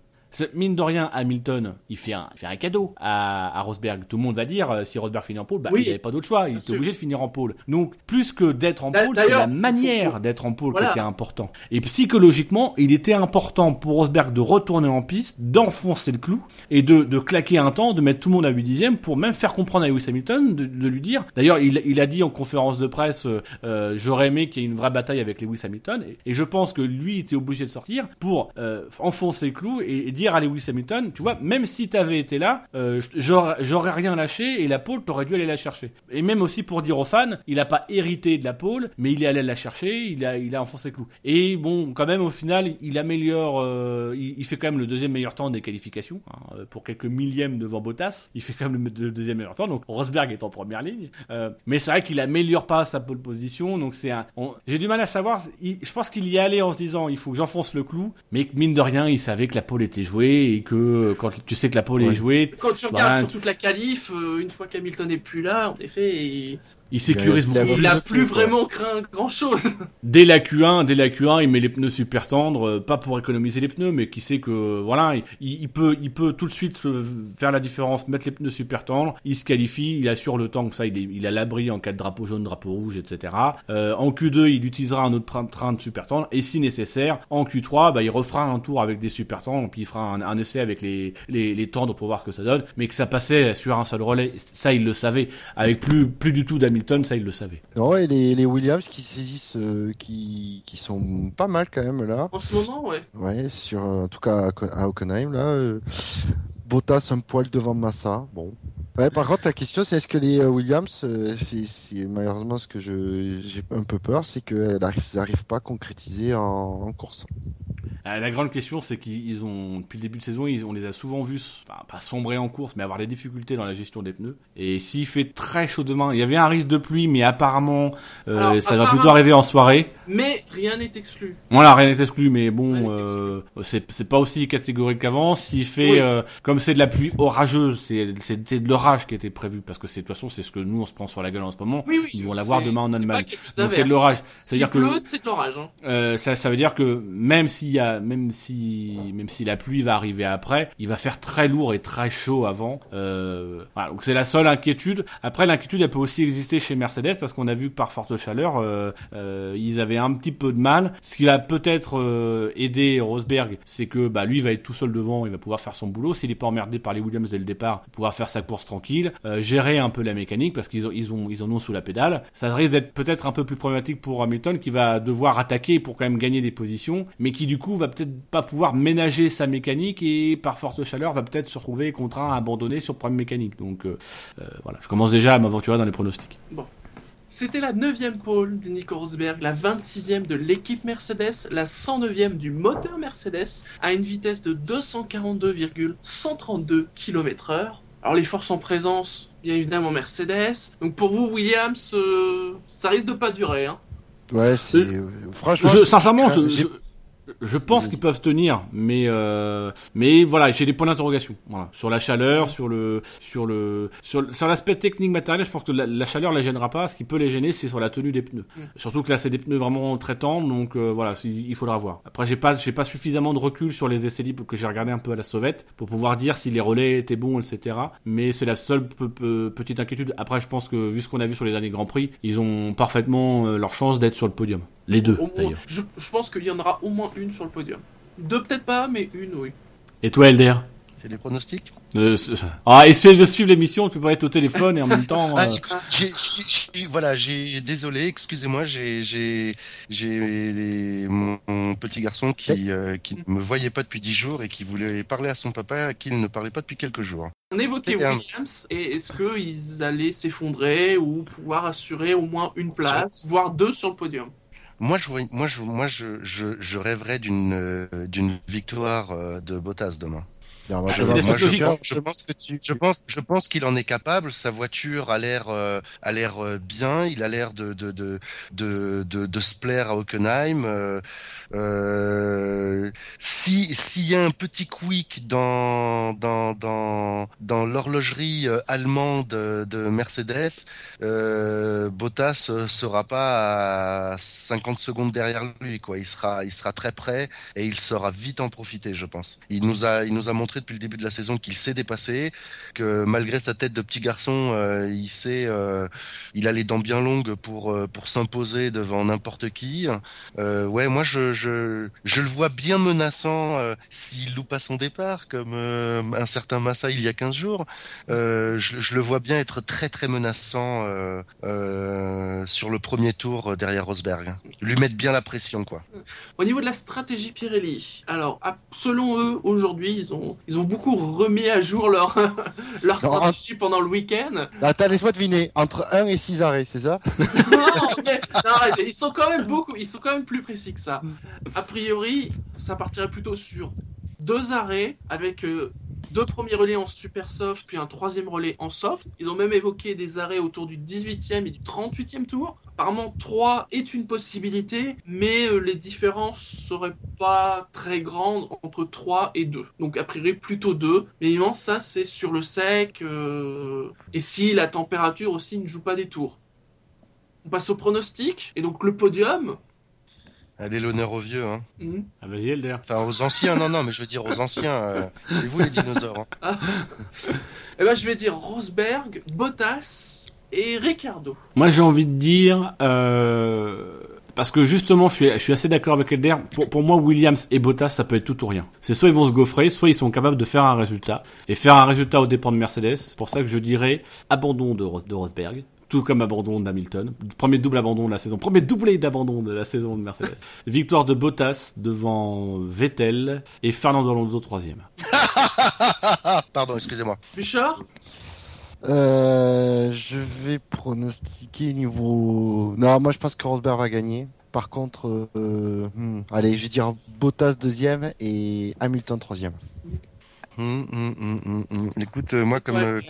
Mine de rien, Hamilton, il fait un, il fait un cadeau à, à Rosberg. Tout le monde va dire, euh, si Rosberg finit en pôle, bah, Oui, il n'avait pas d'autre choix. Il était sûr. obligé de finir en pôle. Donc, plus que d'être en pôle, c'est la manière d'être en pôle Voilà. qui était important. Et psychologiquement, il était important pour Rosberg de retourner en piste, d'enfoncer le clou et de, de claquer un temps, de mettre tout le monde à 8 dixièmes pour même faire comprendre à Lewis Hamilton, de, de lui dire. D'ailleurs, il, il a dit en conférence de presse, euh, euh, j'aurais aimé qu'il y ait une vraie bataille avec Lewis Hamilton. Et, et je pense que lui était obligé de sortir pour euh, enfoncer le clou et, et dire à Lewis Hamilton, tu vois, même si t'avais été là, euh, j'aurais rien lâché et la pole, t'aurais dû aller la chercher. Et même aussi pour dire aux fans, il a pas hérité de la pole, mais il est allé la chercher, il a, il a enfoncé le clou. Et bon, quand même, au final, il améliore, euh, il, fait quand même le deuxième meilleur temps des qualifications, hein, euh, pour quelques millièmes devant Bottas. Il fait quand même le, deuxième meilleur temps, donc Rosberg est en première ligne. Mais c'est vrai qu'il améliore pas sa pole position, donc c'est un. J'ai du mal à savoir. je pense qu'il y allait en se disant, il faut que j'enfonce le clou, mais mine de rien, il savait que la pole était jouée et que euh, quand tu sais que la pole Ouais. est jouée, Quand tu Voilà. regardes sur toute la qualif, euh, une fois qu'Hamilton n'est plus là, en effet, il, il sécurise beaucoup il a plus vraiment craint grand chose. Dès la Q1, dès la Q1, il met les pneus super tendres, euh, pas pour économiser les pneus, mais qui sait que voilà, il, il peut, il peut tout de suite euh, faire la différence, mettre les pneus super tendres, il se qualifie, il assure le temps, comme ça, il, est, il a l'abri en cas de drapeau jaune, drapeau rouge, etc. Euh, en Q2, il utilisera un autre train, train de super tendre, et si nécessaire, en Q3, bah, il refera un tour avec des super tendres, puis il fera un, un essai avec les, les, les tendres pour voir ce que ça donne, mais que ça passait sur un seul relais, ça il le savait, avec plus, plus du tout d'Hamilton, ça il le savait. Non, et les, les Williams qui saisissent, euh, qui, qui sont pas mal quand même là. En ce moment, ouais. Ouais, sur, en tout cas à, Hockenheim là. euh, Bottas un poil devant Massa. Bon. Ouais, par contre, la question c'est est-ce que les euh, Williams, euh, c'est malheureusement ce que je j'ai un peu peur, c'est qu'elles n'arrivent pas à concrétiser en, en course. Euh, La grande question, c'est qu'ils ils ont, depuis le début de saison, ils, on les a souvent vus, enfin, pas sombrer en course, mais avoir des difficultés dans la gestion des pneus. Et s'il fait très chaud demain, il y avait un risque de pluie, mais apparemment, euh, Alors, ça va plutôt arriver en soirée. Mais rien n'est exclu. Voilà, rien n'est exclu, mais bon, euh, c'est pas aussi catégorique qu'avant. S'il fait, Oui. euh, comme c'est de la pluie orageuse, c'est de l'orage qui était prévu, parce que c'est de toute façon, c'est ce que nous on se prend sur la gueule en ce moment. Oui, oui. Ils vont l'avoir demain en Allemagne. Donc c'est de l'orage. C'est-à-dire que- pleut, c'est de l'orage. Hein. Euh, ça, ça veut dire que même s'il y a, même si, même si la pluie va arriver après, il va faire très lourd et très chaud avant. Euh, voilà, donc c'est la seule inquiétude. Après, l'inquiétude, elle peut aussi exister chez Mercedes parce qu'on a vu que par forte chaleur, euh, euh, ils avaient un petit peu de mal. Ce qui va peut-être aider Rosberg, c'est que bah lui il va être tout seul devant, il va pouvoir faire son boulot. S'il est pas emmerdé par les Williams dès le départ, pouvoir faire sa course tranquille, gérer un peu la mécanique parce qu'ils ont, ils ont, ils en ont sous la pédale. Ça risque d'être peut-être un peu plus problématique pour Hamilton qui va devoir attaquer pour quand même gagner des positions, mais qui du coup va peut-être pas pouvoir ménager sa mécanique et par forte chaleur va peut-être se retrouver contraint à abandonner sur problème mécanique. Donc euh, euh, voilà, je commence déjà à m'aventurer dans les pronostics. C'était la 9ème pole de Nico Rosberg, la 26e de l'équipe Mercedes, la 109e du moteur Mercedes, à une vitesse de 242,132 km/h. Alors les forces en présence, bien évidemment Mercedes. Donc pour vous, Williams, euh, ça risque de pas durer. Hein. Ouais, c'est franchement. Je, sincèrement, je, je pense qu'ils peuvent tenir, mais euh, mais voilà, j'ai des points d'interrogation. Voilà, sur la chaleur, sur le sur le sur, sur l'aspect technique matériel, je pense que la, la chaleur la gênera pas. Ce qui peut les gêner, c'est sur la tenue des pneus. Mm. Surtout que là, c'est des pneus vraiment très tendres, donc euh, voilà, il faudra voir. Après, j'ai pas j'ai pas suffisamment de recul sur les essais libres que j'ai regardé un peu à la sauvette pour pouvoir dire si les relais étaient bons, etc. Mais c'est la seule pe- pe- petite inquiétude. Après, je pense que vu ce qu'on a vu sur les derniers grands prix, ils ont parfaitement euh, leur chance d'être sur le podium. Les deux, d'ailleurs. je, je pense qu'il y en aura au moins une sur le podium. Deux peut-être pas, mais une oui. Et toi, Elder C'est les pronostics Euh, Ah, essaye de suivre l'émission, tu peux pas être au téléphone et en même temps. Ah, euh, voilà, j'ai, désolé, excusez-moi, j'ai, mon, mon petit garçon qui, euh, qui ne me voyait pas depuis dix jours et qui voulait parler à son papa à qui il ne parlait pas depuis quelques jours. On évoquait. Williams et est-ce qu'ils allaient s'effondrer ou pouvoir assurer au moins une place, voire deux sur le podium? Moi, je, moi, je, moi, je, je, je rêverais d'une, euh, d'une victoire euh, de Bottas demain. Non, moi, Ah, je, moi, pense- Je pense- pense que tu. Je pense, je pense qu'il en est capable. Sa voiture a l'air, euh, a l'air bien. Il a l'air de de, de, de, de, de se plaire à Hockenheim. Euh, euh, si s'il y a un petit quick dans dans dans dans l'horlogerie euh, allemande de, de Mercedes, euh, Bottas euh, sera pas à 50 secondes derrière lui. Quoi, il sera il sera très près et il saura vite en profiter. Je pense. Il nous a il nous a montré depuis le début de la saison qu'il sait dépasser que malgré sa tête de petit garçon, il sait, il a les dents bien longues pour pour s'imposer devant n'importe qui. Ouais, moi je je le vois bien menaçant euh, s'il loupe pas son départ, comme euh, un certain Massa il y a 15 jours. Euh, je, je le vois bien être très très menaçant euh, euh, sur le premier tour euh, derrière Rosberg. Lui mettre bien la pression quoi. Au niveau de la stratégie Pirelli, alors à- selon eux, aujourd'hui, ils ont, ils ont beaucoup remis à jour leur, leur Non, stratégie pendant le week-end. Attends, laisse-moi deviner. Entre 1 et 6 arrêts, c'est ça? Non, mais- non, arrête, ils sont quand même beaucoup, ils sont quand même plus précis que ça. A priori, ça partirait plutôt sur deux arrêts avec euh, deux premiers relais en super soft, puis un troisième relais en soft. Ils ont même évoqué des arrêts autour du 18e et du 38e tour. Apparemment, 3 est une possibilité, mais euh, les différences seraient pas très grandes entre 3 et 2. Donc, a priori, plutôt 2. Mais évidemment, ça, c'est sur le sec. euh, Et si la température aussi ne joue pas des tours. On passe au pronostic. Et donc, le podium. Allez l'honneur aux vieux, hein. hmm, Ah, vas-y, Elder. Enfin aux anciens, non non, mais je veux dire aux anciens. euh, c'est vous les dinosaures. hein. Eh ben, je vais dire Rosberg, Bottas et Ricardo. Moi, j'ai envie de dire, euh, parce que justement, je suis, je suis assez d'accord avec Elder. Pour, pour moi, Williams et Bottas, ça peut être tout ou rien. C'est soit ils vont se gaufrer, soit ils sont capables de faire un résultat. Et faire un résultat au dépens de Mercedes. C'est pour ça que je dirais abandon de, Ros- de Rosberg. Tout comme abandon d'Hamilton. Premier double abandon de la saison. Premier doublé d'abandon de la saison de Mercedes. Victoire de Bottas devant Vettel et Fernando Alonso troisième. Pardon, excusez-moi. Bouchard Euh, je vais pronostiquer niveau. Non, moi je pense que Rosberg va gagner. Par contre, euh, hmm, allez, je vais dire Bottas deuxième et Hamilton troisième. Écoute, euh, moi, comme, euh,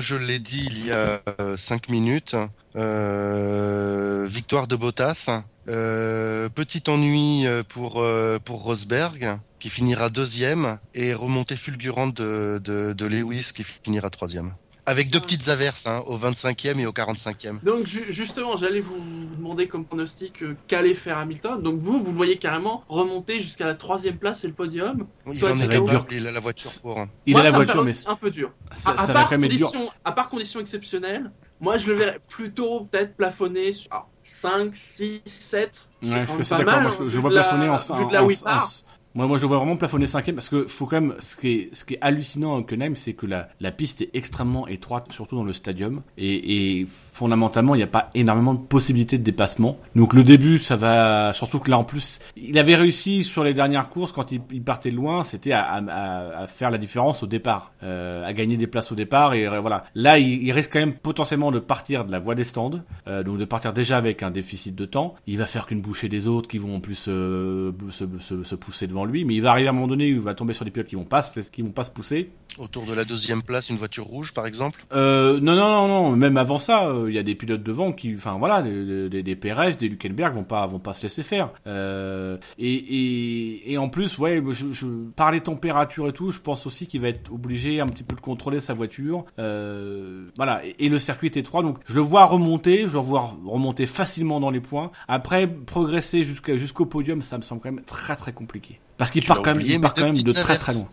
je l'ai dit il y a euh, cinq minutes, euh, victoire de Bottas. Euh, petit ennui euh, pour, euh, pour Rosberg, qui finira deuxième, et remontée fulgurante de, de, de Lewis, qui finira troisième. Avec deux petites averses, hein, au 25e et au 45e. Donc ju- justement, j'allais vous demander comme pronostic euh, qu'allait faire Hamilton. Donc vous, vous le voyez carrément remonter jusqu'à la troisième place et le podium. Il Toi, en est dur. il a la voiture pour. hein. Il Moi, a la ça me voiture, paraît mais un peu dur. ça, à, ça part quand même être dur. condition, à part conditions exceptionnelles, moi je le verrais plutôt peut-être plafonner sur alors, 5, 6, 7. Ouais, je quand suis d'accord. hein, je, je vu vois plafonner en, vu en- de là où il en- part. Moi, moi, je vois vraiment plafonner cinquième parce que faut quand même. Ce qui est, ce qui est hallucinant à Hockenheim, c'est que la, la piste est extrêmement étroite, surtout dans le stadium, et, fondamentalement, il n'y a pas énormément de possibilités de dépassement. Donc le début, ça va. Surtout que là, en plus, il avait réussi sur les dernières courses quand il, il partait loin, c'était à, à- faire la différence au départ, euh, à gagner des places au départ, et euh, voilà. Là, il, risque quand même potentiellement de partir de la voie des stands, euh, donc de partir déjà avec un déficit de temps. Il va faire qu'une bouchée des autres qui vont en plus se, se- se pousser devant lui, mais il va arriver à un moment donné où il va tomber sur des pilotes qui vont pas, qui vont pas se pousser. Autour de la deuxième place, une voiture rouge, par exemple? Euh, non, non, non, non. Même avant ça, euh, il y a des pilotes devant qui, enfin voilà, des, des, des Perez, des Luckenberg vont pas, vont pas se laisser faire. Euh, et, et, et en plus, ouais, je, je, par les températures et tout, je pense aussi qu'il va être obligé un petit peu de contrôler sa voiture. Voilà. Et, et le circuit est étroit, donc je le vois remonter, je le vois remonter facilement dans les points. Après, progresser jusqu'au podium, ça me semble quand même très très compliqué. Parce qu'il part quand même, il part quand même de très très loin.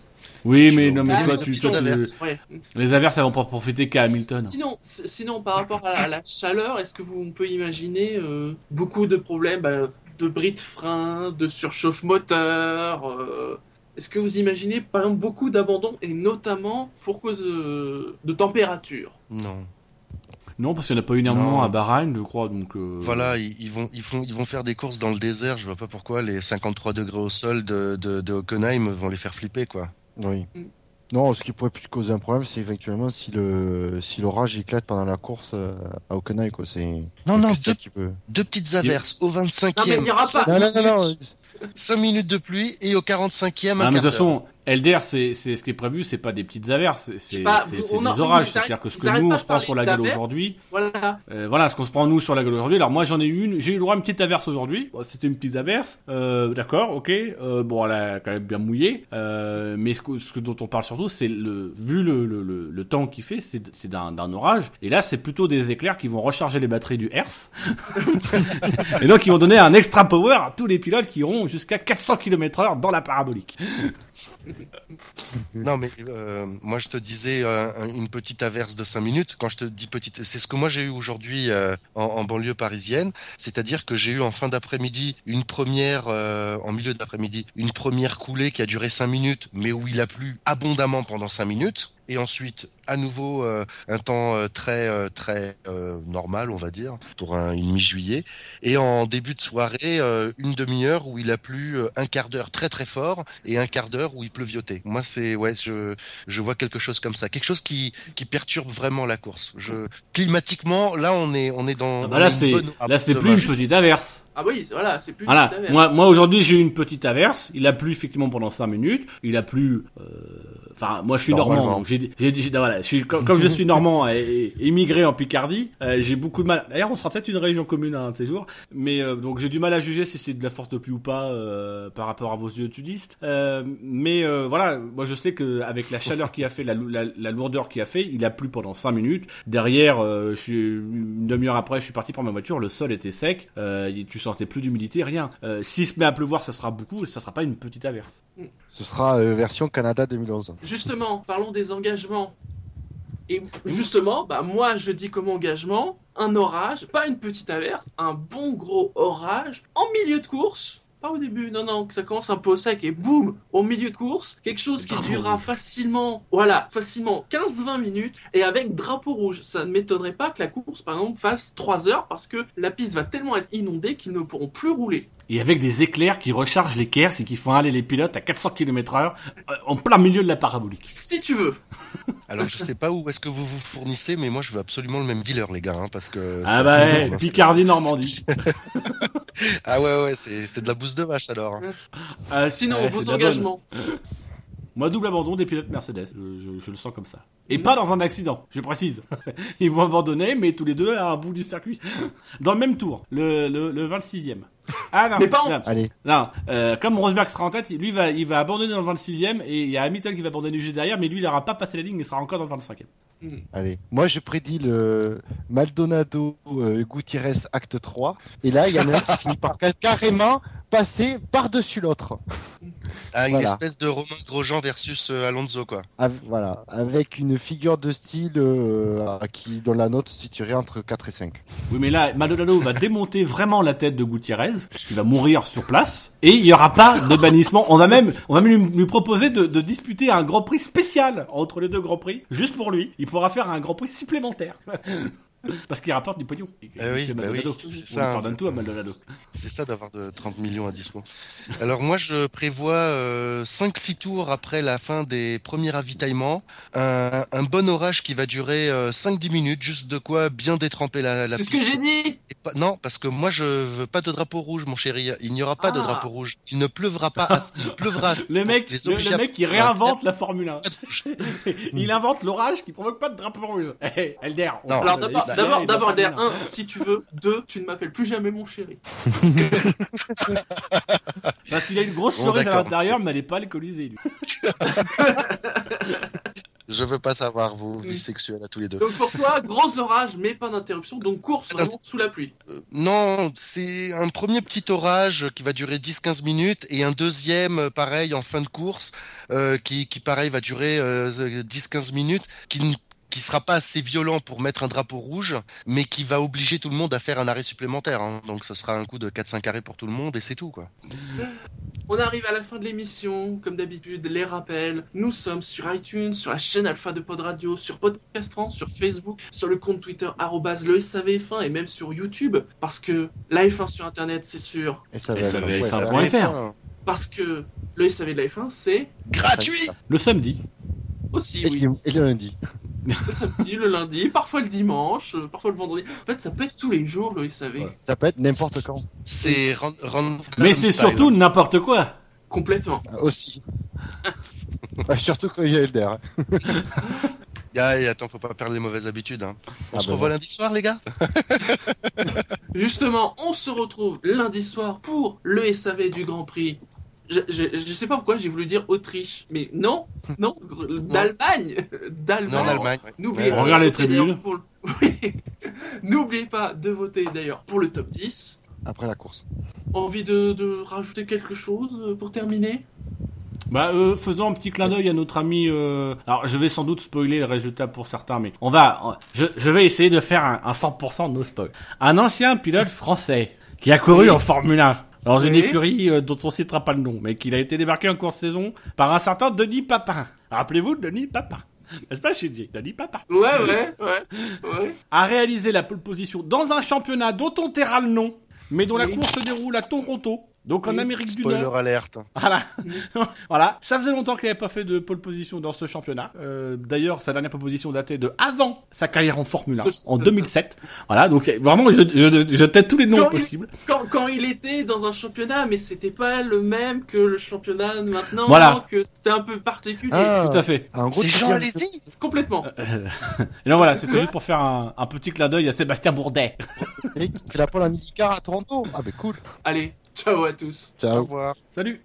Oui, Tu mais non, mais toi, mais tu, toi, tu- averses. Ouais. les averses, elles vont pas profiter qu'à Hamilton. Sinon, sinon, par rapport à la, à la chaleur, est-ce que vous on peut imaginer euh, beaucoup de problèmes bah, de bris de frein, de surchauffe moteur euh, Est-ce que vous imaginez par exemple beaucoup d'abandon et notamment pour cause euh, de température? Non. Non, parce qu'il n'y en a pas eu énormément Non. à Bahreïn, je crois. Donc, euh, Voilà, ils, ils vont, ils, font, ils vont faire des courses dans le désert. Je vois pas pourquoi les 53 degrés au sol de, de, de Hockenheim vont les faire flipper, quoi. Oui. Mm. Non, ce qui pourrait plus causer un problème, c'est éventuellement si le si l'orage éclate pendant la course euh, à Hockenheim, quoi. C'est Non, non, deux, qui peut. deux petites averses au 25e. Non, mais il y aura pas- Non, non, non, non. 5 minutes de pluie et au 45e, un Ah, mais de toute façon, Elder, c'est c'est ce qui est prévu, c'est pas des petites averses, c'est des orages. C'est-à-dire que ce que nous on se prend sur la gueule aujourd'hui, Voilà. euh, voilà ce qu'on se prend nous sur la gueule aujourd'hui. Alors moi j'en ai eu une, j'ai eu le droit à une petite averse aujourd'hui. Bon, C'était une petite averse, euh, d'accord, ok. Euh, bon, elle a quand même bien mouillé, euh, mais ce, que- ce que- dont on parle surtout, c'est le vu le, le, le, le temps qu'il fait, c'est c'est d'un d'un orage. Et là, c'est plutôt des éclairs qui vont recharger les batteries du Hertz. et donc ils vont donner un extra power à tous les pilotes qui iront jusqu'à 400 km/h dans la parabolique. Non, mais euh, moi je te disais euh, un- une petite averse de 5 minutes. Quand je te dis petite, c'est ce que moi j'ai eu aujourd'hui euh, en, en banlieue parisienne. C'est-à-dire que j'ai eu en fin d'après-midi une première, en milieu d'après-midi, une première coulée qui a duré 5 minutes, mais où il a plu abondamment pendant 5 minutes. Et ensuite, à nouveau, euh, un temps euh, très euh, très euh, normal, on va dire, pour un, une mi-juillet. Et en début de soirée, euh, une demi-heure où il a plu euh, un quart d'heure très très fort et un quart d'heure où il pleuviotait. Moi, c'est ouais, je je vois quelque chose comme ça, quelque chose qui qui perturbe vraiment la course. Je climatiquement, là, on est on est dans Ah bah là c'est bonne- là c'est plus une petite averse. Ah oui, voilà, c'est plus une Voilà. petite averse. Moi moi aujourd'hui j'ai eu une petite averse. Il a plu effectivement pendant 5 minutes. Il a plu. euh, Enfin moi je suis normand. Donc j'ai j'ai j'ai- voilà. Je suis comme, comme je suis normand et, et immigré en Picardie. euh, j'ai beaucoup de mal. D'ailleurs on sera peut-être une région commune un de ces jours. Mais euh, donc j'ai du mal à juger si c'est de la force de pluie ou pas euh, par rapport à vos yeux tudistes. Euh, mais euh, voilà. Moi je sais que avec la chaleur qui a fait, la, la, la lourdeur qui a fait, il a plu pendant 5 minutes. Derrière, euh, je suis une demi-heure après, je suis parti prendre ma voiture. Le sol était sec. Euh, tu sentais plus d'humidité, rien. Euh, S'il se met à pleuvoir, ça sera beaucoup. et Ça sera pas une petite averse. Ce sera euh, version Canada 2011. Justement, parlons des engagements. Et justement, bah moi je dis comme engagement, un orage, pas une petite averse, un bon gros orage en milieu de course. Pas au début, non, non, que ça commence un peu au sec et boum, au milieu de course, quelque chose qui durera facilement, voilà, facilement 15-20 minutes et avec drapeau rouge. Ça ne m'étonnerait pas que la course, par exemple, fasse 3 heures parce que la piste va tellement être inondée qu'ils ne pourront plus rouler. Et avec des éclairs qui rechargent les kers et qui font aller les pilotes à 400 km heure euh, en plein milieu de la parabolique. Si tu veux. Alors, je sais pas où est-ce que vous vous fournissez, mais moi, je veux absolument le même dealer, les gars, hein, parce que. Ah bah, assez ouais, hein. Picardie, Normandie. Ah ouais, ouais, c'est c'est de la bouse de vache alors. hein. Euh, Sinon, vos engagements. Moi, double abandon des pilotes Mercedes. Je, je- je le sens comme ça. Et pas dans un accident, je précise. Ils vont abandonner, mais tous les deux à un bout du circuit. Dans le même tour, le, le, le 26e. Ah non, Mais pas en- non, Allez, non, euh, comme Rosberg sera en tête, lui va, il va abandonner dans le 26e et il y a Hamilton qui va abandonner juste derrière, mais lui il n'aura pas passé la ligne, il sera encore dans le 25e. allez. Moi, je prédis le Maldonado euh, Gutiérrez acte 3. Et là, il y en a un qui finit par ca- carrément passer par-dessus l'autre. Ah, une Voilà. espèce de Romain Grosjean versus euh, Alonso, quoi. Voilà, avec une figure de style euh, qui dont la note se situerait entre 4 et 5. Oui, mais là, Maldonado va démonter vraiment la tête de Gutiérrez, qui va mourir sur place, et il y aura pas de bannissement. On va même, on va même lui, lui proposer de, de disputer un Grand Prix spécial entre les deux Grands Prix, juste pour lui. Il pourra faire un Grand Prix supplémentaire. Parce qu'il rapporte du pognon. Eh oui, c'est bah oui, c'est ça. pardonne tout à Maldonado. C'est ça d'avoir de 30 millions à dispo. Alors moi je prévois euh, 5-6 tours après la fin des premiers ravitaillements, un, un bon orage qui va durer euh, 5-10 minutes, juste de quoi bien détremper la, la C'est ce que j'ai dit. Et pas- non, parce que moi je veux pas de drapeau rouge mon chéri, il n'y aura pas de Ah. drapeau rouge, il ne pleuvra pas, il pleuvra. Le mec, les le, obliger le à mec qui réinvente la Formule 1. il invente l'orage qui provoque pas de drapeau rouge. Elder. on Non. parle Alors de d'abord, l'Italie d'abord, d'abord, d'air, 1. un, si tu veux. Deux, tu ne m'appelles plus jamais mon chéri. Parce qu'il a une grosse Bon, cerise à l'intérieur, mais elle est pas alcoolisée, lui. Je veux pas savoir vos vies sexuelles à tous les deux. Donc pour toi, gros orage, mais pas d'interruption, donc course vraiment sous la pluie. Euh, non, c'est un premier petit orage qui va durer 10-15 minutes et un deuxième, euh, pareil, en fin de course, euh, qui, qui, pareil, va durer euh, 10-15 minutes, qui ne qui sera pas assez violent pour mettre un drapeau rouge, mais qui va obliger tout le monde à faire un arrêt supplémentaire. hein. Donc ce sera un coup de 4-5 arrêts pour tout le monde et c'est tout quoi. On arrive à la fin de l'émission, comme d'habitude, les rappels. Nous sommes sur iTunes, sur la chaîne Alpha de Pod Radio, sur Podcast France, sur Facebook, sur le compte Twitter arrobase le SAVF1 et même sur YouTube, parce que la F1 sur Internet, c'est sûr, Et ça Et va ça être- va- ouais, ça ouais. va. Point fr. Enfin, parce que le SAV de la F1, c'est Gratuit Le samedi. aussi, Et, oui, le- et le lundi. Le samedi, le lundi, parfois le dimanche, parfois le vendredi. En fait, ça peut être tous les jours, le SAV. Ouais. Ça peut être n'importe quand. C'est Mais c'est surtout n'importe quoi. Complètement. Ah, Aussi. Ah, surtout quand il y a Elder. hein. Ah, et attends, faut pas perdre les mauvaises habitudes. Hein. On Ah, se bah revoit lundi soir, les gars Justement, on se retrouve lundi soir pour le SAV du Grand Prix. Je, je, je sais pas pourquoi j'ai voulu dire Autriche, mais non, non, d'Allemagne, d'Allemagne. N'oubliez pas regarde les voter d'ailleurs tribunes. le- Oui. N'oubliez pas de voter d'ailleurs pour le top 10. Après la course. Envie de, de rajouter quelque chose euh, pour terminer? Bah, euh, faisons un petit clin d'œil à notre ami. euh, Alors, je vais sans doute spoiler les résultats pour certains, mais on va. Je, je vais essayer de faire un, un 100% de no spoil. Un ancien pilote français qui a couru Oui. en Formule 1 dans une écurie euh, dont on citera pas le nom, mais qu'il a été débarqué en course saison par un certain Denis Papin. Rappelez-vous de Denis Papin. N'est-ce pas, Shinji Denis Papin. Ouais, ouais, ouais, ouais. A réalisé la pole position dans un championnat dont on taira le nom, mais dont la course se déroule à Toronto, donc en Oui. Amérique du Spoiler Nord. alerte. Voilà. voilà. Ça faisait longtemps qu'il n'avait pas fait de pole position dans ce championnat. Euh, D'ailleurs, sa dernière pole position datait de avant sa carrière en Formule 1, Ce- en 2007. Voilà. Donc, euh, vraiment, je, je, je tête tous les noms Quand il- possibles. Quand, quand il était dans un championnat, mais c'était pas le même que le championnat de maintenant, Voilà. que c'était un peu particulier. Ah, Tout à fait. C'est Jean, allez-y Complètement. Euh, Et donc voilà, c'était juste pour faire un, un petit clin d'œil à Sébastien Bourdet. Et qui fait la pole en IndyCar à Toronto. Ah, ben cool. Allez, ciao à tous. Au Ciao. revoir. Salut.